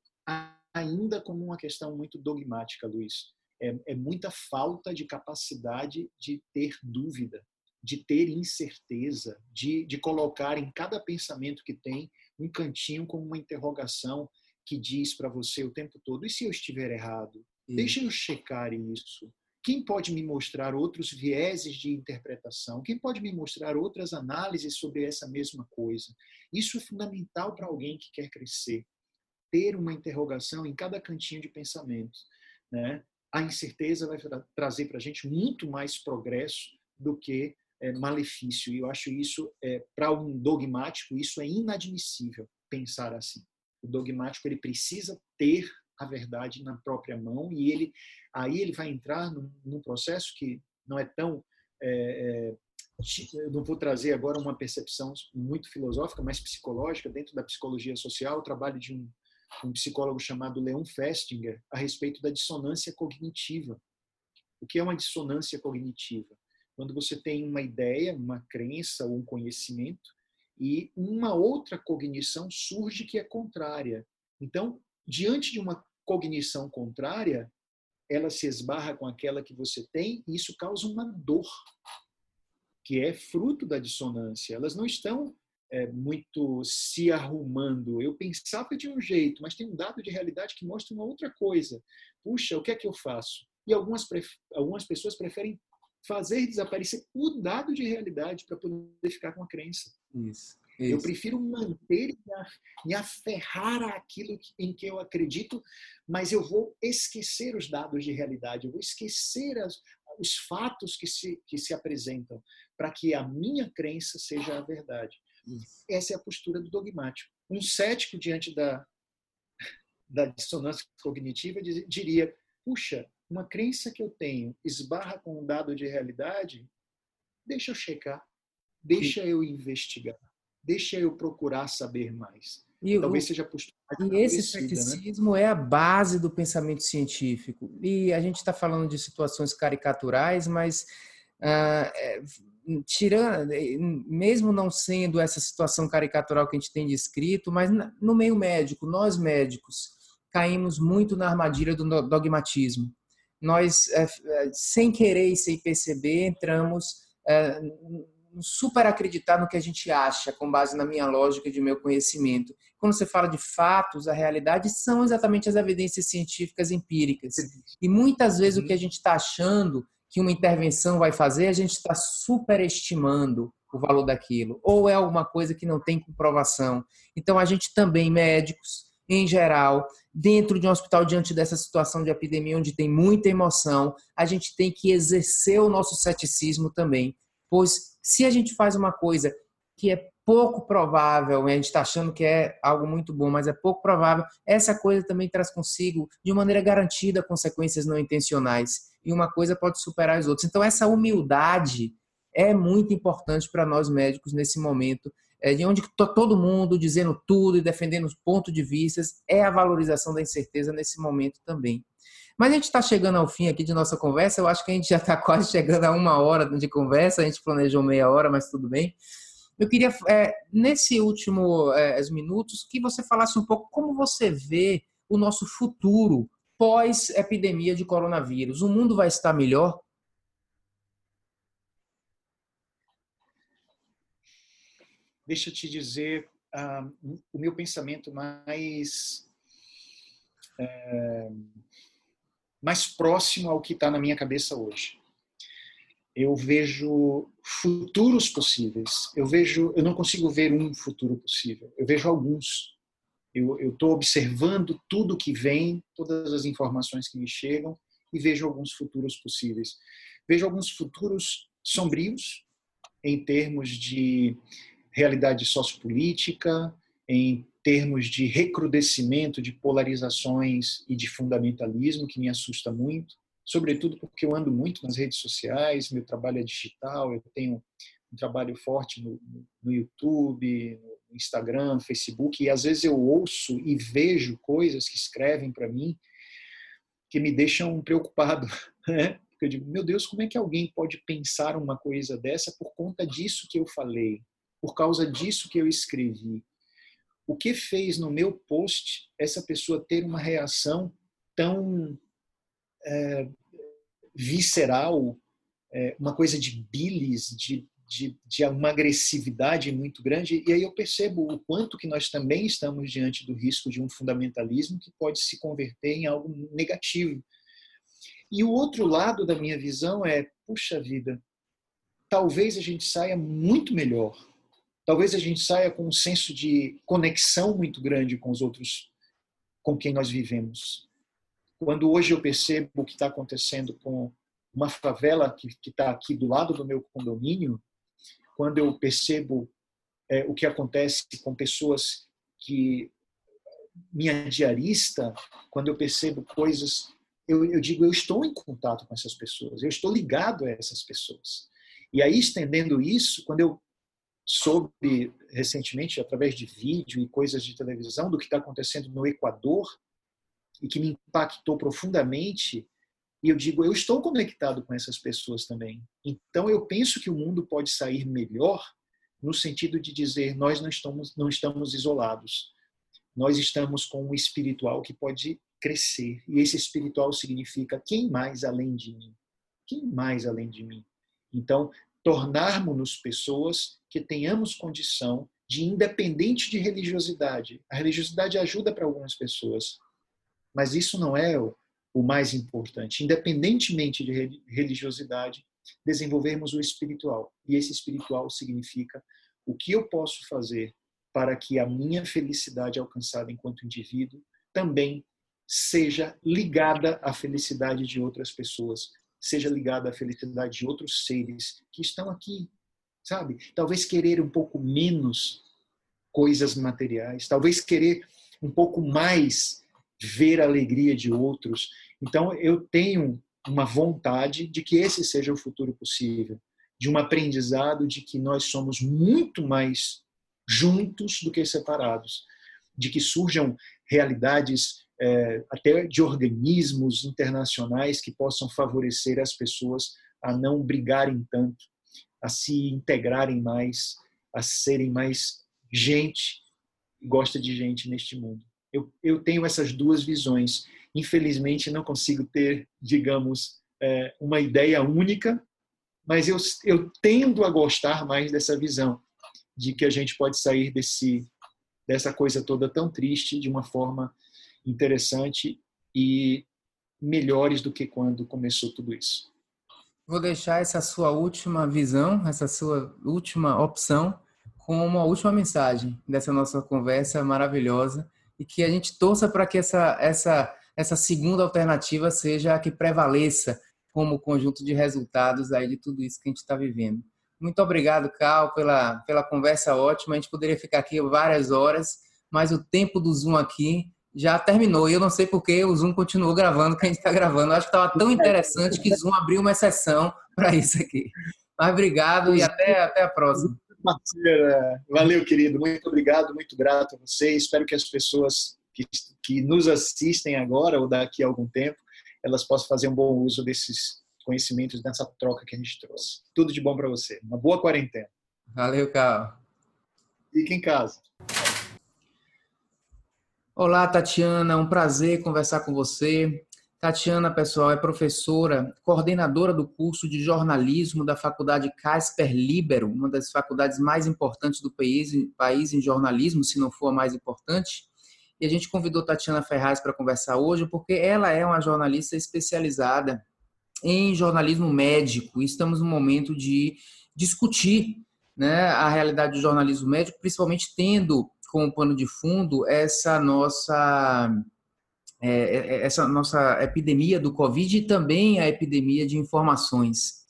ainda como uma questão muito dogmática, Luiz. É, é muita falta de capacidade de ter dúvida, de ter incerteza, de, de colocar em cada pensamento que tem um cantinho como uma interrogação que diz para você o tempo todo: e se eu estiver errado? Deixa eu checar isso. Quem pode me mostrar outros vieses de interpretação? Quem pode me mostrar outras análises sobre essa mesma coisa? Isso é fundamental para alguém que quer crescer. Ter uma interrogação em cada cantinho de pensamento. Né? A incerteza vai trazer para a gente muito mais progresso do que é, malefício. E eu acho isso, é, para um dogmático, isso é inadmissível pensar assim. O dogmático ele precisa ter a verdade na própria mão e ele aí ele vai entrar num, num processo que não é tão é, é, não vou trazer agora uma percepção muito filosófica, mas psicológica dentro da psicologia social, o trabalho de um, um psicólogo chamado Leon Festinger a respeito da dissonância cognitiva. O que é uma dissonância cognitiva? Quando você tem uma ideia, uma crença ou um conhecimento e uma outra cognição surge que é contrária. Então, diante de uma cognição contrária, ela se esbarra com aquela que você tem e isso causa uma dor, que é fruto da dissonância. Elas não estão é, muito se arrumando. Eu pensava de um jeito, mas tem um dado de realidade que mostra uma outra coisa. Puxa, o que é que eu faço? E algumas, algumas pessoas preferem fazer desaparecer o dado de realidade para poder ficar com a crença. Isso. Isso. Eu prefiro manter e me aferrar àquilo em que eu acredito, mas eu vou esquecer os dados de realidade, eu vou esquecer as, os fatos que se, que se apresentam, para que a minha crença seja a verdade. Essa é a postura do dogmático. Um cético diante da, da dissonância cognitiva diria: puxa, uma crença que eu tenho esbarra com um dado de realidade, deixa eu checar, deixa eu investigar deixa eu procurar saber mais. E Talvez o, seja a postura E esse né? ceticismo né? é a base do pensamento científico. E a gente está falando de situações caricaturais, mas é, tirando, mesmo não sendo essa situação caricatural que a gente tem descrito, mas no meio médico, nós médicos caímos muito na armadilha do dogmatismo. Nós, é, é, sem querer e sem perceber, entramos super acreditar no que a gente acha, com base na minha lógica de meu conhecimento. Quando você fala de fatos, a realidade são exatamente as evidências científicas empíricas. E muitas vezes o que a gente está achando que uma intervenção vai fazer, a gente está superestimando o valor daquilo, ou é alguma coisa que não tem comprovação. Então, a gente também, médicos, em geral, dentro de um hospital, diante dessa situação de epidemia, onde tem muita emoção, a gente tem que exercer o nosso ceticismo também. Pois se a gente faz uma coisa que é pouco provável, a gente está achando que é algo muito bom, mas é pouco provável, essa coisa também traz consigo, de maneira garantida, consequências não intencionais. E uma coisa pode superar as outras. Então, essa humildade é muito importante para nós médicos nesse momento, é, de onde todo mundo dizendo tudo e defendendo os pontos de vista, é a valorização da incerteza nesse momento também. Mas a gente está chegando ao fim aqui de nossa conversa. Eu acho que a gente já está quase chegando a uma hora de conversa. A gente planejou meia hora, mas tudo bem. Eu queria, é, nesse último é, minutos, que você falasse um pouco como você vê o nosso futuro pós-epidemia de coronavírus. O mundo vai estar melhor? Deixa eu te dizer uh, o meu pensamento mais. Uh, mais próximo ao que está na minha cabeça hoje. Eu vejo futuros possíveis. Eu vejo, eu não consigo ver um futuro possível. Eu vejo alguns. Eu estou observando tudo que vem, todas as informações que me chegam e vejo alguns futuros possíveis. Vejo alguns futuros sombrios em termos de realidade sociopolítica, em termos de recrudescimento de polarizações e de fundamentalismo, que me assusta muito. Sobretudo porque eu ando muito nas redes sociais, meu trabalho é digital, eu tenho um trabalho forte no, no YouTube, no Instagram, no Facebook, e às vezes eu ouço e vejo coisas que escrevem para mim que me deixam preocupado, né? Porque eu digo, meu Deus, como é que alguém pode pensar uma coisa dessa por conta disso que eu falei, por causa disso que eu escrevi? O que fez no meu post essa pessoa ter uma reação tão é, visceral, é, uma coisa de bilis, de, de, de uma agressividade muito grande? E aí eu percebo o quanto que nós também estamos diante do risco de um fundamentalismo que pode se converter em algo negativo e o outro lado da minha visão é, puxa vida, talvez a gente saia muito melhor. Talvez a gente saia com um senso de conexão muito grande com os outros com quem nós vivemos. Quando hoje eu percebo o que está acontecendo com uma favela que está aqui do lado do meu condomínio, quando eu percebo é, o que acontece com pessoas que minha diarista, quando eu percebo coisas eu, eu digo, eu estou em contato com essas pessoas, eu estou ligado a essas pessoas. E aí, estendendo isso, quando eu soube recentemente, através de vídeo e coisas de televisão, do que está acontecendo no Equador, e que me impactou profundamente, e eu digo, eu estou conectado com essas pessoas também. Então, eu penso que o mundo pode sair melhor no sentido de dizer, nós não estamos, não estamos isolados. Nós estamos com um espiritual que pode crescer. E esse espiritual significa quem mais além de mim? Quem mais além de mim? Então, tornarmos-nos pessoas que tenhamos condição de, independente de religiosidade, a religiosidade ajuda para algumas pessoas, mas isso não é o, o mais importante. Independentemente de religiosidade, desenvolvermos o espiritual. E esse espiritual significa o que eu posso fazer para que a minha felicidade alcançada enquanto indivíduo também seja ligada à felicidade de outras pessoas, seja ligada à felicidade de outros seres que estão aqui, sabe? Talvez querer um pouco menos coisas materiais, talvez querer um pouco mais ver a alegria de outros. Então, eu tenho uma vontade de que esse seja o futuro possível, de um aprendizado de que nós somos muito mais juntos do que separados, de que surjam realidades é, até de organismos internacionais que possam favorecer as pessoas a não brigarem tanto, a se integrarem mais, a serem mais gente, gosta de gente neste mundo. Eu, eu tenho essas duas visões. Infelizmente, não consigo ter, digamos, é, uma ideia única, mas eu, eu tendo a gostar mais dessa visão de que a gente pode sair desse dessa coisa toda tão triste de uma forma interessante e melhores do que quando começou tudo isso. Vou deixar essa sua última visão, essa sua última opção, com uma última mensagem dessa nossa conversa maravilhosa e que a gente torça para que essa, essa, essa segunda alternativa seja a que prevaleça como conjunto de resultados aí de tudo isso que a gente está vivendo. Muito obrigado, Cal, pela, pela conversa ótima. A gente poderia ficar aqui várias horas, mas o tempo do Zoom aqui já terminou. E eu não sei porque o Zoom continuou gravando o que a gente está gravando. Eu acho que estava tão interessante que Zoom abriu uma exceção para isso aqui. Mas obrigado e até, até a próxima. Valeu, querido. Muito obrigado, muito grato a você. Espero que as pessoas que, que nos assistem agora ou daqui a algum tempo, elas possam fazer um bom uso desses conhecimentos, dessa troca que a gente trouxe. Tudo de bom para você. Uma boa quarentena. Valeu, Carl. Fique em casa. Olá, Tatiana, um prazer conversar com você. Tatiana, pessoal, é professora, coordenadora do curso de jornalismo da Faculdade Casper Libero, uma das faculdades mais importantes do país, país em jornalismo, se não for a mais importante. E a gente convidou Tatiana Ferraz para conversar hoje porque ela é uma jornalista especializada em jornalismo médico. Estamos no momento de discutir né, a realidade do jornalismo médico, principalmente tendo como pano de fundo essa nossa é, é, essa nossa epidemia do Covid e também a epidemia de informações.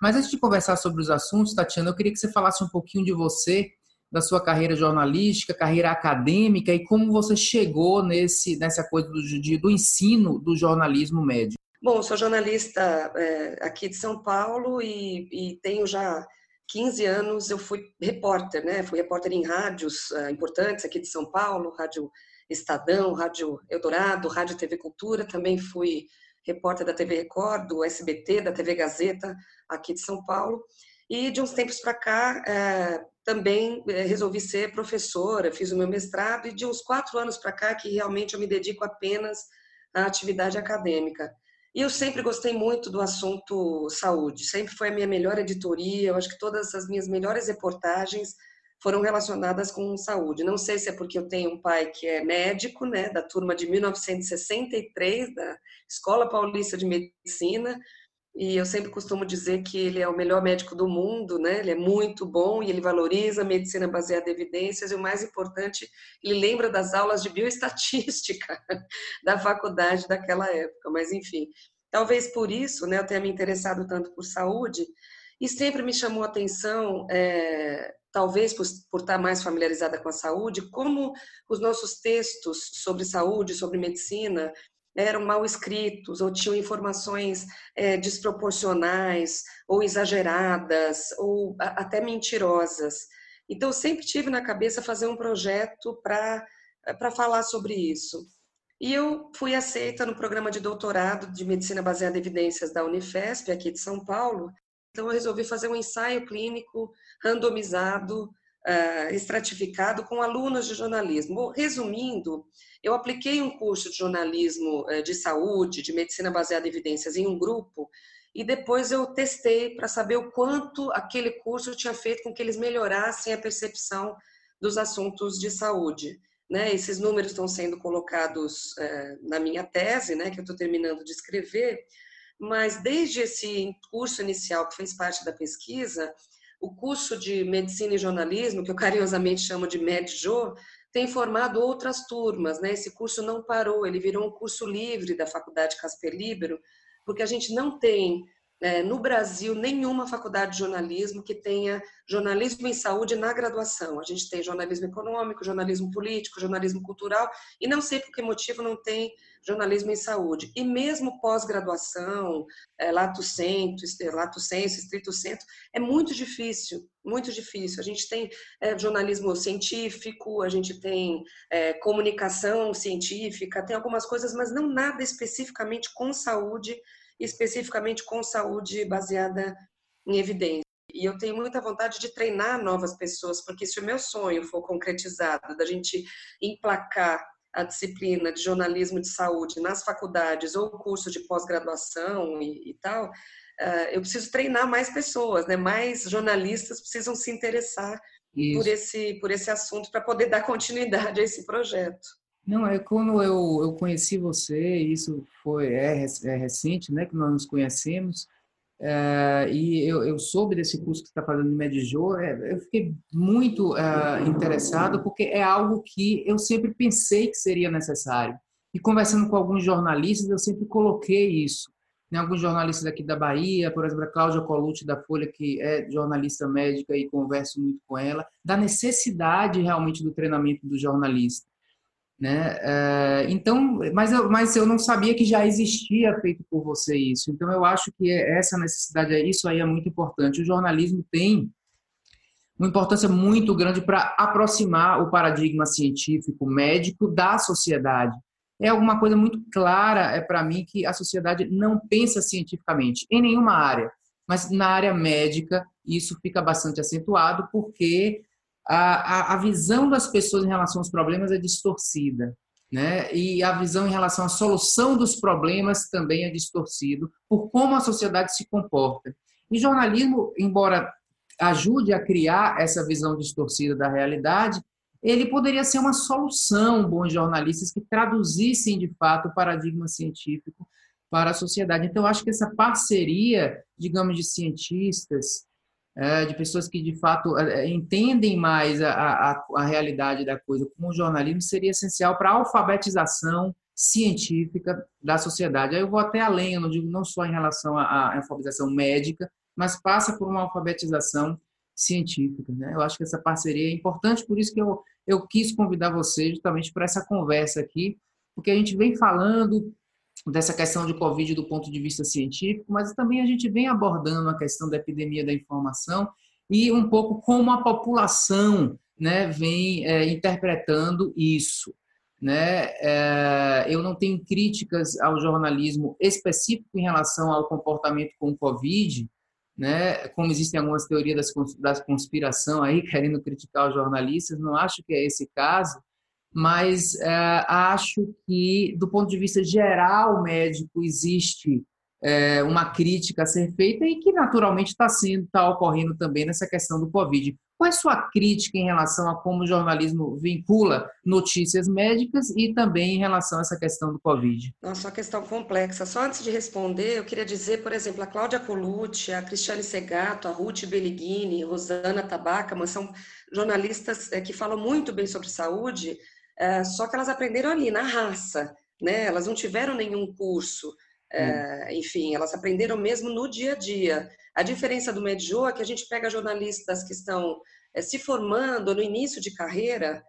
Mas antes de conversar sobre os assuntos, Tatiana, eu queria que você falasse um pouquinho de você, da sua carreira jornalística, carreira acadêmica e como você chegou nesse, nessa coisa do, do ensino do jornalismo médico. Bom, sou jornalista é, aqui de São Paulo e, e, tenho já 15 anos, eu fui repórter, né? Fui repórter em rádios é, importantes aqui de São Paulo, Rádio Estadão, Rádio Eldorado, Rádio TV Cultura, também fui repórter da TV Record, do SBT, da TV Gazeta, aqui de São Paulo. E de uns tempos para cá, é, também é, resolvi ser professora, fiz o meu mestrado, e de uns quatro anos para cá, que realmente eu me dedico apenas à atividade acadêmica. E eu sempre gostei muito do assunto saúde, sempre foi a minha melhor editoria, eu acho que todas as minhas melhores reportagens foram relacionadas com saúde. Não sei se é porque eu tenho um pai que é médico, né, da turma de 1963 da Escola Paulista de Medicina, e eu sempre costumo dizer que ele é o melhor médico do mundo, né? Ele é muito bom e ele valoriza a medicina baseada em evidências e o mais importante, ele lembra das aulas de bioestatística da faculdade daquela época. Mas enfim, talvez por isso, né, eu tenha me interessado tanto por saúde e sempre me chamou a atenção, é, talvez por, por estar mais familiarizada com a saúde, como os nossos textos sobre saúde, sobre medicina, eram mal escritos ou tinham informações é, desproporcionais ou exageradas ou até mentirosas. Então, eu sempre tive na cabeça fazer um projeto para falar sobre isso. E eu fui aceita no programa de doutorado de medicina baseada em evidências da Unifesp, aqui de São Paulo. Então, eu resolvi fazer um ensaio clínico randomizado, uh, estratificado, com alunos de jornalismo. Resumindo, eu apliquei um curso de jornalismo uh, de saúde, de medicina baseada em evidências, em um grupo, e depois eu testei para saber o quanto aquele curso tinha feito com que eles melhorassem a percepção dos assuntos de saúde. Né, esses números estão sendo colocados uh, na minha tese, né, que eu estou terminando de escrever, mas desde esse curso inicial que fez parte da pesquisa, o curso de Medicina e Jornalismo, que eu carinhosamente chamo de MedJo, tem formado outras turmas, né? Esse curso não parou, ele virou um curso livre da Faculdade Casper Libero, porque a gente não tem é, no Brasil nenhuma faculdade de jornalismo que tenha jornalismo em saúde na graduação. A gente tem jornalismo econômico, jornalismo político, jornalismo cultural, e não sei por que motivo não tem jornalismo em saúde. E mesmo pós-graduação, é, lato senso, lato senso, estrito senso, é muito difícil, muito difícil. A gente tem é, jornalismo científico, a gente tem é, comunicação científica, tem algumas coisas, mas não nada especificamente com saúde especificamente com saúde baseada em evidência. E eu tenho muita vontade de treinar novas pessoas, porque se o meu sonho for concretizado, da gente emplacar a disciplina de jornalismo de saúde nas faculdades ou curso de pós-graduação e, e, tal, uh, eu preciso treinar mais pessoas, né? Mais jornalistas precisam se interessar por esse por esse assunto para poder dar continuidade a esse projeto. Não, é quando eu, eu conheci você, isso foi é, é recente, né, que nós nos conhecemos, é, e eu, eu, soube desse curso que você está fazendo no Medijô, é, eu fiquei muito é, interessado, porque é algo que eu sempre pensei que seria necessário. E conversando com alguns jornalistas, eu sempre coloquei isso. Né, alguns jornalistas aqui da Bahia, por exemplo, a Cláudia Colucci da Folha, que é jornalista médica e converso muito com ela, da necessidade realmente do treinamento do jornalista. Né? É, então, mas eu, mas eu não sabia que já existia feito por você isso. Então, eu acho que essa necessidade, isso aí é muito importante. O jornalismo tem uma importância muito grande para aproximar o paradigma científico médico da sociedade. É alguma coisa muito clara é para mim que a sociedade não pensa cientificamente em nenhuma área, mas na área médica isso fica bastante acentuado porque a, a, visão das pessoas em relação aos problemas é distorcida. Né? E a visão em relação à solução dos problemas também é distorcido por como a sociedade se comporta. E jornalismo, embora ajude a criar essa visão distorcida da realidade, ele poderia ser uma solução, bons jornalistas que traduzissem de fato o paradigma científico para a sociedade. Então, acho que essa parceria, digamos, de cientistas, é, de pessoas que de fato é, é, entendem mais a, a, a realidade da coisa como o jornalismo seria essencial para a alfabetização científica da sociedade. Aí eu vou até além, eu não digo não só em relação à, alfabetização médica, mas passa por uma alfabetização científica. Né? Eu acho que essa parceria é importante, por isso que eu, eu quis convidar você justamente para essa conversa aqui, porque a gente vem falando dessa questão de Covid do ponto de vista científico, mas também a gente vem abordando a questão da epidemia da informação e um pouco como a população né, vem é, interpretando isso. Né? É, eu não tenho críticas ao jornalismo específico em relação ao comportamento com o Covid, né? como existem algumas teorias da conspiração aí querendo criticar os jornalistas, não acho que é esse caso, mas é, acho que, do ponto de vista geral médico, existe é, uma crítica a ser feita e que naturalmente está sendo, está ocorrendo também nessa questão do Covid. Qual é a sua crítica em relação a como o jornalismo vincula notícias médicas e também em relação a essa questão do Covid? Nossa, uma questão complexa. Só antes de responder, eu queria dizer, por exemplo, a Cláudia Colucci, a Cristiane Segato, a Ruth Bellighini, Rosana Tabacaman, são jornalistas é, que falam muito bem sobre saúde, é, só que elas aprenderam ali, na raça, né? Elas não tiveram nenhum curso. É, enfim, elas aprenderam mesmo no dia a dia. A diferença do Medjo é que a gente pega jornalistas que estão é, se formando no início de carreira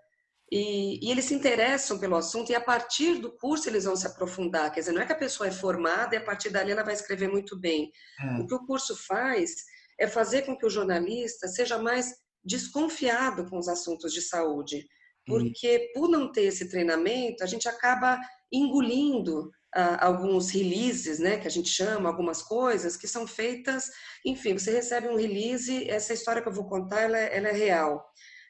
e, e, eles se interessam pelo assunto e a partir do curso eles vão se aprofundar. Quer dizer, não é que a pessoa é formada e a partir dali ela vai escrever muito bem. É. O que o curso faz é fazer com que o jornalista seja mais desconfiado com os assuntos de saúde. Porque por não ter esse treinamento, a gente acaba engolindo ah, alguns releases, né, que a gente chama, algumas coisas que são feitas, enfim, você recebe um release, essa história que eu vou contar, ela, é, ela é real.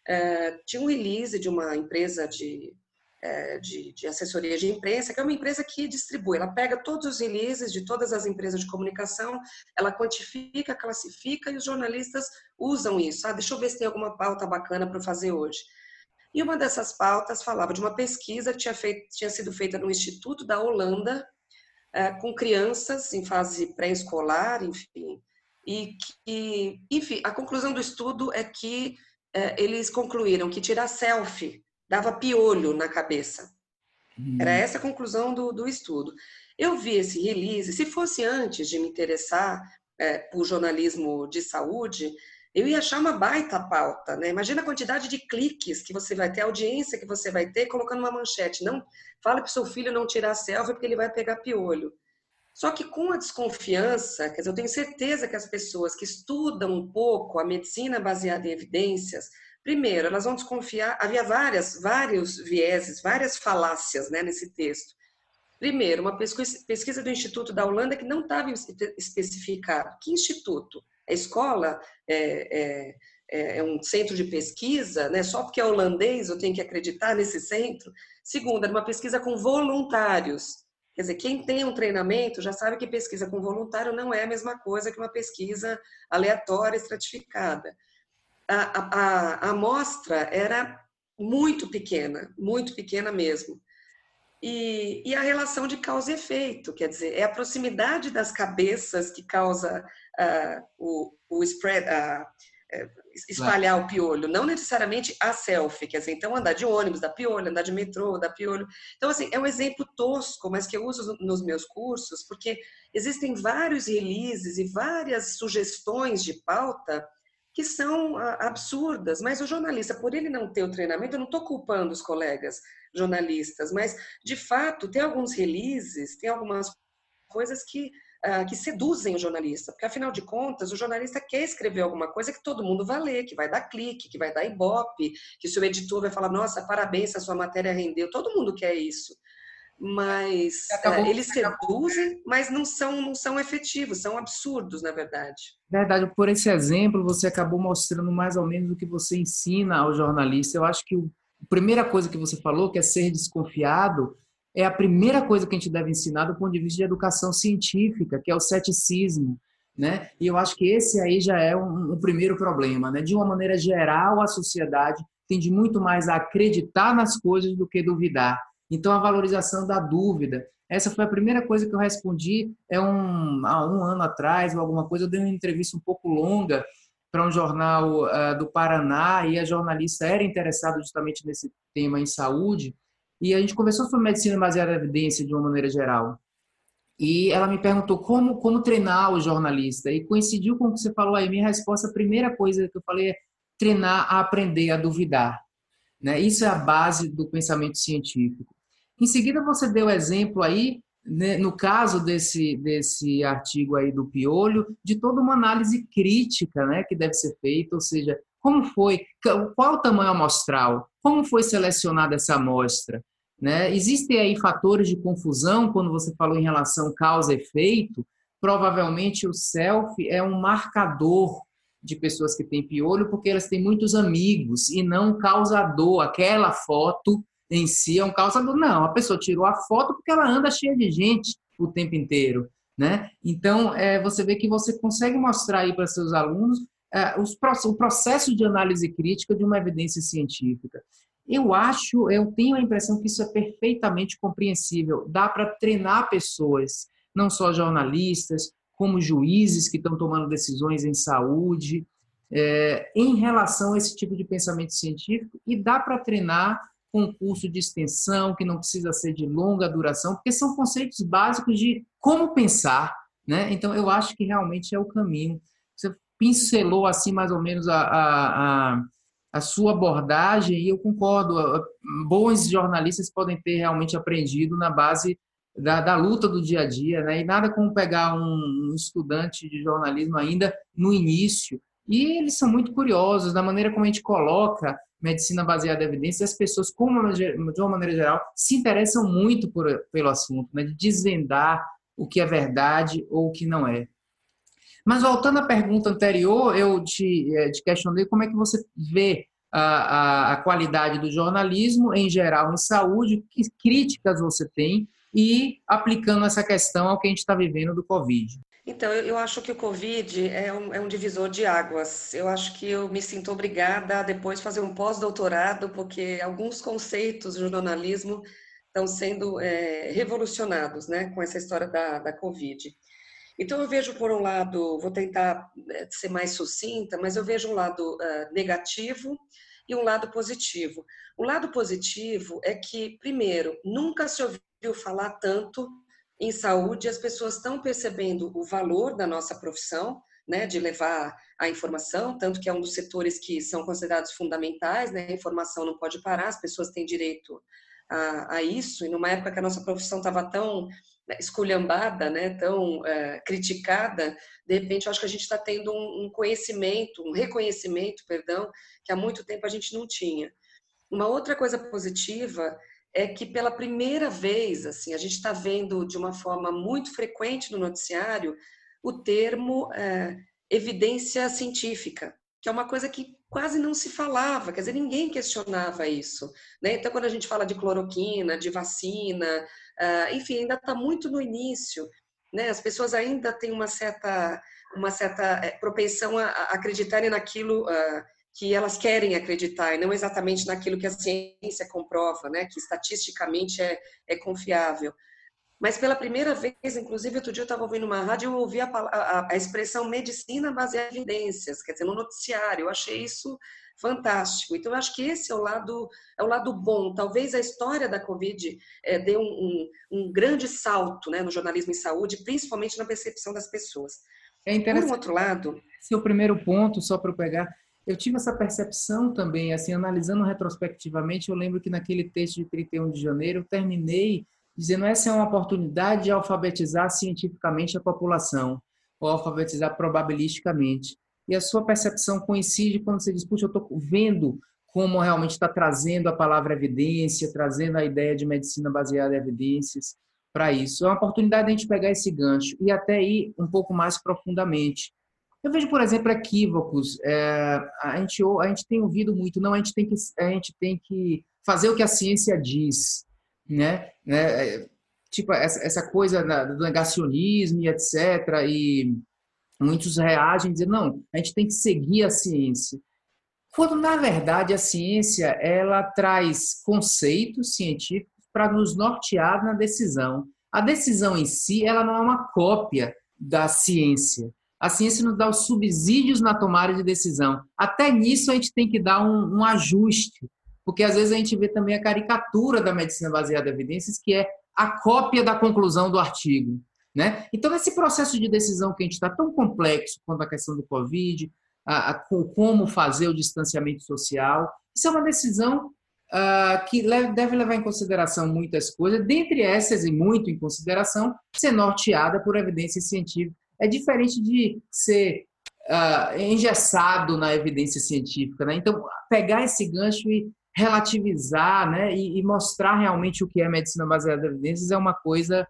É, tinha um release de uma empresa de, é, de, de, assessoria de imprensa, que é uma empresa que distribui, ela pega todos os releases de todas as empresas de comunicação, ela quantifica, classifica e os jornalistas usam isso. Ah, deixa eu ver se tem alguma pauta bacana para fazer hoje. E uma dessas pautas falava de uma pesquisa que tinha, feito, tinha sido feita no Instituto da Holanda, é, com crianças em fase pré-escolar, enfim, e que, enfim, a conclusão do estudo é que é, eles concluíram que tirar selfie dava piolho na cabeça. Hum. Era essa a conclusão do, do estudo. Eu vi esse release, se fosse antes de me interessar é, por jornalismo de saúde, eu ia achar uma baita pauta, né? Imagina a quantidade de cliques que você vai ter, a audiência que você vai ter colocando uma manchete. Não fala para seu filho não tirar a selfie porque ele vai pegar piolho. Só que com a desconfiança, quer dizer, eu tenho certeza que as pessoas que estudam um pouco a medicina baseada em evidências, primeiro, elas vão desconfiar, havia várias, vários vieses, várias falácias né, nesse texto. Primeiro, uma pesquisa do Instituto da Holanda que não estava especificado. Que instituto? A escola é, é, é, é, um centro de pesquisa, né? só porque é holandês eu tenho que acreditar nesse centro. Segundo, era uma pesquisa com voluntários. Quer dizer, quem tem um treinamento já sabe que pesquisa com voluntário não é a mesma coisa que uma pesquisa aleatória, estratificada. A, a, a, a amostra era muito pequena, muito pequena mesmo. E, e, a relação de causa e efeito, quer dizer, é a proximidade das cabeças que causa uh, o, o spread, uh, espalhar o piolho, não necessariamente a selfie, quer dizer, então andar de ônibus dá piolho, andar de metrô dá piolho. Então, assim, é um exemplo tosco, mas que eu uso nos meus cursos, porque existem vários releases e várias sugestões de pauta que são absurdas, mas o jornalista, por ele não ter o treinamento, eu não estou culpando os colegas jornalistas, mas de fato tem alguns releases, tem algumas coisas que, uh, que seduzem o jornalista, porque afinal de contas o jornalista quer escrever alguma coisa que todo mundo vai ler, que vai dar clique, que vai dar ibope, que o seu editor vai falar, nossa, parabéns, a sua matéria rendeu, todo mundo quer isso mas acabou, é, eles seduzem, mas não são, não são efetivos, são absurdos, na verdade. Verdade, por esse exemplo, você acabou mostrando mais ou menos o que você ensina ao jornalista. Eu acho que a primeira coisa que você falou, que é ser desconfiado, é a primeira coisa que a gente deve ensinar do ponto de vista de educação científica, que é o ceticismo. Né? E eu acho que esse aí já é um, um primeiro problema. Né? De uma maneira geral, a sociedade tende muito mais a acreditar nas coisas do que duvidar. Então, a valorização da dúvida. Essa foi a primeira coisa que eu respondi é um, há um ano atrás, ou alguma coisa. Eu dei uma entrevista um pouco longa para um jornal uh, do Paraná e a jornalista era interessada justamente nesse tema em saúde. E a gente conversou sobre medicina baseada em evidência de uma maneira geral. E ela me perguntou como, como treinar o jornalista. E coincidiu com o que você falou aí. Minha resposta, a primeira coisa que eu falei é treinar a aprender a duvidar. Né? Isso é a base do pensamento científico. Em seguida, você deu exemplo aí né, no caso desse, desse artigo aí do Piolho, de toda uma análise crítica né, que deve ser feita, ou seja, como foi, qual o tamanho amostral, como foi selecionada essa amostra, né? Existem aí fatores de confusão quando você falou em relação causa-efeito. Provavelmente o selfie é um marcador de pessoas que têm piolho porque elas têm muitos amigos e não causador. Aquela foto em si é um causador. Não, a pessoa tirou a foto porque ela anda cheia de gente o tempo inteiro. Né? Então, é, você vê que você consegue mostrar aí para seus alunos é, os, o processo de análise crítica de uma evidência científica. Eu acho, eu tenho a impressão que isso é perfeitamente compreensível. Dá para treinar pessoas, não só jornalistas, como juízes que estão tomando decisões em saúde, é, em relação a esse tipo de pensamento científico, e dá para treinar com curso de extensão, que não precisa ser de longa duração, porque são conceitos básicos de como pensar. Né? Então, eu acho que realmente é o caminho. Você pincelou assim mais ou menos a, a, a a sua abordagem, e eu concordo, bons jornalistas podem ter realmente aprendido na base da, da luta do dia a dia, né? e nada como pegar um, um estudante de jornalismo ainda no início, e eles são muito curiosos da maneira como a gente coloca medicina baseada em evidências, as pessoas, como de uma maneira geral, se interessam muito por, pelo assunto, né? de desvendar o que é verdade ou o que não é. Mas voltando à pergunta anterior, eu te, eh, te questionei como é que você vê a, a, a, qualidade do jornalismo em geral em saúde, que críticas você tem e aplicando essa questão ao que a gente está vivendo do Covid. Então, eu, acho que o Covid é um, é um, divisor de águas. Eu acho que eu me sinto obrigada a depois fazer um pós-doutorado, porque alguns conceitos do jornalismo estão sendo é, revolucionados né, com essa história da, da Covid. Então, eu vejo, por um lado, vou tentar eh, ser mais sucinta, mas eu vejo um lado uh, negativo e um lado positivo. O lado positivo é que, primeiro, nunca se ouviu falar tanto em saúde, as pessoas estão percebendo o valor da nossa profissão, né, de levar a informação, tanto que é um dos setores que são considerados fundamentais, né, a informação não pode parar, as pessoas têm direito a, a isso, e numa época que a nossa profissão estava tão né, esculhambada, né, tão é, criticada, de repente eu acho que a gente está tendo um, um, conhecimento, um reconhecimento, perdão, que há muito tempo a gente não tinha. Uma outra coisa positiva é que pela primeira vez, assim, a gente está vendo de uma forma muito frequente no noticiário o termo é, evidência científica, que é uma coisa que quase não se falava, quer dizer, ninguém questionava isso. Né? Então, quando a gente fala de cloroquina, de vacina, uh, enfim, ainda está muito no início. Né? As pessoas ainda têm uma certa, uma certa eh, propensão a, a acreditarem naquilo uh, que elas querem acreditar, e não exatamente naquilo que a ciência comprova, né? que estatisticamente é, é confiável. Mas pela primeira vez, inclusive, outro dia eu estava ouvindo uma rádio e eu ouvi a, a, a, expressão medicina baseada em evidências, quer dizer, no noticiário. Eu achei isso fantástico. Então, eu acho que esse é o lado, é o lado bom. Talvez a história da Covid é, dê um, um, um, grande salto né, no jornalismo em saúde, principalmente na percepção das pessoas. É interessante. Por um outro lado... Seu primeiro ponto, só para eu pegar, eu tive essa percepção também, assim, analisando retrospectivamente, eu lembro que naquele texto de 31 de janeiro, eu terminei dizendo essa é uma oportunidade de alfabetizar cientificamente a população, ou alfabetizar probabilisticamente. E a sua percepção coincide quando você diz, puxa, eu estou vendo como realmente está trazendo a palavra evidência, trazendo a ideia de medicina baseada em evidências para isso. É uma oportunidade de a gente pegar esse gancho e até ir um pouco mais profundamente. Eu vejo, por exemplo, equívocos. É, a, gente, a gente tem ouvido muito, não, a gente tem que, a gente tem que fazer o que a ciência diz né? né? Tipo, essa, essa coisa do negacionismo e etc. E muitos reagem dizendo, não, a gente tem que seguir a ciência. Quando, na verdade, a ciência ela traz conceitos científicos para nos nortear na decisão. A decisão em si ela não é uma cópia da ciência. A ciência nos dá os subsídios na tomada de decisão. Até nisso a gente tem que dar um, um ajuste porque às vezes a gente vê também a caricatura da medicina baseada em evidências, que é a cópia da conclusão do artigo. Né? Então, esse processo de decisão que a gente está tão complexo quanto a questão do Covid, a, a, como fazer o distanciamento social, isso é uma decisão uh, que deve levar em consideração muitas coisas, dentre essas e muito em consideração, ser norteada por evidência científica. É diferente de ser uh, engessado na evidência científica. Né? Então, pegar esse gancho e relativizar né? E, e, mostrar realmente o que é medicina baseada em evidências é uma coisa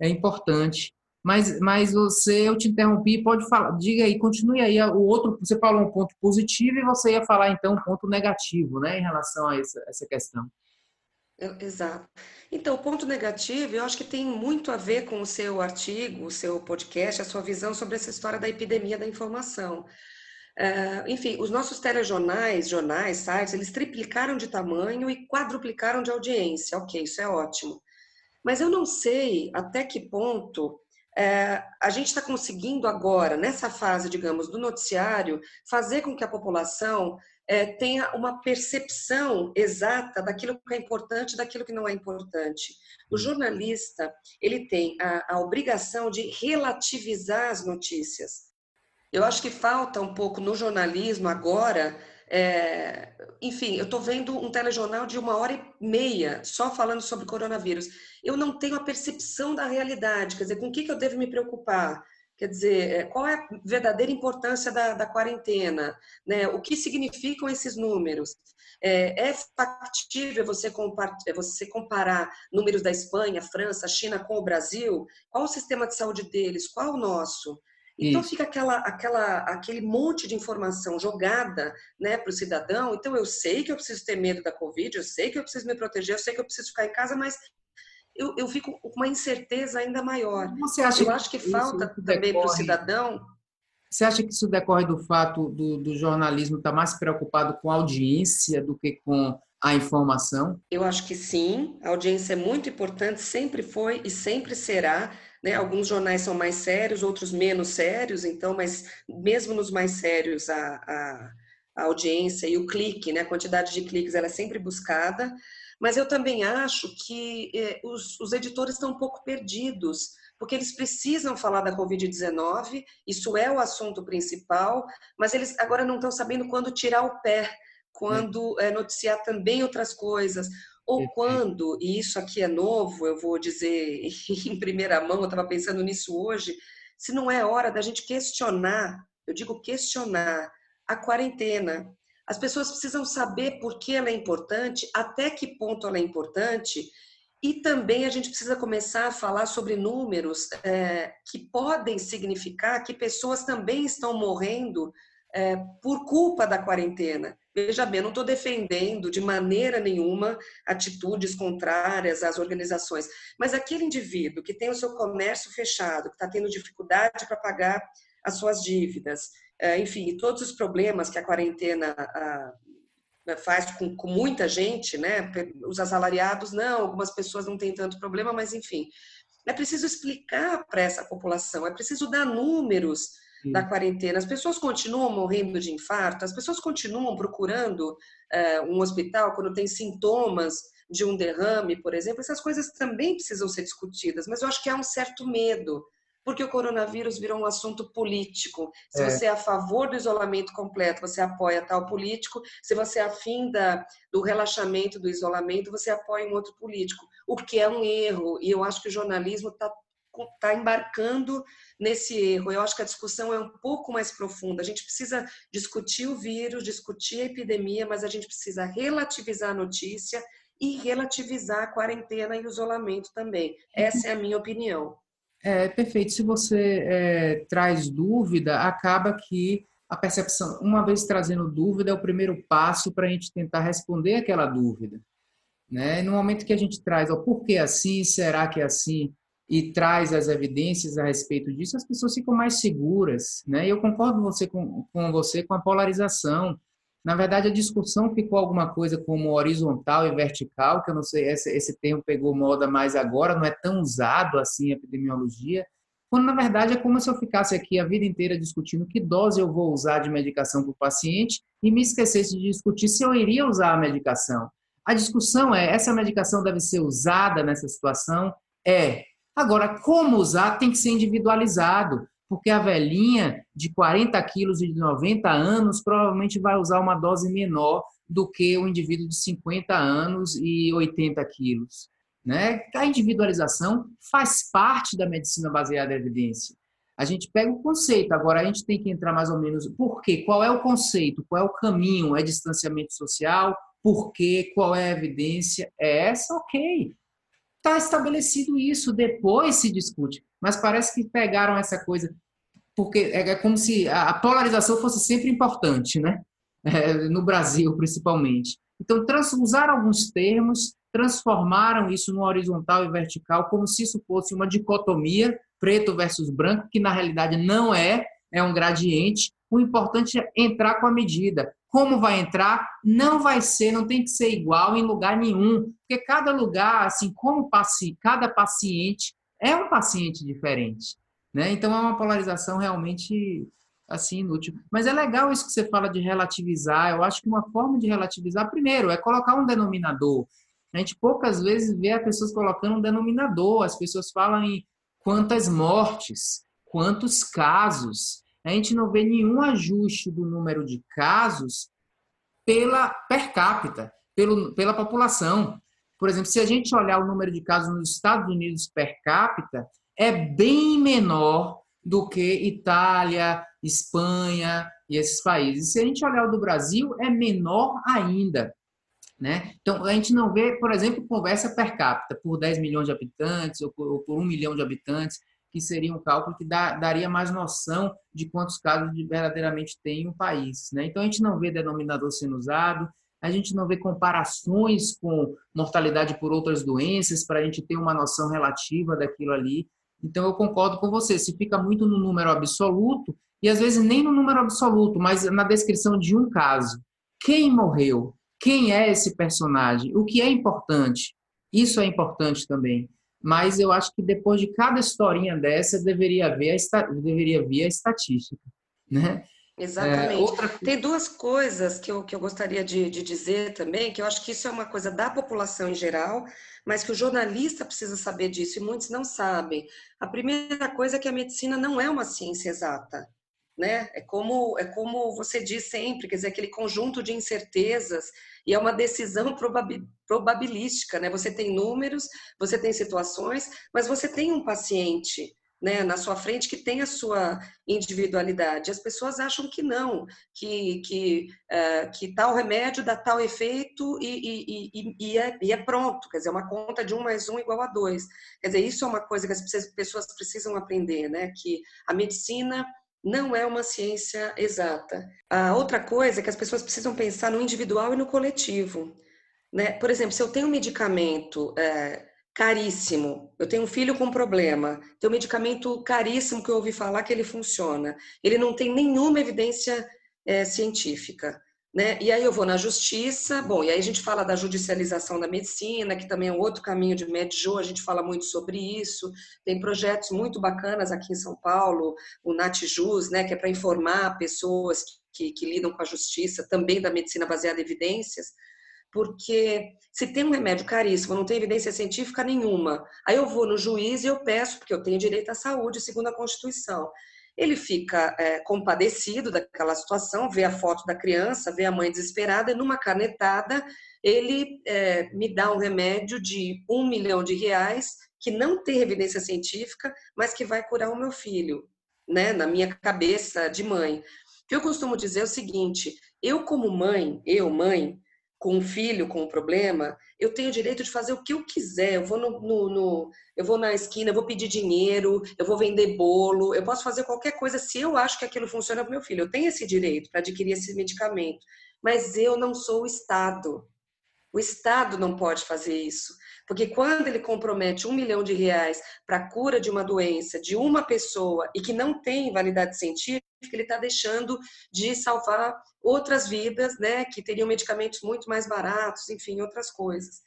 é importante. Mas, mas você, eu te interrompi, pode falar, diga aí, continue aí. O outro, você falou um ponto positivo e você ia falar então um ponto negativo, né, em relação a essa, essa questão. Exato. Então, o ponto negativo, eu acho que tem muito a ver com o seu artigo, o seu podcast, a sua visão sobre essa história da epidemia da informação. Uh, enfim, os nossos telejornais, jornais, sites, eles triplicaram de tamanho e quadruplicaram de audiência. Ok, isso é ótimo. Mas eu não sei até que ponto é, a gente está conseguindo agora, nessa fase, digamos, do noticiário, fazer com que a população é, tenha uma percepção exata daquilo que é importante e daquilo que não é importante. O jornalista, ele tem a, a obrigação de relativizar as notícias. Eu acho que falta um pouco no jornalismo agora é, enfim, eu estou vendo um telejornal de uma hora e meia só falando sobre coronavírus. Eu não tenho a percepção da realidade, quer dizer, com o que, que eu devo me preocupar? Quer dizer, é, qual é a verdadeira importância da, da quarentena? Né? O que significam esses números? É, é factível você, você comparar números da Espanha, França, China com o Brasil? Qual o sistema de saúde deles? Qual o nosso? Então Isso. fica aquela, aquela, aquele monte de informação jogada né, para o cidadão. Então eu sei que eu preciso ter medo da Covid, eu sei que eu preciso me proteger, eu sei que eu preciso ficar em casa, mas eu, eu fico com uma incerteza ainda maior. Você acha eu acho que falta também para o cidadão. Você acha que isso decorre do fato do, do jornalismo estar tá mais preocupado com a audiência do que com a informação? Eu acho que sim. A audiência é muito importante, sempre foi e sempre será né? Alguns jornais são mais sérios, outros menos sérios, então, mas mesmo nos mais sérios, a, a, a audiência e o clique, né? a quantidade de cliques, ela é sempre buscada. Mas eu também acho que eh, os, os editores estão um pouco perdidos, porque eles precisam falar da Covid-19, isso é o assunto principal, mas eles agora não estão sabendo quando tirar o pé, quando é, noticiar também outras coisas, ou quando, e isso aqui é novo, eu vou dizer em primeira mão, eu estava pensando nisso hoje, se não é hora da gente questionar, eu digo questionar, a quarentena. As pessoas precisam saber por que ela é importante, até que ponto ela é importante, e também a gente precisa começar a falar sobre números é, que podem significar que pessoas também estão morrendo é, por culpa da quarentena. Veja bem, não estou defendendo de maneira nenhuma atitudes contrárias às organizações, mas aquele indivíduo que tem o seu comércio fechado, que está tendo dificuldade para pagar as suas dívidas, enfim, todos os problemas que a quarentena faz com, com muita gente, né? Os assalariados, não, algumas pessoas não têm tanto problema, mas enfim, é preciso explicar para essa população, é preciso dar números da quarentena. As pessoas continuam morrendo de infarto, as pessoas continuam procurando uh, um hospital quando tem sintomas de um derrame, por exemplo. Essas coisas também precisam ser discutidas, mas eu acho que há um certo medo, porque o coronavírus virou um assunto político. Se é. você é a favor do isolamento completo, você apoia tal político. Se você é afim da, do relaxamento do isolamento, você apoia um outro político. O que é um erro, e eu acho que o jornalismo está está embarcando nesse erro. Eu acho que a discussão é um pouco mais profunda. A gente precisa discutir o vírus, discutir a epidemia, mas a gente precisa relativizar a notícia e relativizar a quarentena e o isolamento também. Essa é a minha opinião. É perfeito. Se você é, traz dúvida, acaba que a percepção, uma vez trazendo dúvida, é o primeiro passo para a gente tentar responder aquela dúvida. Né? no momento que a gente traz, ó, por que assim? Será que é assim? e traz as evidências a respeito disso, as pessoas ficam mais seguras, né? Eu concordo você com, com você com a polarização. Na verdade, a discussão ficou alguma coisa como horizontal e vertical, que eu não sei, esse, esse termo pegou moda mais agora, não é tão usado assim a epidemiologia, quando na verdade é como se eu ficasse aqui a vida inteira discutindo que dose eu vou usar de medicação para o paciente e me esquecesse de discutir se eu iria usar a medicação. A discussão é: essa medicação deve ser usada nessa situação? É. Agora, como usar tem que ser individualizado, porque a velhinha de 40 quilos e de 90 anos provavelmente vai usar uma dose menor do que o indivíduo de 50 anos e 80 quilos. Né? A individualização faz parte da medicina baseada em evidência. A gente pega o conceito, agora a gente tem que entrar mais ou menos. Por quê? Qual é o conceito? Qual é o caminho? É distanciamento social? Por quê? Qual é a evidência? É essa? Ok. Está estabelecido isso, depois se discute. Mas parece que pegaram essa coisa, porque é, é como se a polarização fosse sempre importante, né? É, no Brasil, principalmente. Então, trans, usaram alguns termos, transformaram isso no horizontal e vertical, como se isso fosse uma dicotomia, preto versus branco, que na realidade não é, é um gradiente. O importante é entrar com a medida. Como vai entrar? Não vai ser, não tem que ser igual em lugar nenhum, porque cada lugar, assim como cada paciente é um paciente diferente, né? Então é uma polarização realmente assim inútil. Mas é legal isso que você fala de relativizar. Eu acho que uma forma de relativizar, primeiro, é colocar um denominador. A gente poucas vezes vê as pessoas colocando um denominador. As pessoas falam em quantas mortes, quantos casos a gente não vê nenhum ajuste do número de casos pela per capita, pelo, pela população. Por exemplo, se a gente olhar o número de casos nos Estados Unidos per capita, é bem menor do que Itália, Espanha e esses países. Se a gente olhar o do Brasil, é menor ainda. Né? Então, a gente não vê, por exemplo, conversa per capita por 10 milhões de habitantes ou por, ou por 1 milhão de habitantes que seria um cálculo que dá, daria mais noção de quantos casos de verdadeiramente tem um país. Né? Então, a gente não vê denominador sendo usado, a gente não vê comparações com mortalidade por outras doenças para a gente ter uma noção relativa daquilo ali. Então, eu concordo com você, se fica muito no número absoluto, e às vezes nem no número absoluto, mas na descrição de um caso. Quem morreu? Quem é esse personagem? O que é importante? Isso é importante também mas eu acho que depois de cada historinha dessa deveria haver a, deveria vir a estatística, né? Exatamente. É, outra... Tem duas coisas que eu, que eu gostaria de, de dizer também, que eu acho que isso é uma coisa da população em geral, mas que o jornalista precisa saber disso e muitos não sabem. A primeira coisa é que a medicina não é uma ciência exata né? É como é como você diz sempre, quer dizer, aquele conjunto de incertezas e é uma decisão probabilística, né? Você tem números, você tem situações, mas você tem um paciente, né, na sua frente que tem a sua individualidade. As pessoas acham que não, que que uh, que tal remédio dá tal efeito e, e, e, e, é, e é pronto, quer dizer, uma conta de um mais um igual a dois. Quer dizer, isso é uma coisa que as pessoas precisam aprender, né? Que a medicina não é uma ciência exata. A outra coisa é que as pessoas precisam pensar no individual e no coletivo. Né? Por exemplo, se eu tenho um medicamento é, caríssimo, eu tenho um filho com problema, tem um medicamento caríssimo que eu ouvi falar que ele funciona, ele não tem nenhuma evidência é, científica. Né? E aí eu vou na justiça, bom, e aí a gente fala da judicialização da medicina, que também é outro caminho de Medjo, a gente fala muito sobre isso. Tem projetos muito bacanas aqui em São Paulo, o Natjus, né, que é para informar pessoas que, que lidam com a justiça, também da medicina baseada em evidências, porque se tem um remédio caríssimo, não tem evidência científica nenhuma, aí eu vou no juiz e eu peço, porque eu tenho direito à saúde, segundo a Constituição ele fica é, compadecido daquela situação, vê a foto da criança, vê a mãe desesperada, e numa canetada ele é, me dá um remédio de um milhão de reais que não tem evidência científica, mas que vai curar o meu filho, né? Na minha cabeça de mãe. Que eu costumo dizer é o seguinte: eu como mãe, eu mãe, com um filho com um problema, eu tenho o direito de fazer o que eu quiser. Eu vou no, no, no, eu vou na esquina, eu vou pedir dinheiro, eu vou vender bolo, eu posso fazer qualquer coisa se eu acho que aquilo funciona para meu filho. Eu tenho esse direito para adquirir esse medicamento, mas eu não sou o Estado. O Estado não pode fazer isso, porque quando ele compromete um milhão de reais para a cura de uma doença de uma pessoa e que não tem validade científica, ele está deixando de salvar outras vidas, né, que teriam medicamentos muito mais baratos, enfim, outras coisas.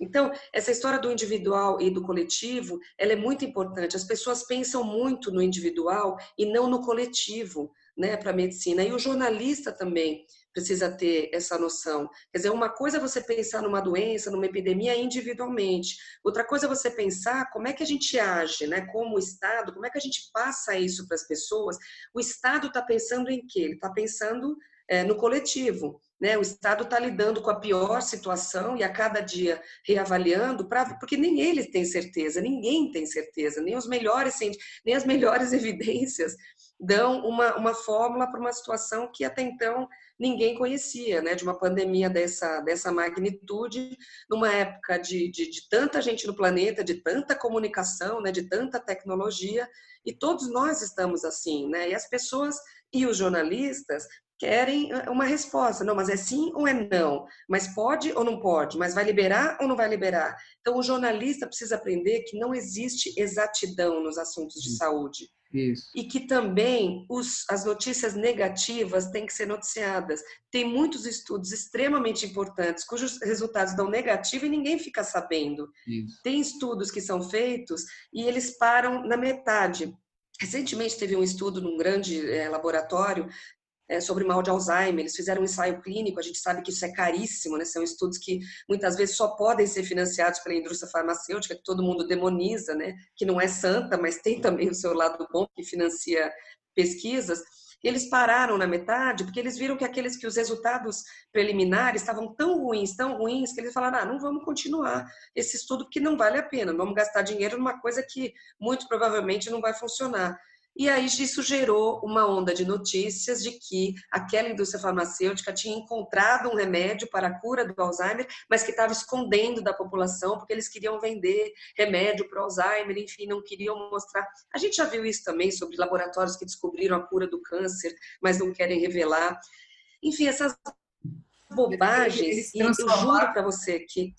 Então, essa história do individual e do coletivo, ela é muito importante. As pessoas pensam muito no individual e não no coletivo, né, para a medicina. E o jornalista também precisa ter essa noção. Quer dizer, uma coisa é você pensar numa doença, numa epidemia individualmente. Outra coisa é você pensar como é que a gente age, né? Como Estado, como é que a gente passa isso para as pessoas. O Estado está pensando em quê? Ele está pensando é, no coletivo. Né? O Estado está lidando com a pior situação e a cada dia reavaliando, pra, porque nem eles têm certeza, ninguém tem certeza, nem os melhores, nem as melhores evidências dão uma, uma fórmula para uma situação que até então ninguém conhecia, né? De uma pandemia dessa, dessa magnitude, numa época de, de, de tanta gente no planeta, de tanta comunicação, né? De tanta tecnologia, e todos nós estamos assim, né? E as pessoas e os jornalistas querem eh, uma resposta. Não, mas é sim ou é não? Mas pode ou não pode? Mas vai liberar ou não vai liberar? Então, o jornalista precisa aprender que não existe exatidão nos assuntos de saúde. Isso. E que também os, as notícias negativas têm que ser noticiadas. Tem muitos estudos extremamente importantes cujos resultados dão negativo e ninguém fica sabendo. Isso. Tem estudos que são feitos e eles param na metade. Recentemente teve um estudo num grande é, laboratório é, sobre mal de Alzheimer. Eles fizeram um ensaio clínico, a gente sabe que isso é caríssimo, né? São estudos que muitas vezes só podem ser financiados pela indústria farmacêutica, que todo mundo demoniza, né? Que não é santa, mas tem também o seu lado bom, que financia pesquisas. Eles pararam na metade porque eles viram que aqueles que os resultados preliminares estavam tão ruins, tão ruins, que eles falaram: ah, não vamos continuar esse estudo porque não vale a pena, vamos gastar dinheiro numa coisa que muito provavelmente não vai funcionar. E aí isso gerou uma onda de notícias de que aquela indústria farmacêutica tinha encontrado um remédio para a cura do Alzheimer, mas que estava escondendo da população porque eles queriam vender remédio para o Alzheimer, enfim, não queriam mostrar. A gente já viu isso também sobre laboratórios que descobriram a cura do câncer, mas não querem revelar. Enfim, essas bobagens, e eu juro para você que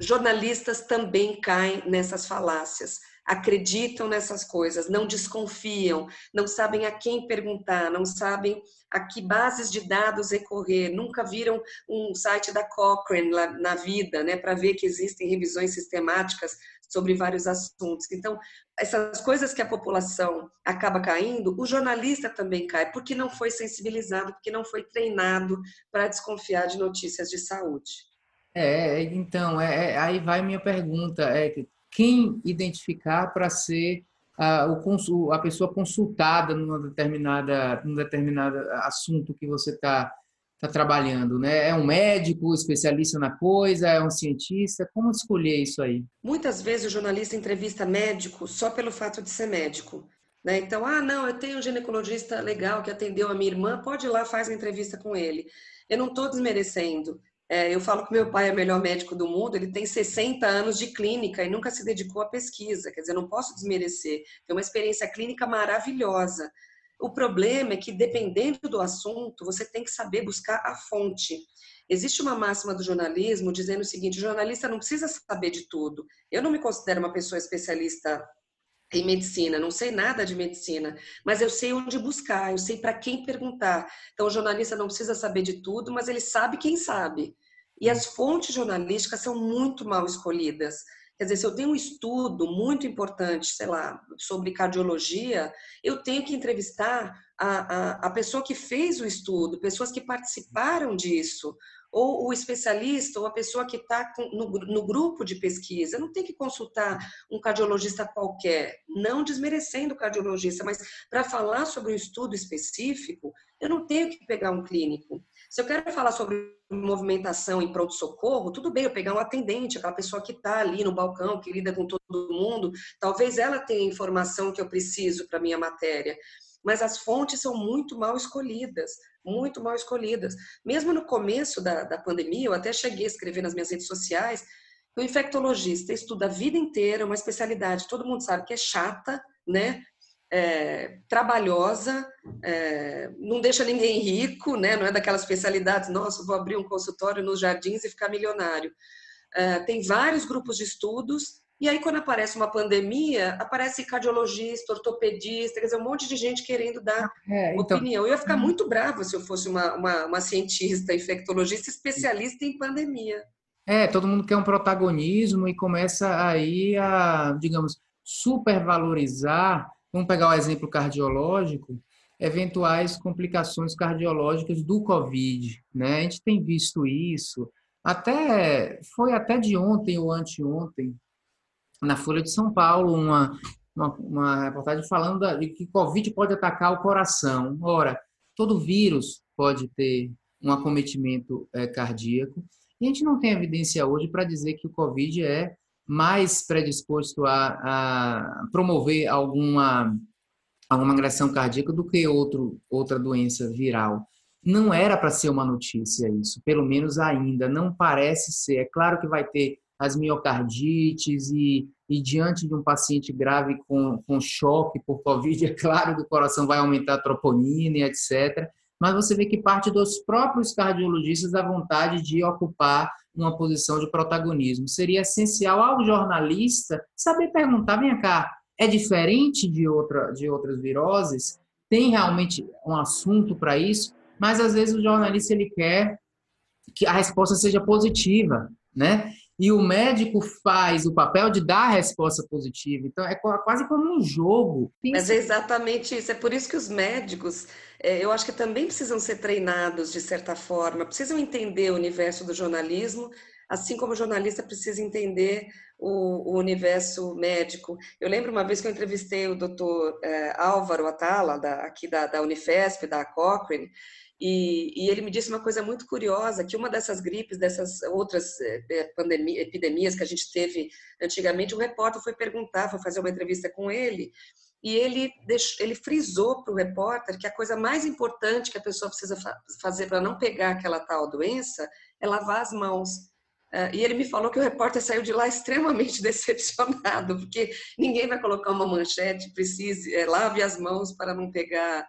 jornalistas também caem nessas falácias acreditam nessas coisas, não desconfiam, não sabem a quem perguntar, não sabem a que bases de dados recorrer, nunca viram um site da Cochrane na vida, né, para ver que existem revisões sistemáticas sobre vários assuntos. Então, essas coisas que a população acaba caindo, o jornalista também cai, porque não foi sensibilizado, porque não foi treinado para desconfiar de notícias de saúde. É, então, é, é aí vai minha pergunta, é quem identificar para ser a, o, a pessoa consultada numa determinada, num determinado assunto que você está tá trabalhando, né? É um médico especialista na coisa, é um cientista? Como escolher isso aí? Muitas vezes o jornalista entrevista médico só pelo fato de ser médico. Né? Então, ah, não, eu tenho um ginecologista legal que atendeu a minha irmã, pode ir lá, faz uma entrevista com ele. Eu não estou desmerecendo. É, eu falo que meu pai é o melhor médico do mundo, ele tem 60 anos de clínica e nunca se dedicou à pesquisa, quer dizer, não posso desmerecer. Tem uma experiência clínica maravilhosa. O problema é que, dependendo do assunto, você tem que saber buscar a fonte. Existe uma máxima do jornalismo dizendo o seguinte: o jornalista não precisa saber de tudo. Eu não me considero uma pessoa especialista em medicina, não sei nada de medicina, mas eu sei onde buscar, eu sei para quem perguntar. Então, o jornalista não precisa saber de tudo, mas ele sabe quem sabe. E as fontes jornalísticas são muito mal escolhidas. Quer dizer, se eu tenho um estudo muito importante, sei lá, sobre cardiologia, eu tenho que entrevistar a, a, a pessoa que fez o estudo, pessoas que participaram disso, ou o especialista, ou a pessoa que está no, no, grupo de pesquisa. Não tenho que consultar um cardiologista qualquer, não desmerecendo o cardiologista, mas para falar sobre um estudo específico, eu não tenho que pegar um clínico. Se eu quero falar sobre movimentação em pronto-socorro, tudo bem eu pegar um atendente, aquela pessoa que está ali no balcão, que lida com todo mundo, talvez ela tenha a informação que eu preciso para minha matéria. Mas as fontes são muito mal escolhidas, muito mal escolhidas. Mesmo no começo da, da pandemia, eu até cheguei a escrever nas minhas redes sociais, o infectologista estuda a vida inteira, uma especialidade, todo mundo sabe que é chata, né? é, trabalhosa, é, não deixa ninguém rico, né? não é daquelas especialidades, nossa, vou abrir um consultório nos jardins e ficar milionário. É, tem vários grupos de estudos, e aí quando aparece uma pandemia, aparece cardiologista, ortopedista, quer dizer, um monte de gente querendo dar é, então... opinião. Eu ia ficar muito brava se eu fosse uma, uma, uma cientista, infectologista, especialista em pandemia. É, todo mundo quer um protagonismo e começa aí a, digamos, supervalorizar Vamos pegar o exemplo cardiológico. eventuais complicações cardiológicas do Covid. Né? A gente tem visto isso, até foi até de ontem ou anteontem, na Folha de São Paulo, uma, uma, uma reportagem falando de que Covid pode atacar o coração. Ora, todo vírus pode ter um acometimento é, cardíaco, e a gente não tem evidência hoje para dizer que o Covid é mais predisposto a, a promover alguma, alguma agressão cardíaca do que outro, outra doença viral. Não era para ser uma notícia isso, pelo menos ainda, não parece ser. É claro que vai ter as miocardites e, e diante de um paciente grave com, com choque por Covid, é claro que o coração vai aumentar a troponina e etc mas você vê que parte dos próprios cardiologistas da vontade de ocupar uma posição de protagonismo. Seria essencial ao jornalista saber perguntar, vem cá, é diferente de, outra, de outras viroses? Tem realmente um assunto para isso? Mas às vezes o jornalista ele quer que a resposta seja positiva, né? E o médico faz o papel de dar a resposta positiva. Então, é quase como um jogo. Mas é exatamente isso. É por isso que os médicos, é, eu acho que também precisam ser treinados de certa forma, precisam entender o universo do jornalismo, assim como o jornalista precisa entender o, o universo médico. Eu lembro uma vez que eu entrevistei o doutor é, Álvaro Atala, da, aqui da, da Unifesp, da Cochrane, e, e, ele me disse uma coisa muito curiosa, que uma dessas gripes, dessas outras eh, eh, pandemia, epidemias que a gente teve antigamente, um repórter foi perguntar, foi fazer uma entrevista com ele, e ele, deixou, ele frisou para o repórter que a coisa mais importante que a pessoa precisa fa fazer para não pegar aquela tal doença é lavar as mãos. Uh, e ele me falou que o repórter saiu de lá extremamente decepcionado, porque ninguém vai colocar uma manchete, precise, é, lave as mãos para não pegar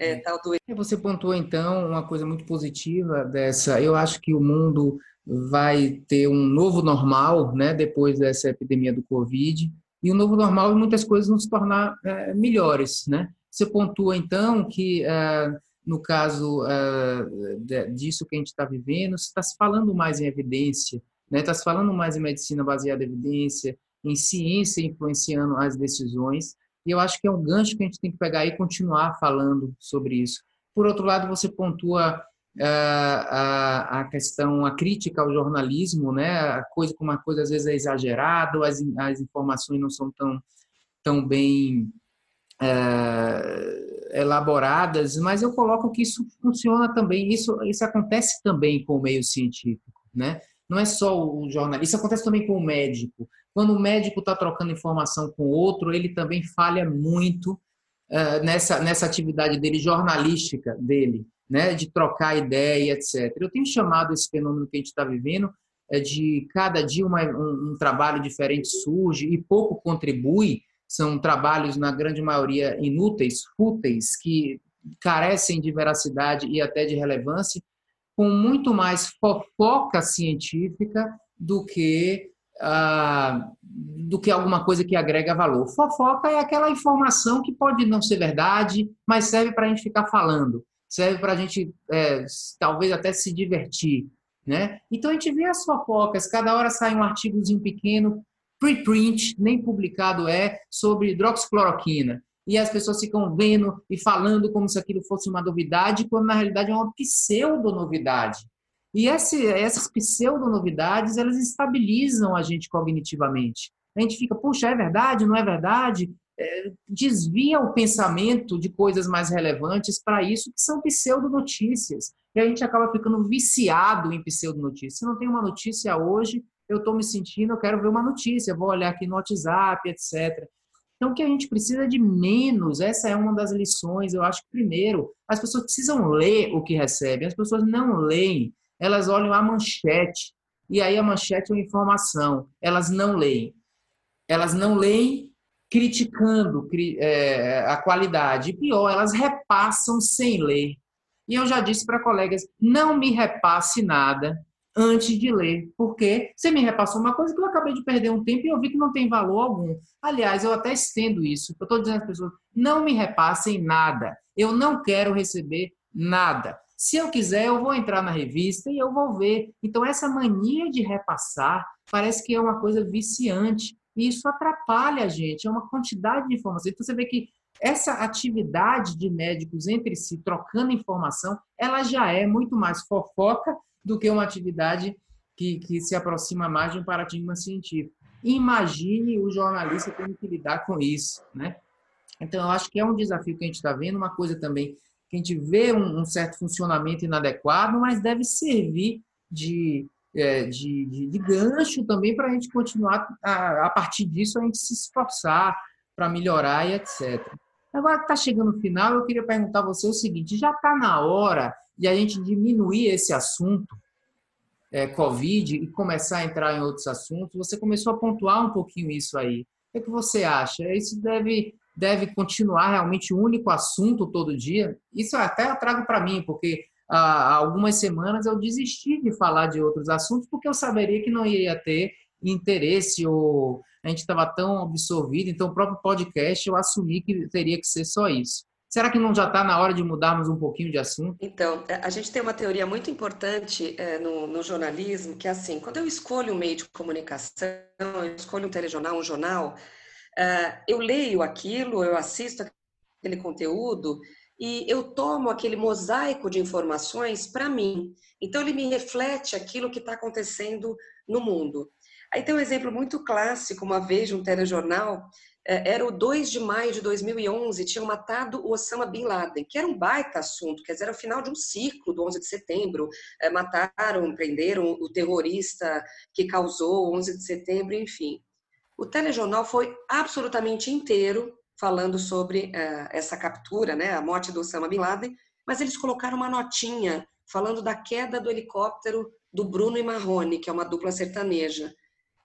é, tal doença. Você pontuou então uma coisa muito positiva dessa. Eu acho que o mundo vai ter um novo normal, né, depois dessa epidemia do Covid, e o novo normal e muitas coisas vão se tornar é, melhores, né? Você pontua então que é, no caso é, disso que a gente está vivendo, você está se falando mais em evidência, né? Está se falando mais em medicina baseada em evidência, em ciência influenciando as decisões. E eu acho que é um gancho que a gente tem que pegar e continuar falando sobre isso. Por outro lado, você pontua uh, a, a questão, a crítica ao jornalismo, né? A coisa como uma coisa às vezes é exagerada, as, as informações não são tão, tão bem uh, elaboradas, mas eu coloco que isso funciona também, isso, isso acontece também com o meio científico, né? Não é só o jornalista, isso acontece também com o médico. Quando o médico está trocando informação com outro, ele também falha muito uh, nessa, nessa atividade dele, jornalística dele, né, de trocar ideia, etc. Eu tenho chamado esse fenômeno que a gente está vivendo é de cada dia uma, um, um trabalho diferente surge e pouco contribui, são trabalhos, na grande maioria, inúteis, fúteis, que carecem de veracidade e até de relevância, com muito mais fofoca científica do que ah, do que alguma coisa que agrega valor. Fofoca é aquela informação que pode não ser verdade, mas serve para a gente ficar falando, serve para a gente é, talvez até se divertir. Né? Então a gente vê as fofocas, cada hora sai um artigozinho pequeno, preprint, nem publicado é, sobre hidroxicloroquina. E as pessoas ficam vendo e falando como se aquilo fosse uma novidade, quando na realidade é uma pseudo-novidade. E esse, essas pseudo-novidades, elas estabilizam a gente cognitivamente. A gente fica, puxa, é verdade, não é verdade? É, desvia o pensamento de coisas mais relevantes para isso, que são pseudo-notícias. E a gente acaba ficando viciado em pseudo-notícias. Se não tem uma notícia hoje, eu estou me sentindo, eu quero ver uma notícia, vou olhar aqui no WhatsApp, etc. Então, o que a gente precisa de menos, essa é uma das lições. Eu acho que, primeiro, as pessoas precisam ler o que recebem, as pessoas não leem elas olham a manchete, e aí a manchete é uma informação, elas não leem. Elas não leem criticando é, a qualidade. E pior, elas repassam sem ler. E eu já disse para colegas, não me repasse nada antes de ler, porque você me repassou uma coisa que eu acabei de perder um tempo e eu vi que não tem valor algum. Aliás, eu até estendo isso. Eu estou dizendo às pessoas, não me repassem nada. Eu não quero receber nada. Se eu quiser, eu vou entrar na revista e eu vou ver. Então, essa mania de repassar parece que é uma coisa viciante. E isso atrapalha a gente, é uma quantidade de informação. Então, você vê que essa atividade de médicos entre si, trocando informação, ela já é muito mais fofoca do que uma atividade que, que se aproxima mais de um paradigma científico. Imagine o jornalista tendo que lidar com isso, né? Então, eu acho que é um desafio que a gente está vendo, uma coisa também que a gente vê um, um certo funcionamento inadequado, mas deve servir de, é, de, de, de, gancho também para a gente continuar, a, a, partir disso, a gente se esforçar para melhorar e etc. Agora que está chegando o final, eu queria perguntar a você o seguinte: já está na hora de a gente diminuir esse assunto, é, Covid, e começar a entrar em outros assuntos? Você começou a pontuar um pouquinho isso aí. O que, é que você acha? Isso deve deve continuar realmente o único assunto todo dia? Isso até eu trago para mim, porque há algumas semanas eu desisti de falar de outros assuntos porque eu saberia que não ia ter interesse ou a gente estava tão absorvido, então o próprio podcast eu assumi que teria que ser só isso. Será que não já está na hora de mudarmos um pouquinho de assunto? Então, é, a gente tem uma teoria muito importante é, no, no, jornalismo, que é assim, quando eu escolho um meio de comunicação, eu escolho um telejornal, um jornal, eu leio aquilo, eu assisto aquele conteúdo e eu tomo aquele mosaico de informações para mim. Então, ele me reflete aquilo que está acontecendo no mundo. Aí tem um exemplo muito clássico, uma vez, de um telejornal, é, era o 2 de maio de 2011, tinham matado o Osama Bin Laden, que era um baita assunto, quer dizer, era o final de um ciclo do 11 de setembro. É, mataram, prenderam o terrorista que causou o 11 de setembro, enfim. O telejornal foi absolutamente inteiro falando sobre uh, essa captura, né, a morte do Osama Bin Laden, mas eles colocaram uma notinha falando da queda do helicóptero do Bruno e Marrone, que é uma dupla sertaneja.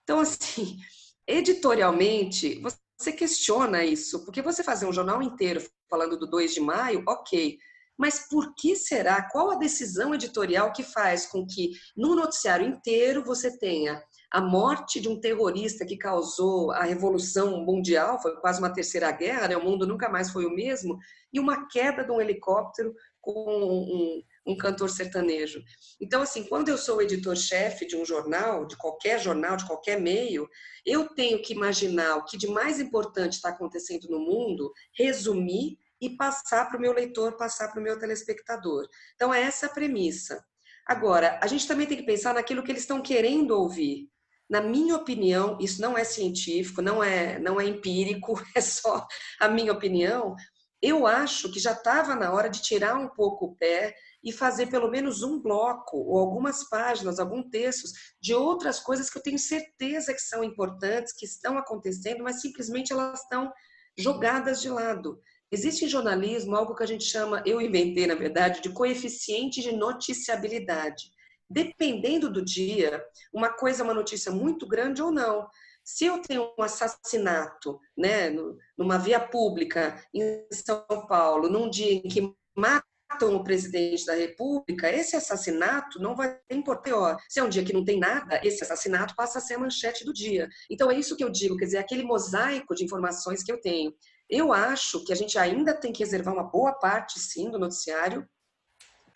Então, assim, editorialmente, você questiona isso, porque você fazer um jornal inteiro falando do 2 de maio, ok, mas por que será? Qual a decisão editorial que faz com que no noticiário inteiro você tenha a morte de um terrorista que causou a revolução mundial, foi quase uma terceira guerra, né? o mundo nunca mais foi o mesmo, e uma queda de um helicóptero com um, um cantor sertanejo. Então, assim, quando eu sou editor-chefe de um jornal, de qualquer jornal, de qualquer meio, eu tenho que imaginar o que de mais importante está acontecendo no mundo, resumir e passar para o meu leitor, passar para o meu telespectador. Então, é essa a premissa. Agora, a gente também tem que pensar naquilo que eles estão querendo ouvir. Na minha opinião, isso não é científico, não é, não é empírico, é só a minha opinião. Eu acho que já estava na hora de tirar um pouco o pé e fazer pelo menos um bloco ou algumas páginas, alguns textos de outras coisas que eu tenho certeza que são importantes, que estão acontecendo, mas simplesmente elas estão jogadas de lado. Existe em jornalismo algo que a gente chama, eu inventei na verdade, de coeficiente de noticiabilidade dependendo do dia, uma coisa é uma notícia muito grande ou não. Se eu tenho um assassinato, né, numa via pública em São Paulo, num dia em que matam o presidente da República, esse assassinato não vai importância. Se é um dia que não tem nada, esse assassinato passa a ser a manchete do dia. Então é isso que eu digo, quer dizer, aquele mosaico de informações que eu tenho. Eu acho que a gente ainda tem que reservar uma boa parte, sim, do noticiário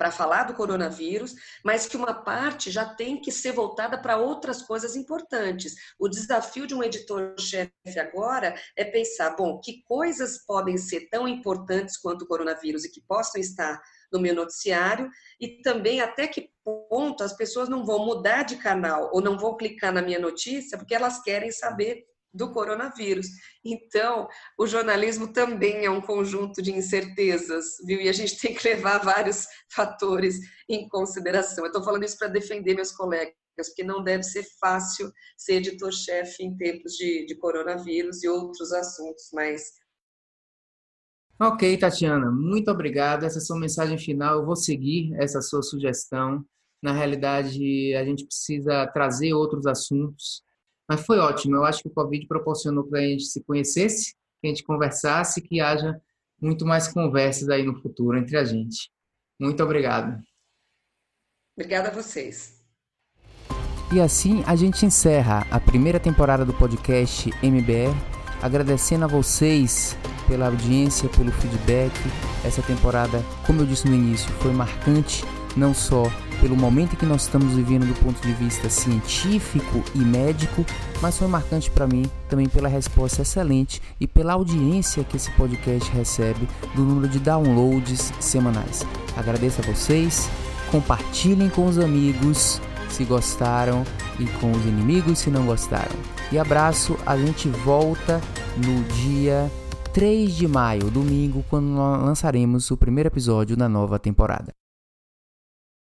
para falar do coronavírus, mas que uma parte já tem que ser voltada para outras coisas importantes. O desafio de um editor-chefe agora é pensar, bom, que coisas podem ser tão importantes quanto o coronavírus e que possam estar no meu noticiário e também até que ponto as pessoas não vão mudar de canal ou não vão clicar na minha notícia porque elas querem saber do coronavírus. Então, o jornalismo também é um conjunto de incertezas, viu? E a gente tem que levar vários fatores em consideração. Eu estou falando isso para defender meus colegas, porque não deve ser fácil ser editor-chefe em tempos de, de coronavírus e outros assuntos mais. Ok, Tatiana, muito obrigado. Essa é a sua mensagem final. Eu vou seguir essa sua sugestão. Na realidade, a gente precisa trazer outros assuntos mas foi ótimo. Eu acho que o Covid proporcionou para a gente se conhecesse, que a gente conversasse, que haja muito mais conversas aí no futuro entre a gente. Muito obrigado. Obrigada a vocês. E assim a gente encerra a primeira temporada do podcast MBR, agradecendo a vocês pela audiência, pelo feedback. Essa temporada, como eu disse no início, foi marcante não só pelo momento que nós estamos vivendo do ponto de vista científico e médico, mas foi marcante para mim também pela resposta excelente e pela audiência que esse podcast recebe do número de downloads semanais. Agradeço a vocês, compartilhem com os amigos se gostaram e com os inimigos se não gostaram. E abraço, a gente volta no dia 3 de maio, domingo, quando lançaremos o primeiro episódio da nova temporada.